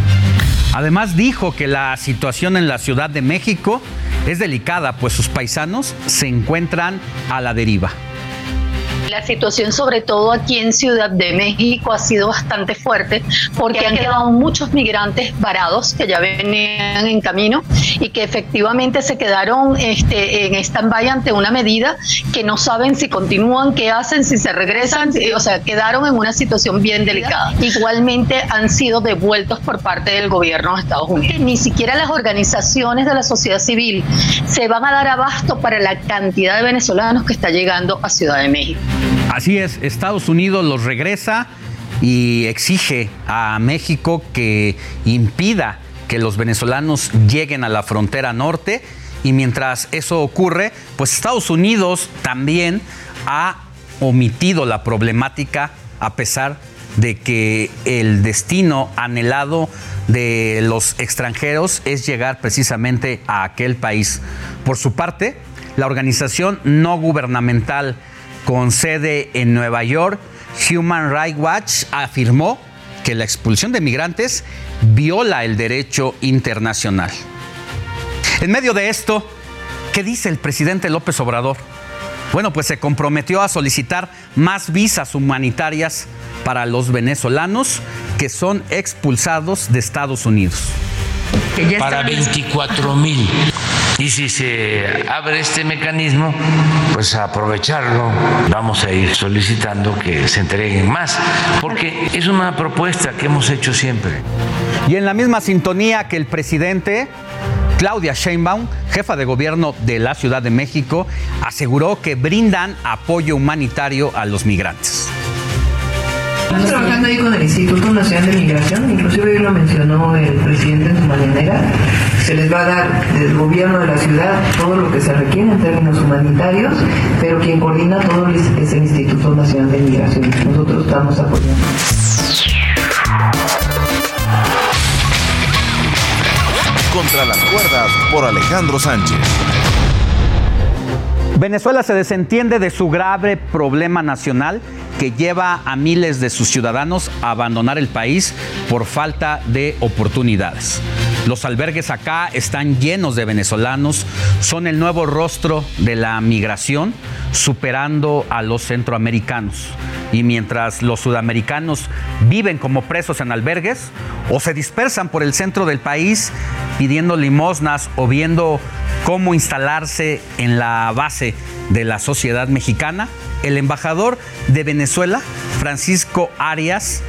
Además dijo que la situación en la Ciudad de México es delicada, pues sus paisanos se encuentran a la deriva. La situación, sobre todo aquí en Ciudad de México, ha sido bastante fuerte porque han quedado muchos migrantes varados que ya venían en camino y que efectivamente se quedaron este, en stand-by ante una medida que no saben si continúan, qué hacen, si se regresan, o sea, quedaron en una situación bien delicada. Igualmente han sido devueltos por parte del gobierno de Estados Unidos. Ni siquiera las organizaciones de la sociedad civil se van a dar abasto para la cantidad de venezolanos que está llegando a Ciudad de México. Así es, Estados Unidos los regresa y exige a México que impida que los venezolanos lleguen a la frontera norte y mientras eso ocurre, pues Estados Unidos también ha omitido la problemática a pesar de que el destino anhelado de los extranjeros es llegar precisamente a aquel país. Por su parte, la organización no gubernamental con sede en Nueva York, Human Rights Watch afirmó que la expulsión de migrantes viola el derecho internacional. En medio de esto, ¿qué dice el presidente López Obrador? Bueno, pues se comprometió a solicitar más visas humanitarias para los venezolanos que son expulsados de Estados Unidos. Para 24 mil y si se abre este mecanismo, pues aprovecharlo. Vamos a ir solicitando que se entreguen más, porque es una propuesta que hemos hecho siempre. Y en la misma sintonía que el presidente, Claudia Sheinbaum, jefa de gobierno de la Ciudad de México, aseguró que brindan apoyo humanitario a los migrantes. Estamos trabajando ahí con el Instituto Nacional de Migración, inclusive hoy lo mencionó el presidente en su mañanera, se les va a dar del gobierno de la ciudad todo lo que se requiere en términos humanitarios, pero quien coordina todo es, el Instituto Nacional de Migración. Nosotros estamos apoyando. Contra las cuerdas por Alejandro Sánchez. Venezuela se desentiende de su grave problema nacional que lleva a miles de sus ciudadanos a abandonar el país por falta de oportunidades. Los albergues acá están llenos de venezolanos, son el nuevo rostro de la migración, superando a los centroamericanos. Y mientras los sudamericanos viven como presos en albergues o se dispersan por el centro del país pidiendo limosnas o viendo cómo instalarse en la base de la sociedad mexicana, el embajador de Venezuela, Francisco Arias,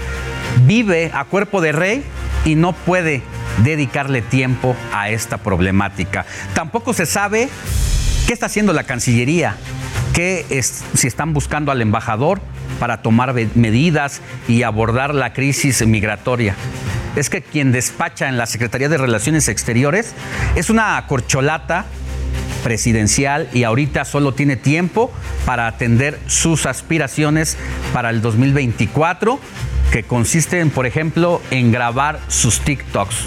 vive a cuerpo de rey y no puede dedicarle tiempo a esta problemática. Tampoco se sabe qué está haciendo la Cancillería, qué es, si están buscando al embajador para tomar medidas y abordar la crisis migratoria. Es que quien despacha en la Secretaría de Relaciones Exteriores es una corcholata presidencial y ahorita solo tiene tiempo para atender sus aspiraciones para el 2024 que consisten, por ejemplo, en grabar sus TikToks,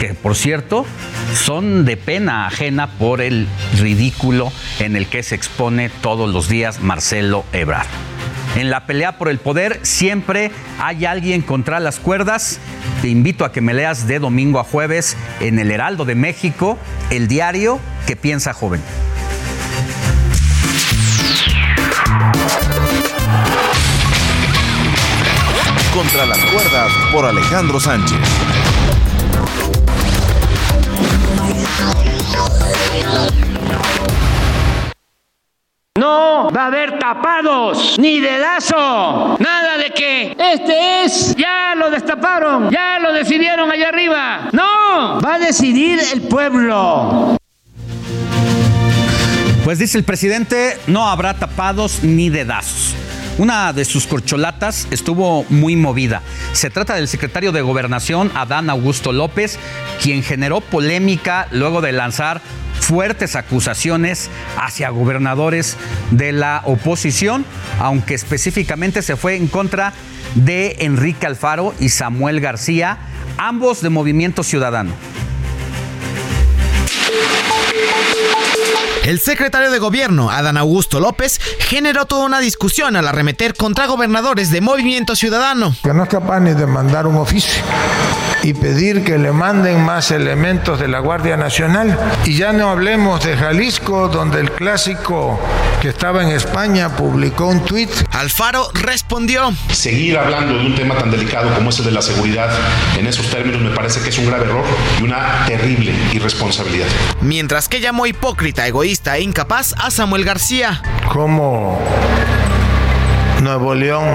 que por cierto son de pena ajena por el ridículo en el que se expone todos los días Marcelo Ebrard. En la pelea por el poder siempre hay alguien contra las cuerdas. Te invito a que me leas de domingo a jueves en el Heraldo de México, el diario que piensa joven. Contra las cuerdas por Alejandro Sánchez. No va a haber tapados ni dedazo. Nada de que este es, ya lo destaparon, ya lo decidieron allá arriba. No, va a decidir el pueblo. Pues dice el presidente, no habrá tapados ni dedazos. Una de sus corcholatas estuvo muy movida. Se trata del secretario de Gobernación, Adán Augusto López, quien generó polémica luego de lanzar fuertes acusaciones hacia gobernadores de la oposición, aunque específicamente se fue en contra de Enrique Alfaro y Samuel García, ambos de Movimiento Ciudadano. El secretario de Gobierno, Adán Augusto López, generó toda una discusión al arremeter contra gobernadores de Movimiento Ciudadano. Que no es capaz ni de mandar un oficio y pedir que le manden más elementos de la Guardia Nacional. Y ya no hablemos de Jalisco, donde el clásico que estaba en España publicó un tuit. Alfaro respondió. Seguir hablando de un tema tan delicado como ese de la seguridad en esos términos me parece que es un grave error y una terrible irresponsabilidad. Mientras que llamó hipócrita, egoísta e incapaz a Samuel García. Como Nuevo León,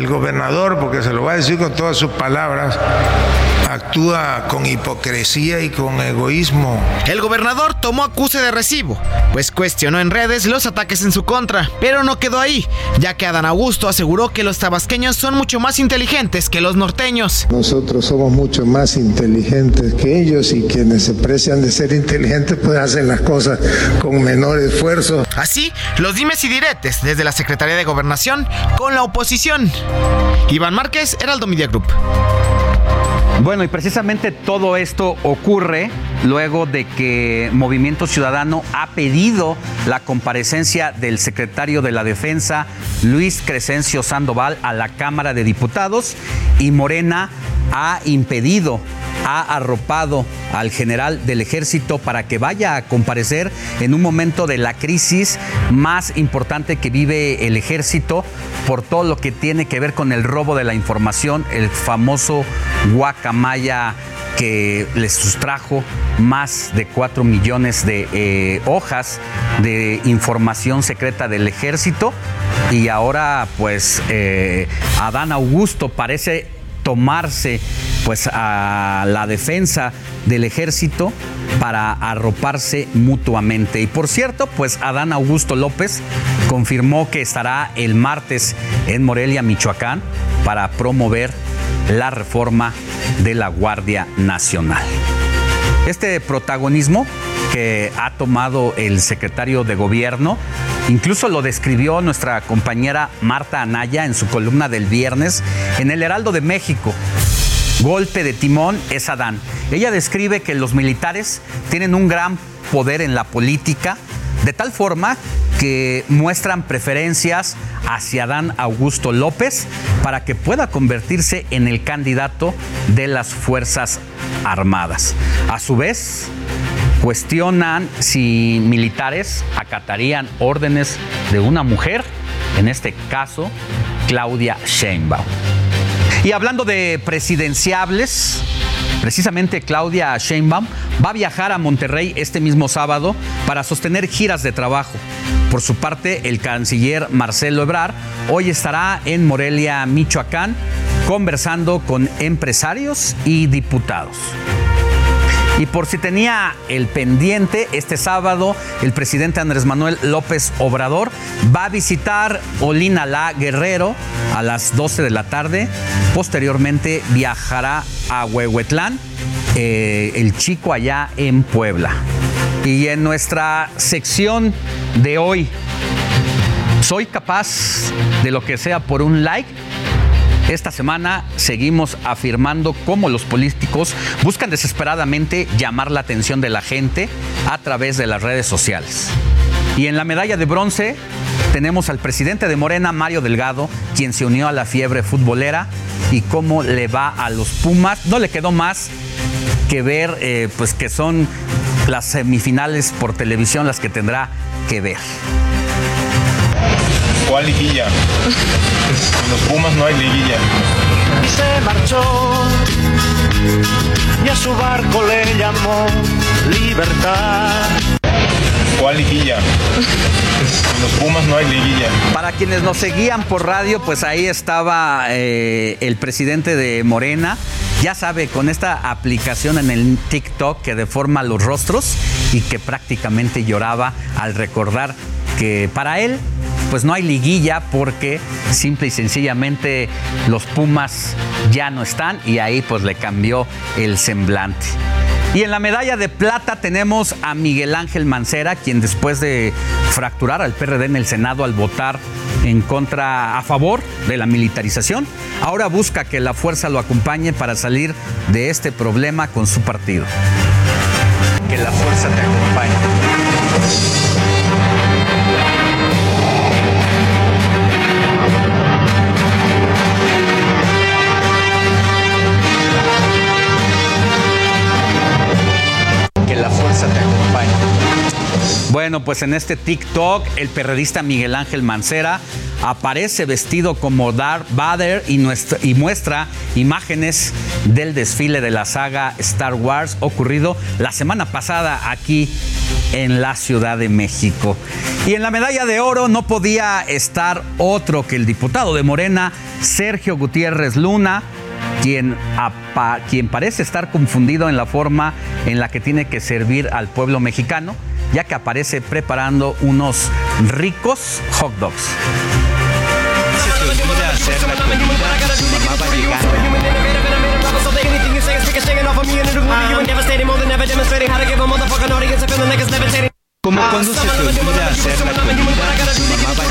el gobernador, porque se lo va a decir con todas sus palabras, actúa con hipocresía y con egoísmo. El gobernador tomó acuse de recibo, pues cuestionó en redes los ataques en su contra, pero no quedó ahí, ya que Adán Augusto aseguró que los tabasqueños son mucho más inteligentes que los norteños. Nosotros somos mucho más inteligentes que ellos y quienes se precian de ser inteligentes pues hacen las cosas con menor esfuerzo. Así, los dimes y diretes desde la Secretaría de Gobernación con la oposición. Iván Márquez, Heraldo Media Group. Bueno, y precisamente todo esto ocurre luego de que Movimiento Ciudadano ha pedido la comparecencia del secretario de la Defensa, Luis Crescencio Sandoval, a la Cámara de Diputados y Morena ha impedido ha arropado al general del ejército para que vaya a comparecer en un momento de la crisis más importante que vive el ejército por todo lo que tiene que ver con el robo de la información, el famoso guacamaya que les sustrajo más de 4 millones de eh, hojas de información secreta del ejército. Y ahora pues eh, Adán Augusto parece tomarse pues a la defensa del ejército para arroparse mutuamente. Y por cierto, pues Adán Augusto López confirmó que estará el martes en Morelia, Michoacán, para promover la reforma de la Guardia Nacional. Este protagonismo que ha tomado el secretario de gobierno. Incluso lo describió nuestra compañera Marta Anaya en su columna del viernes en el Heraldo de México. Golpe de timón es Adán. Ella describe que los militares tienen un gran poder en la política, de tal forma que muestran preferencias hacia Adán Augusto López para que pueda convertirse en el candidato de las Fuerzas Armadas. A su vez, cuestionan si militares acatarían órdenes de una mujer, en este caso, Claudia Sheinbaum. Y hablando de presidenciables, precisamente Claudia Sheinbaum va a viajar a Monterrey este mismo sábado para sostener giras de trabajo. Por su parte, el canciller Marcelo Ebrard hoy estará en Morelia, Michoacán, conversando con empresarios y diputados. Y por si tenía el pendiente, este sábado el presidente Andrés Manuel López Obrador va a visitar Olina La Guerrero a las 12 de la tarde. Posteriormente viajará a Huehuetlán, eh, el chico allá en Puebla. Y en nuestra sección de hoy, soy capaz de lo que sea por un like. Esta semana seguimos afirmando cómo los políticos buscan desesperadamente llamar la atención de la gente a través de las redes sociales. Y en la medalla de bronce tenemos al presidente de Morena, Mario Delgado, quien se unió a la fiebre futbolera y cómo le va a los Pumas. No le quedó más que ver, eh, pues que son las semifinales por televisión las que tendrá que ver. ¿Cuál liguilla? En los Pumas no hay liguilla. Se marchó y a su barco le llamó libertad. ¿Cuál liguilla? los Pumas no hay liguilla. Para quienes nos seguían por radio, pues ahí estaba eh, el presidente de Morena. Ya sabe, con esta aplicación en el TikTok que deforma los rostros y que prácticamente lloraba al recordar que para él pues no hay liguilla porque simple y sencillamente los Pumas ya no están y ahí pues le cambió el semblante. Y en la medalla de plata tenemos a Miguel Ángel Mancera, quien después de fracturar al PRD en el Senado al votar en contra, a favor de la militarización, ahora busca que la fuerza lo acompañe para salir de este problema con su partido. Que la fuerza te acompañe. Bueno, pues en este TikTok, el periodista Miguel Ángel Mancera aparece vestido como Darth Vader y, muestra imágenes del desfile de la saga Star Wars ocurrido la semana pasada aquí en la Ciudad de México. Y en la medalla de oro no podía estar otro que el diputado de Morena, Sergio Gutiérrez Luna, quien parece estar confundido en la forma en la que tiene que servir al pueblo mexicano ya que aparece preparando unos ricos hot dogs. Como cuando se te olvida hacer la comida, mamá va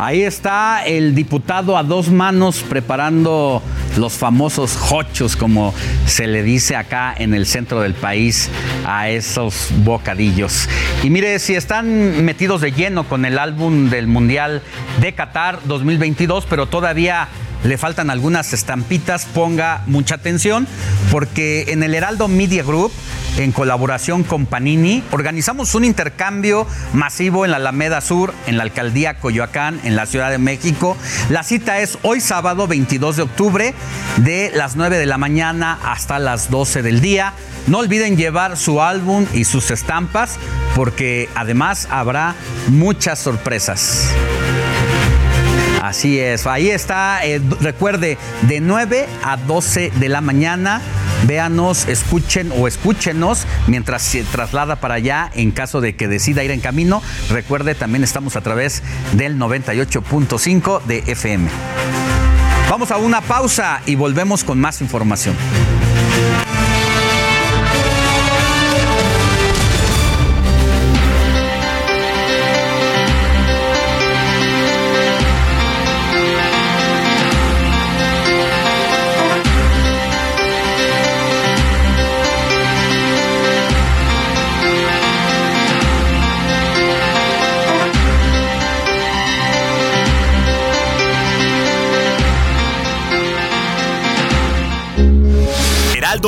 Ahí está el diputado a dos manos preparando los famosos hochos, como se le dice acá en el centro del país a esos bocadillos. Y mire, si están metidos de lleno con el álbum del Mundial de Qatar 2022, pero todavía le faltan algunas estampitas, ponga mucha atención, porque en el Heraldo Media Group en colaboración con Panini, organizamos un intercambio masivo en la Alameda Sur, en la alcaldía Coyoacán, en la Ciudad de México. La cita es hoy sábado 22 de octubre, de las 9 de la mañana hasta las 12 del día. No olviden llevar su álbum y sus estampas, porque además habrá muchas sorpresas. Así es, ahí está, eh, recuerde, de 9 a 12 de la mañana véanos, escuchen o escúchenos mientras se traslada para allá en caso de que decida ir en camino. Recuerde, también estamos a través del 98.5 de FM. Vamos a una pausa y volvemos con más información.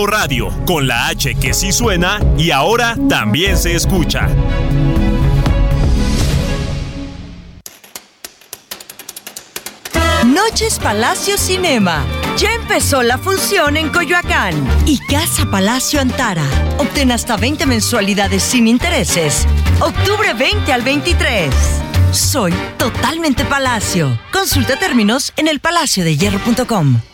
Radio, con la H que sí suena y ahora también se escucha. Noches Palacio Cinema. Ya empezó la función en Coyoacán y Casa Palacio Antara. Obtén hasta 20 mensualidades sin intereses. Octubre 20 al 23. Soy totalmente Palacio. Consulta términos en elpalaciodehierro.com.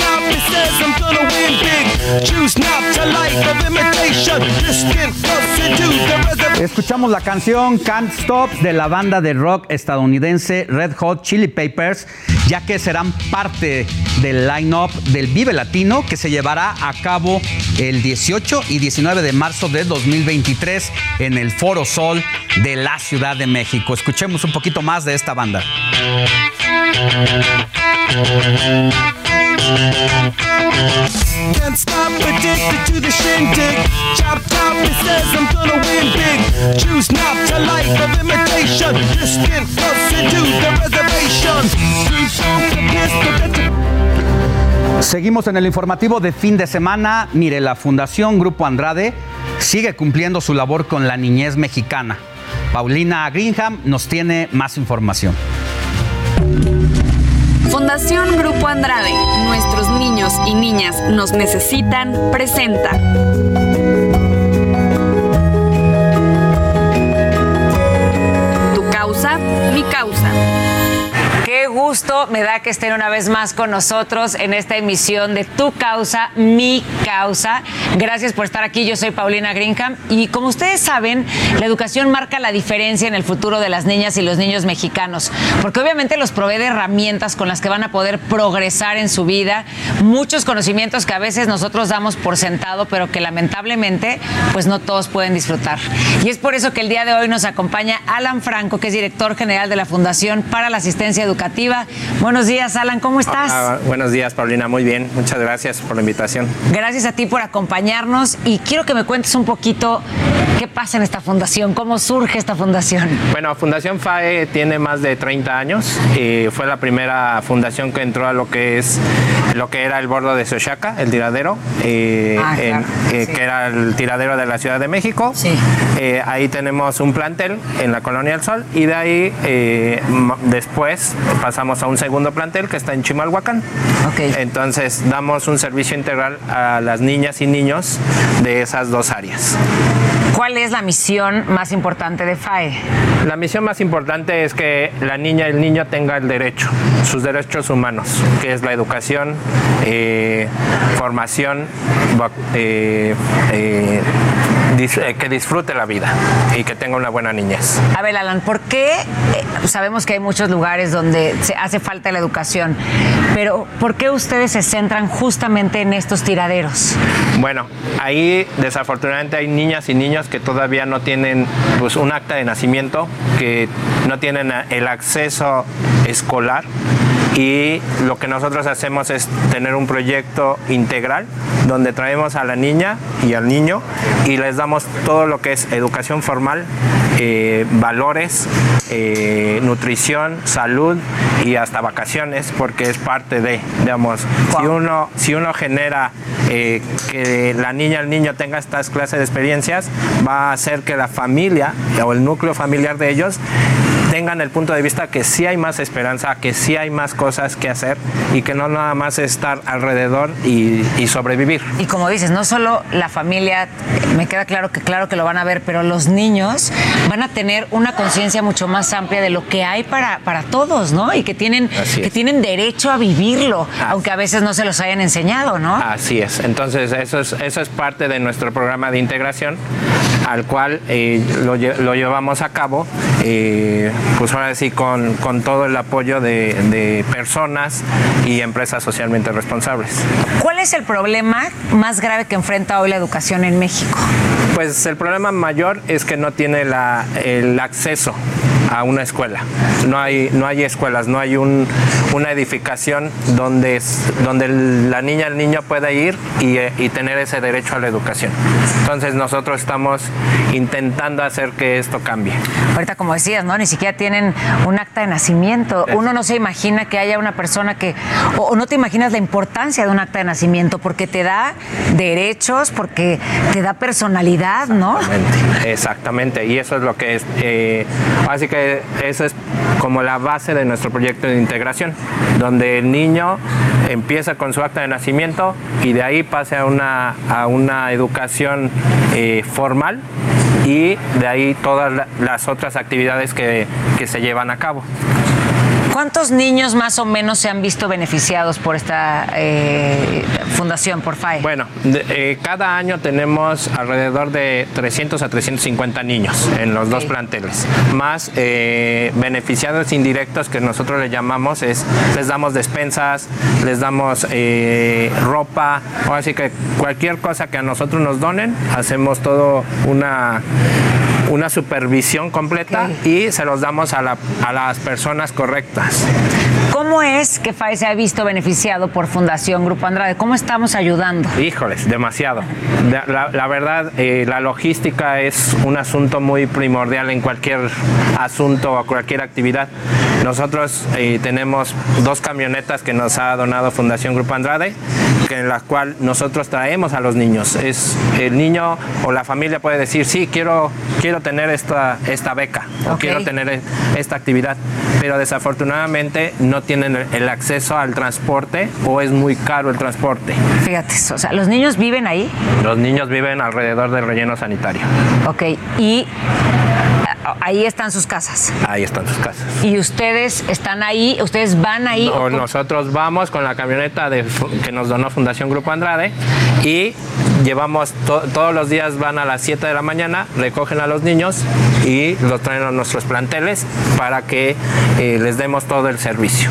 Escuchamos la canción Can't Stop de la banda de rock estadounidense Red Hot Chili Peppers, ya que serán parte del line-up del Vive Latino que se llevará a cabo el 18 y 19 de marzo de 2023 en el Foro Sol de la Ciudad de México. Escuchemos un poquito más de esta banda. Seguimos en el informativo de fin de semana. Mire, la Fundación Grupo Andrade sigue cumpliendo su labor con la niñez mexicana. Paulina Greenham nos tiene más información. Fundación Grupo Andrade, nuestros niños y niñas nos necesitan, presenta. Tu causa, mi causa gusto me da que estén una vez más con nosotros en esta emisión de Tu Causa, Mi Causa. Gracias por estar aquí. Yo soy Paulina Greenham y como ustedes saben, la educación marca la diferencia en el futuro de las niñas y los niños mexicanos, porque obviamente los provee de herramientas con las que van a poder progresar en su vida, muchos conocimientos que a veces nosotros damos por sentado, pero que lamentablemente pues no todos pueden disfrutar. Y es por eso que el día de hoy nos acompaña Alan Franco, que es director general de la Fundación para la Asistencia Educativa Buenos días, Alan, ¿cómo estás? Ah, buenos días, Paulina, muy bien. Muchas gracias por la invitación. Gracias a ti por acompañarnos y quiero que me cuentes un poquito qué pasa en esta fundación, cómo surge esta fundación. Bueno, Fundación FAE tiene más de 30 años y fue la primera fundación que entró a lo que es lo que era el bordo de Sochaca, el tiradero, eh, ah, eh, que era el tiradero de la Ciudad de México. Sí. Eh, ahí tenemos un plantel en la Colonia del Sol y de ahí después pasamos a un segundo plantel que está en Chimalhuacán. Okay. Entonces damos un servicio integral a las niñas y niños de esas dos áreas. ¿Cuál es la misión más importante de FAE? La misión más importante es que la niña y el niño tenga el derecho, sus derechos humanos, que es la educación, eh, formación, eh, eh, que disfrute la vida y que tenga una buena niñez. A ver, Alan, ¿por qué sabemos que hay muchos lugares donde se hace falta la educación, pero ¿por qué ustedes se centran justamente en estos tiraderos? Bueno, ahí desafortunadamente hay niñas y niños que todavía no tienen pues, un acta de nacimiento, que no tienen el acceso escolar y lo que nosotros hacemos es tener un proyecto integral donde traemos a la niña y al niño y les damos todo lo que es educación formal, eh, valores, eh, nutrición, salud y hasta vacaciones porque es parte de, digamos, si, uno, si uno genera eh, que la niña el niño tenga estas clases de experiencias, va a hacer que la familia o el núcleo familiar de ellos tengan el punto de vista que sí hay más esperanza, que sí hay más cosas que hacer y que no nada más estar alrededor y, sobrevivir. Y como dices, no solo la familia, me queda claro que claro que lo van a ver, pero los niños van a tener una conciencia mucho más amplia de lo que hay para, para todos, ¿no? Y que tienen, que tienen derecho a vivirlo, aunque a veces no se los hayan enseñado, ¿no? Así es. Entonces, eso es, eso es parte de nuestro programa de integración al cual eh, lo, lo, llevamos a cabo eh, pues ahora sí, con, todo el apoyo de, personas y empresas socialmente responsables. ¿Cuál es el problema más grave que enfrenta hoy la educación en México? Pues el problema mayor es que no tiene el acceso a una escuela. No hay, no hay escuelas, no hay un, una edificación donde, donde la niña, el niño pueda ir y, y, tener ese derecho a la educación. Entonces nosotros estamos intentando hacer que esto cambie. Ahorita como decías, ¿no? Ni siquiera tienen un acta de nacimiento. Uno no se imagina que haya una persona que, o, no te imaginas la importancia de un acta de nacimiento porque te da derechos, porque te da personalidad, ¿no? Exactamente, exactamente. y eso es lo que es. Eh, así que eso es como la base de nuestro proyecto de integración, donde el niño empieza con su acta de nacimiento y de ahí pase a una, a una educación eh, formal y de ahí todas las otras actividades que, que se llevan a cabo. ¿Cuántos niños más o menos se han visto beneficiados por esta eh, fundación, por FAE? Bueno, eh, cada año tenemos alrededor de 300 a 350 niños en los dos planteles, más eh, beneficiados indirectos que nosotros le llamamos, es les damos despensas, les damos ropa, o así que cualquier cosa que a nosotros nos donen, hacemos todo una una supervisión completa y se los damos a, las personas correctas. ¿Cómo es que FAE se ha visto beneficiado por Fundación Grupo Andrade? ¿Cómo estamos ayudando? Híjoles, demasiado. La, verdad, eh, la logística es un asunto muy primordial en cualquier asunto o cualquier actividad. Nosotros eh, tenemos dos camionetas que nos ha donado Fundación Grupo Andrade en la cual nosotros traemos a los niños. Es el niño o la familia puede decir, sí, quiero, quiero tener esta, esta beca o quiero tener esta actividad, pero desafortunadamente no tienen el acceso al transporte o es muy caro el transporte. Fíjate, o sea, ¿los niños viven ahí? Los niños viven alrededor del relleno sanitario. Ok, y ahí están sus casas. Ahí están sus casas. Y ustedes están ahí, ustedes van ahí. No, nosotros vamos con la camioneta de, que nos donó Fundación Grupo Andrade y llevamos todos los días van a las 7 de la mañana, recogen a los niños y los traen a nuestros planteles para que eh, les demos todo el servicio.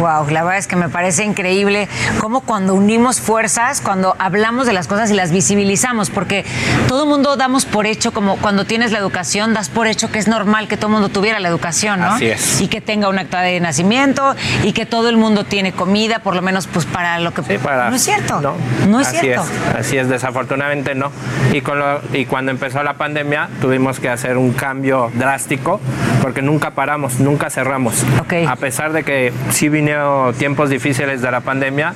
Wow, la verdad es que me parece increíble cómo cuando unimos fuerzas, cuando hablamos de las cosas y las visibilizamos, porque todo el mundo damos por hecho, como cuando tienes la educación, das por hecho que es normal que todo el mundo tuviera la educación, ¿no? Así es. Y que tenga un acta de nacimiento y que todo el mundo tiene comida, por lo menos pues para lo que... Sí, para... No es cierto. No, no es así cierto. Es, así es, desafortunadamente no. Y, con lo, y cuando empezó la pandemia tuvimos que hacer un cambio drástico porque nunca paramos, nunca cerramos. Okay. A pesar de que sí tiempos difíciles de la pandemia,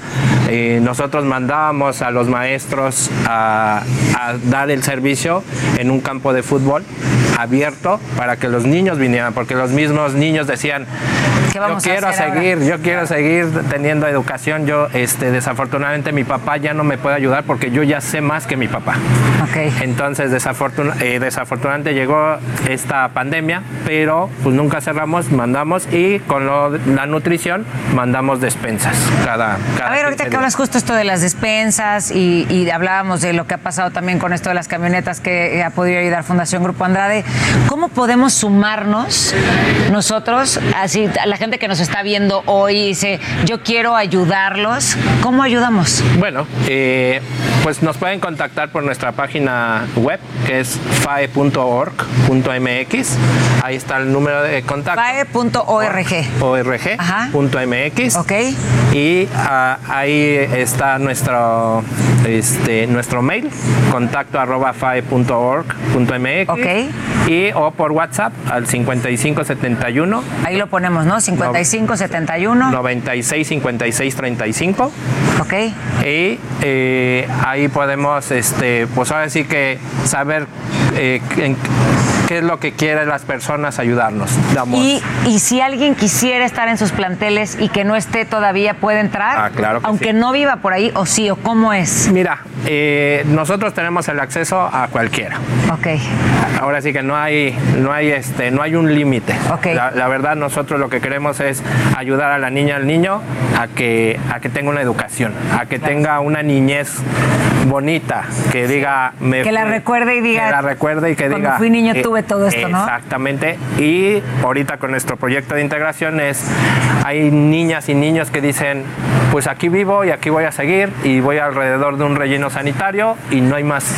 y nosotros mandábamos a los maestros a, dar el servicio en un campo de fútbol abierto para que los niños vinieran, porque los mismos niños decían, yo quiero seguir, yo quiero seguir teniendo educación. Yo, este, desafortunadamente, mi papá ya no me puede ayudar porque yo ya sé más que mi papá. Okay. Entonces, eh, desafortunadamente llegó esta pandemia, pero pues nunca cerramos, mandamos y con la nutrición mandamos despensas cada, cada A ver, ahorita que hablas justo esto de las despensas y, hablábamos de lo que ha pasado también con esto de las camionetas que ha podido ayudar Fundación Grupo Andrade, ¿cómo podemos sumarnos nosotros, así la gente que nos está viendo hoy dice, yo quiero ayudarlos, ¿cómo ayudamos? Bueno, eh, pues nos pueden contactar por nuestra página web, que es fae.org.mx. Ahí está el número de contacto. fae.org. org.mx. Ok. Y ah, ahí está nuestro, este, nuestro mail, contacto arroba fae.org.mx. Ok. Y o por WhatsApp al 5571. Ahí lo ponemos, ¿no? 5571. 96 56 35. Ok. Y eh, ahí podemos, este, pues ahora sí que saber eh, qué es lo que quieren las personas ayudarnos. Y, y, si alguien quisiera estar en sus planteles y que no esté todavía, ¿puede entrar? Ah, claro. Aunque no viva por ahí, o sí, o cómo es. Mira, eh, nosotros tenemos el acceso a cualquiera. Ok. Ahora sí que no hay, no hay, este, no hay un límite. Ok. La, la, verdad, nosotros lo que queremos es ayudar a la niña, al niño, a que, a que tenga una educación, a que tenga una niñez bonita, que diga... Me que la recuerde y diga... Que la recuerde y que cuando diga... fui niño tuve todo esto, ¿no? Exactamente. Y ahorita con nuestro proyecto de integración es... Hay niñas y niños que dicen, pues aquí vivo y aquí voy a seguir y voy alrededor de un relleno sanitario y no hay más,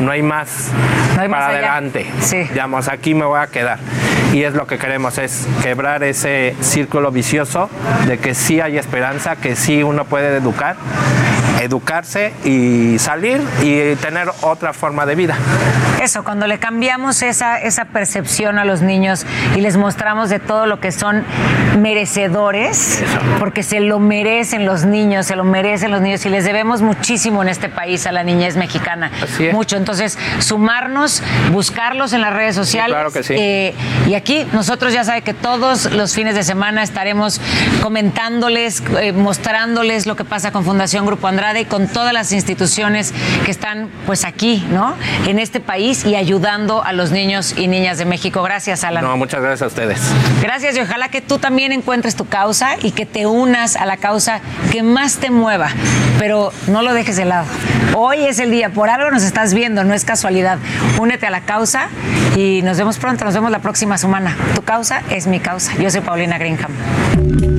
no hay más no para adelante. Sí. Digamos, aquí me voy a quedar. Y es lo que queremos, es quebrar ese círculo vicioso de que sí hay esperanza, que sí uno puede educar, educarse y salir y tener otra forma de vida. Eso, cuando le cambiamos esa, esa percepción a los niños y les mostramos de todo lo que son merecedores, porque se lo merecen los niños, se lo merecen los niños y les debemos muchísimo en este país a la niñez mexicana. Así es. Mucho. Entonces, sumarnos, buscarlos en las redes sociales. claro que sí. Eh, y aquí nosotros ya sabe que todos los fines de semana estaremos comentándoles, eh, mostrándoles lo que pasa con Fundación Grupo Andrade y con todas las instituciones que están pues aquí, ¿no? En este país y ayudando a los niños y niñas de México. Gracias, Alan. No, muchas gracias a ustedes. Gracias y ojalá que tú también encuentres tu causa y que te unas a la causa que más te mueva, pero no lo dejes de lado. Hoy es el día, por algo nos estás viendo, no es casualidad. Únete a la causa y nos vemos pronto, nos vemos la próxima semana. Tu causa es mi causa. Yo soy Paulina Greenham.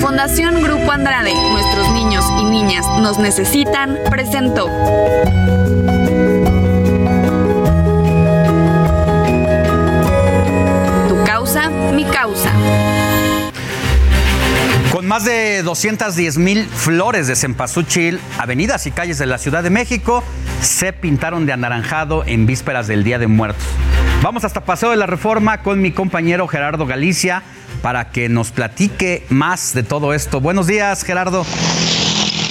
Fundación Grupo Andrade, nuestros niños y niñas nos necesitan, presentó. Tu causa, mi causa. Con más de 210 mil flores de cempasúchil, avenidas y calles de la Ciudad de México se pintaron de anaranjado en vísperas del Día de Muertos. Vamos hasta Paseo de la Reforma con mi compañero Gerardo Galicia para que nos platique más de todo esto. Buenos días, Gerardo.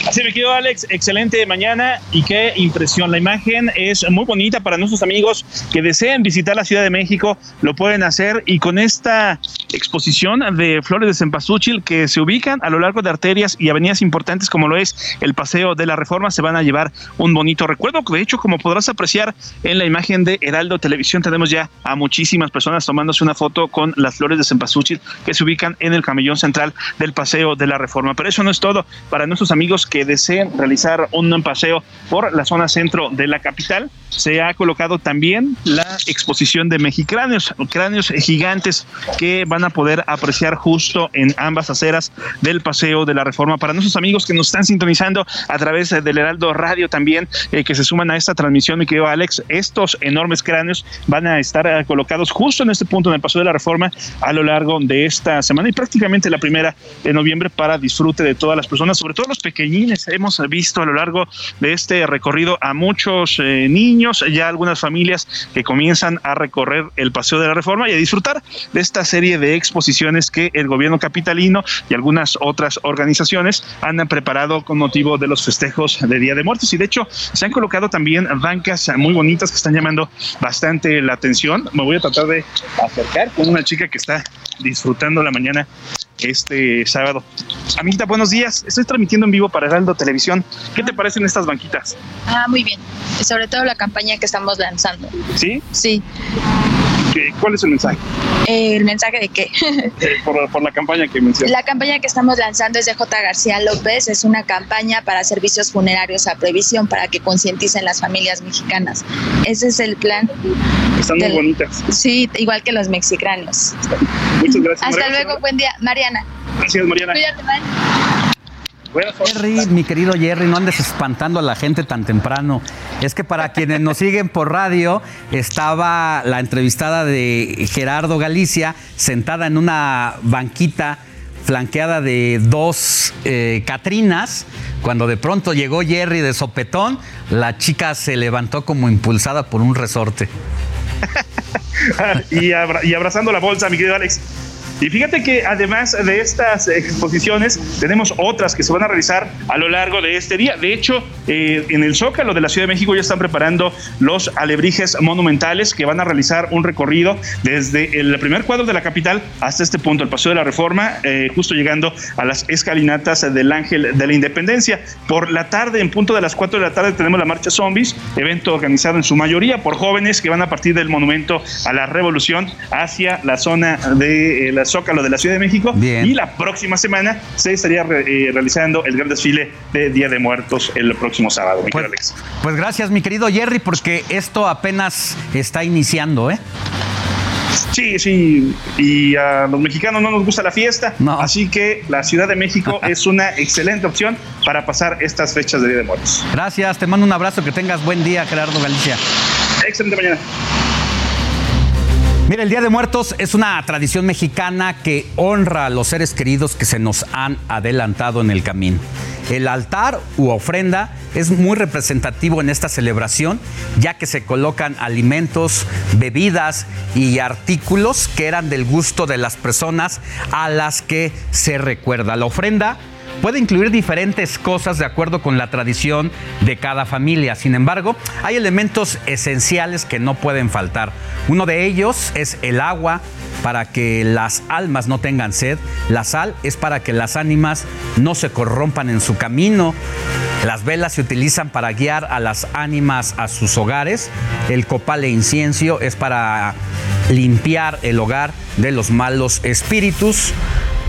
Así me quedo, Alex. Excelente mañana y qué impresión. La imagen es muy bonita para nuestros amigos que deseen visitar la Ciudad de México. Lo pueden hacer y con esta exposición de flores de cempasúchil que se ubican a lo largo de arterias y avenidas importantes como lo es el Paseo de la Reforma se van a llevar un bonito recuerdo. De hecho, como podrás apreciar en la imagen de Heraldo Televisión, tenemos ya a muchísimas personas tomándose una foto con las flores de cempasúchil que se ubican en el camellón central del Paseo de la Reforma. Pero eso no es todo. Para nuestros amigos que deseen realizar un paseo por la zona centro de la capital, se ha colocado también la exposición de mexicráneos, cráneos gigantes que van a poder apreciar justo en ambas aceras del Paseo de la Reforma. Para nuestros amigos que nos están sintonizando a través del Heraldo Radio también, eh, que se suman a esta transmisión, mi querido Alex, estos enormes cráneos van a estar eh, colocados justo en este punto en el Paseo de la Reforma a lo largo de esta semana y prácticamente la primera de noviembre para disfrute de todas las personas, sobre todo los pequeñines. Hemos visto a lo largo de este recorrido a muchos eh, niños, ya algunas familias que comienzan a recorrer el Paseo de la Reforma y a disfrutar de esta serie de exposiciones que el gobierno capitalino y algunas otras organizaciones han preparado con motivo de los festejos de Día de Muertos. Y de hecho, se han colocado también bancas muy bonitas que están llamando bastante la atención. Me voy a tratar de acercar con una chica que está disfrutando la mañana este sábado. Amita, buenos días. Estoy transmitiendo en vivo para Heraldo Televisión. ¿Qué te parecen estas banquitas? Ah, muy bien. Sobre todo la campaña que estamos lanzando. ¿Sí? Sí. ¿Cuál es el mensaje? ¿El mensaje de qué? Eh, por, la campaña que mencioné. La campaña que estamos lanzando es de J. García López. Es una campaña para servicios funerarios a previsión para que concienticen las familias mexicanas. Ese es el plan. Están muy bonitas. Sí, igual que los mexicanos. Muchas gracias. Hasta luego, buen día. Mariana. Gracias, Mariana. Cuídate, Jerry, mi querido Jerry, no andes espantando a la gente tan temprano. Es que para quienes nos siguen por radio, estaba la entrevistada de Gerardo Galicia sentada en una banquita flanqueada de dos eh, Catrinas. Cuando de pronto llegó Jerry de sopetón, la chica se levantó como impulsada por un resorte. y, y abrazando la bolsa, mi querido Alex. Y fíjate que además de estas exposiciones, tenemos otras que se van a realizar a lo largo de este día. De hecho, eh, en el Zócalo de la Ciudad de México ya están preparando los alebrijes monumentales que van a realizar un recorrido desde el primer cuadro de la capital hasta este punto, el Paseo de la Reforma, eh, justo llegando a las escalinatas del Ángel de la Independencia. Por la tarde, en punto de las 4 de la tarde, tenemos la Marcha Zombies, evento organizado en su mayoría por jóvenes que van a partir del Monumento a la Revolución hacia la zona de eh, la Zócalo de la Ciudad de México. Y la próxima semana se estaría eh, realizando el gran desfile de Día de Muertos el próximo sábado. Pues, pues, gracias, mi querido Jerry, porque esto apenas está iniciando, ¿eh? Sí, sí, y a los mexicanos no nos gusta la fiesta, así que la Ciudad de México es una excelente opción para pasar estas fechas de Día de Muertos. Gracias, te mando un abrazo, que tengas buen día, Gerardo Galicia. Excelente mañana. Mira, el Día de Muertos es una tradición mexicana que honra a los seres queridos que se nos han adelantado en el camino. El altar u ofrenda es muy representativo en esta celebración, ya que se colocan alimentos, bebidas y artículos que eran del gusto de las personas a las que se recuerda. La ofrenda puede incluir diferentes cosas de acuerdo con la tradición de cada familia. Sin embargo, hay elementos esenciales que no pueden faltar. Uno de ellos es el agua para que las almas no tengan sed. La sal es para que las ánimas no se corrompan en su camino. Las velas se utilizan para guiar a las ánimas a sus hogares. El copal e incienso es para limpiar el hogar de los malos espíritus.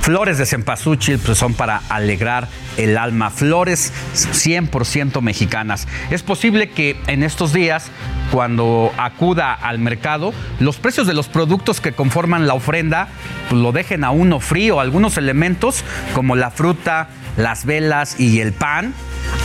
Flores de cempasúchil pues, son para alegrar el alma. Flores 100% mexicanas. Es posible que en estos días, cuando acuda al mercado, los precios de los productos que conforman la ofrenda pues, lo dejen a uno frío. Algunos elementos como la fruta, las velas y el pan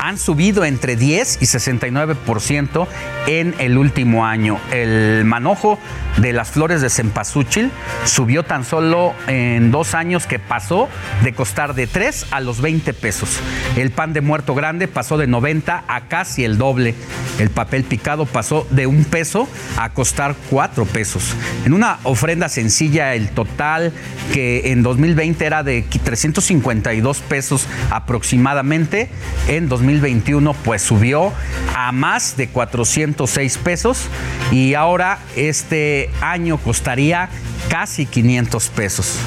han subido entre 10 y 69% en el último año. El manojo de las flores de cempasúchil subió tan solo en dos años que pasó de costar de 3 a los 20 pesos. El pan de muerto grande pasó de 90 a casi el doble. El papel picado pasó de un peso a costar 4 pesos. En una ofrenda sencilla, el total que en 2020 era de 352 pesos aproximadamente, en 2021 pues subió a más de 406 pesos y ahora este año costaría casi 500 pesos.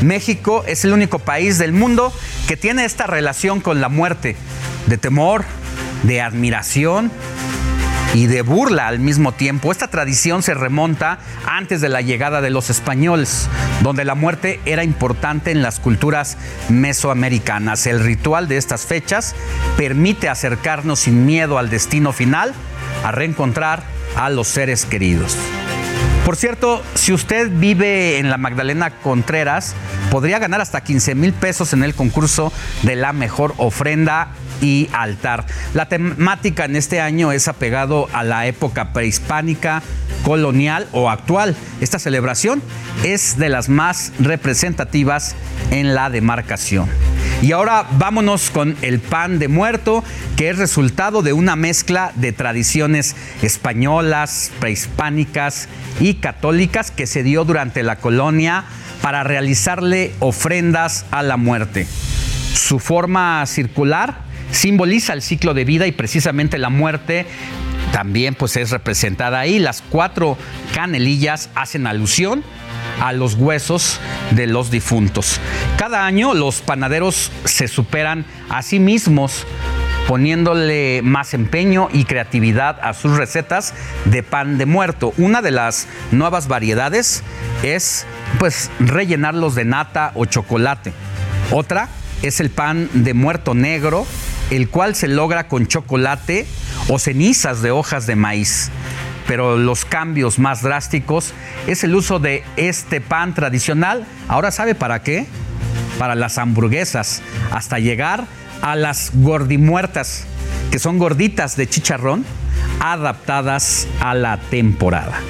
México es el único país del mundo que tiene esta relación con la muerte, de temor, de admiración y de burla al mismo tiempo. Esta tradición se remonta antes de la llegada de los españoles, donde la muerte era importante en las culturas mesoamericanas. El ritual de estas fechas permite acercarnos sin miedo al destino final, a reencontrar a los seres queridos. Por cierto, si usted vive en la Magdalena Contreras, podría ganar hasta 15 mil pesos en el concurso de la mejor ofrenda y altar. La temática en este año es apegado a la época prehispánica, colonial o actual. Esta celebración es de las más representativas en la demarcación. Y ahora vámonos con el pan de muerto, que es resultado de una mezcla de tradiciones españolas, prehispánicas y católicas que se dio durante la colonia para realizarle ofrendas a la muerte. Su forma circular simboliza el ciclo de vida y precisamente la muerte también pues es representada ahí. Las cuatro canelillas hacen alusión a los huesos de los difuntos. Cada año los panaderos se superan a sí mismos poniéndole más empeño y creatividad a sus recetas de pan de muerto. Una de las nuevas variedades es pues rellenarlos de nata o chocolate. Otra es el pan de muerto negro, el cual se logra con chocolate o cenizas de hojas de maíz pero los cambios más drásticos es el uso de este pan tradicional. Ahora sabe para qué? Para las hamburguesas, hasta llegar a las gordimuertas, que son gorditas de chicharrón adaptadas a la temporada.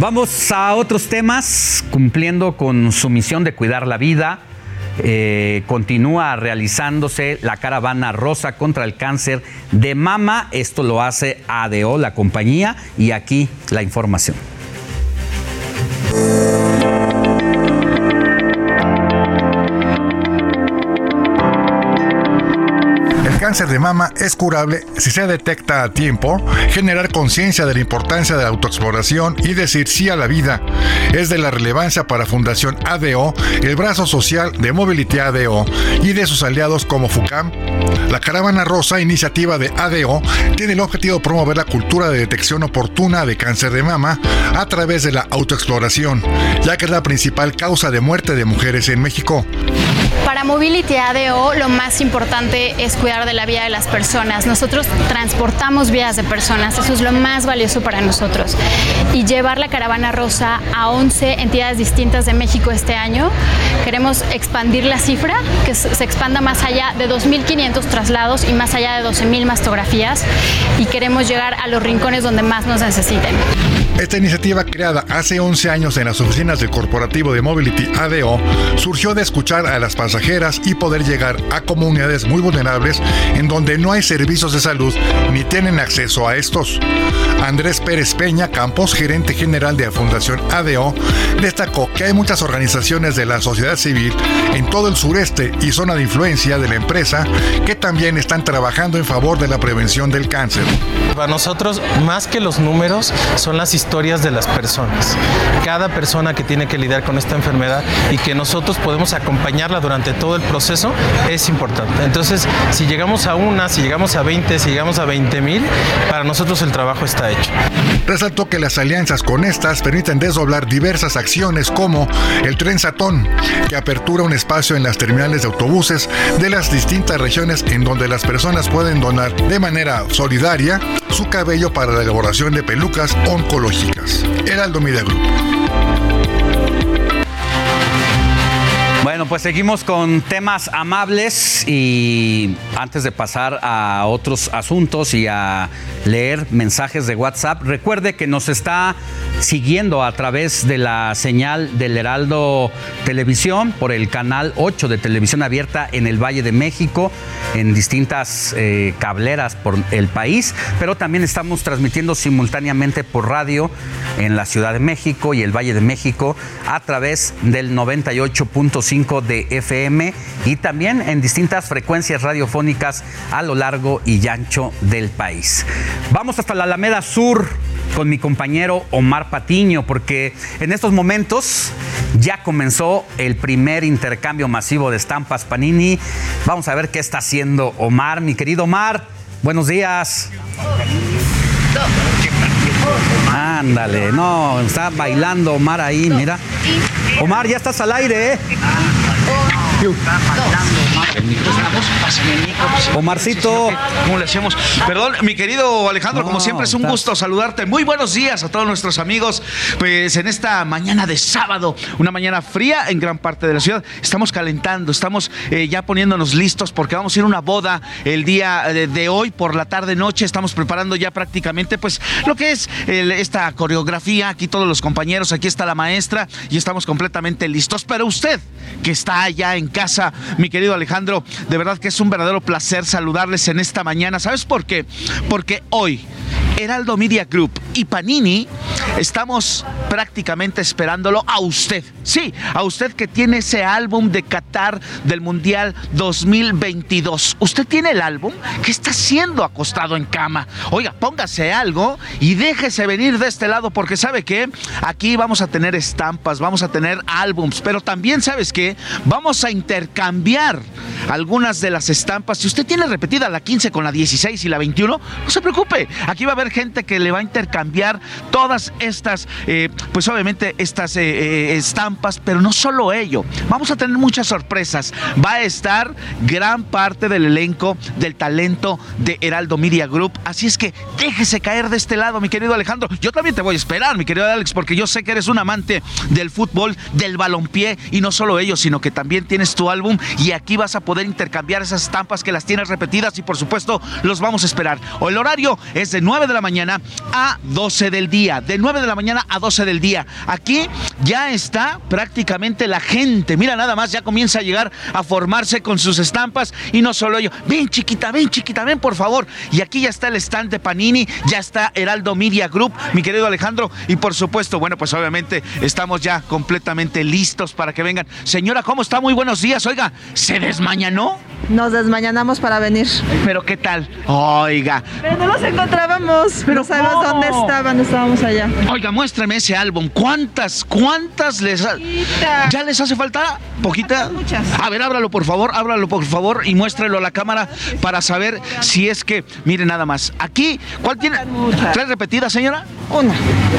Vamos a otros temas, cumpliendo con su misión de cuidar la vida, eh, continúa realizándose la caravana rosa contra el cáncer de mama. Esto lo hace ADO, la compañía, y aquí la información. Cáncer de mama es curable si se detecta a tiempo, generar conciencia de la importancia de la autoexploración y decir sí a la vida. Es de la relevancia para Fundación ADO, el brazo social de Mobility ADO y de sus aliados como FUCAM. La Caravana Rosa, iniciativa de ADO, tiene el objetivo de promover la cultura de detección oportuna de cáncer de mama a través de la autoexploración, ya que es la principal causa de muerte de mujeres en México. Para Mobility ADO lo más importante es cuidar de la vida de las personas. Nosotros transportamos vidas de personas, eso es lo más valioso para nosotros. Y llevar la caravana rosa a 11 entidades distintas de México este año, queremos expandir la cifra, que se expanda más allá de 2.500 traslados y más allá de 12.000 mastografías y queremos llegar a los rincones donde más nos necesiten. Esta iniciativa creada hace 11 años en las oficinas del corporativo de Mobility ADO surgió de escuchar a las pasajeras y poder llegar a comunidades muy vulnerables en donde no hay servicios de salud ni tienen acceso a estos. Andrés Pérez Peña Campos, gerente general de la Fundación ADO, destacó que hay muchas organizaciones de la sociedad civil en todo el sureste y zona de influencia de la empresa que también están trabajando en favor de la prevención del cáncer. Para nosotros, más que los números, son las historias de las personas. Cada persona que tiene que lidiar con esta enfermedad y que nosotros podemos acompañarla durante todo el proceso es importante. Entonces, si llegamos a una, si llegamos a 20, si llegamos a 20 mil, para nosotros el trabajo está hecho. Resaltó que las alianzas con estas permiten desdoblar diversas acciones como el Tren Satón, que apertura un espacio en las terminales de autobuses de las distintas regiones en donde las personas pueden donar de manera solidaria su cabello para la elaboración de pelucas oncológicas. Heraldo Media. Bueno, Pues seguimos con temas amables y antes de pasar a otros asuntos y a leer mensajes de WhatsApp, recuerde que nos está siguiendo a través de la señal del Heraldo Televisión por el canal 8 de televisión abierta en el Valle de México, en distintas eh, cableras por el país, pero también estamos transmitiendo simultáneamente por radio en la Ciudad de México y el Valle de México a través del 98.5 de FM y también en distintas frecuencias radiofónicas a lo largo y ancho del país. Vamos hasta la Alameda Sur con mi compañero Omar Patiño, porque en estos momentos ya comenzó el primer intercambio masivo de estampas Panini. Vamos a ver qué está haciendo Omar. Mi querido Omar, buenos días. Ándale, no, está bailando Omar ahí, mira. Omar, ya estás al aire, ¿eh? Omarcito. ¿Cómo le hacemos? Perdón, mi querido Alejandro, como siempre es un gusto saludarte. Muy buenos días a todos nuestros amigos. Pues en esta mañana de sábado, una mañana fría en gran parte de la ciudad, estamos calentando, estamos eh, ya poniéndonos listos porque vamos a ir a una boda el día de, hoy por la tarde noche. Estamos preparando ya prácticamente pues lo que es esta coreografía. Aquí todos los compañeros, aquí está la maestra y estamos completamente listos. Pero usted que está allá en casa, mi querido Alejandro, de verdad que es un verdadero placer saludarles en esta mañana. ¿Sabes por qué? Porque hoy Heraldo Media Group y Panini estamos prácticamente esperándolo a usted. Sí, a usted que tiene ese álbum de Qatar del Mundial 2022. ¿Usted tiene el álbum? ¿Qué está haciendo acostado en cama? Oiga, póngase algo y déjese venir de este lado porque sabe que aquí vamos a tener estampas, vamos a tener álbums, pero también sabes que vamos a intercambiar algunas de las estampas. Si usted tiene repetida la 15 con la 16 y la 21, no se preocupe. Aquí va a haber gente que le va a intercambiar todas estas, eh, pues obviamente estas eh, eh, estampas, pero no solo ello. Vamos a tener muchas sorpresas. Va a estar gran parte del elenco del talento de Heraldo Media Group. Así es que déjese caer de este lado, mi querido Alejandro. Yo también te voy a esperar, mi querido Alex, porque yo sé que eres un amante del fútbol, del balompié y no solo ello, sino que también tienes tu álbum y aquí vas a poder intercambiar esas estampas que las tienes repetidas y por supuesto los vamos a esperar. O el horario es de 9 de la mañana a 12 del día. De 9 de la mañana a 12 del día. Aquí ya está prácticamente la gente. Mira, nada más, ya comienza a llegar a formarse con sus estampas. Y no solo yo. Ven, chiquita, ven, chiquita, ven, por favor. Y aquí ya está el stand de Panini. Ya está Heraldo Media Group, mi querido Alejandro. Y por supuesto, bueno, pues obviamente estamos ya completamente listos para que vengan. Señora, ¿cómo está? Muy buenos días. Oiga, ¿se desmañanó? Nos desmañanamos para venir. ¿Pero qué tal? Oiga. Pero no los encontrábamos. ¿Pero no sabemos dónde estaban, estábamos allá. Oiga, muéstrame ese álbum. ¿Cuántas, cuántas les ¿Ya les hace falta? ¿Poquita? Muchas. A ver, ábralo por favor, ábralo por favor y muéstrelo a la cámara para saber si es que, mire nada más. Aquí, ¿cuál tiene? ¿Trae repetida, señora? Una.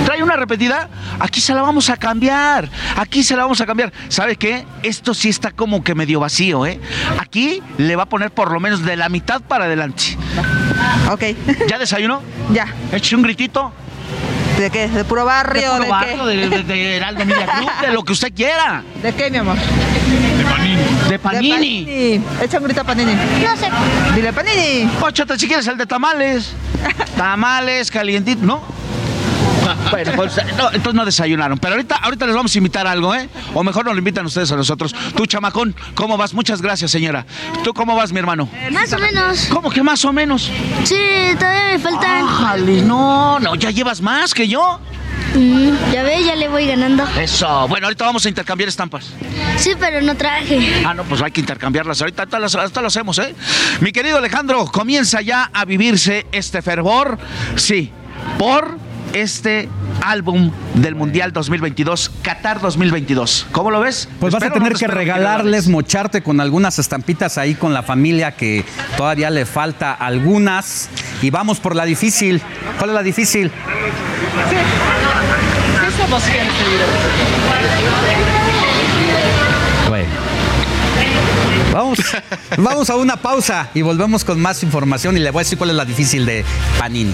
¿Trae una repetida? Aquí se la vamos a cambiar. Aquí se la vamos a cambiar. ¿Sabe qué? Esto sí está como que medio vacío, ¿eh? Aquí le va a poner por lo menos de la mitad para adelante. Ok. ¿Ya desayunó? Ya. Eche un gritito. ¿De qué? ¿De puro barrio? ¿De, ¿De, barrio, qué? de, de, de Heraldo Media Group, de lo que usted quiera. ¿De qué, mi amor? De Panini. De Panini. De Panini. Echa un grito a Panini. No sé. Dile Panini. Óchate si quieres el de tamales. tamales, calientito, ¿no? Bueno, pues, no, entonces no desayunaron. Pero ahorita, ahorita les vamos a invitar algo, ¿eh? O mejor nos lo invitan ustedes a nosotros. Tú, chamacón, ¿cómo vas? Muchas gracias, señora. ¿Tú cómo vas, mi hermano? Más o menos. ¿Cómo que más o menos? Sí, todavía me faltan. Ájale, no, no, ya llevas más que yo. Mm, ya ve, ya le voy ganando. Eso. Bueno, ahorita vamos a intercambiar estampas. Sí, pero no traje. Ah, no, pues hay que intercambiarlas. Ahorita, ahorita, las- ahorita lo hacemos, ¿eh? Mi querido Alejandro, comienza ya a vivirse este fervor. Sí, por este álbum del Mundial 2022, Qatar 2022. ¿Cómo lo ves? Pues vas a tener no que regalarles, mocharte con algunas estampitas ahí con la familia que todavía le falta algunas. Y vamos por la difícil. ¿Cuál es la difícil? Bueno. Vamos, vamos a una pausa y volvemos con más información y le voy a decir cuál es la difícil de Panini.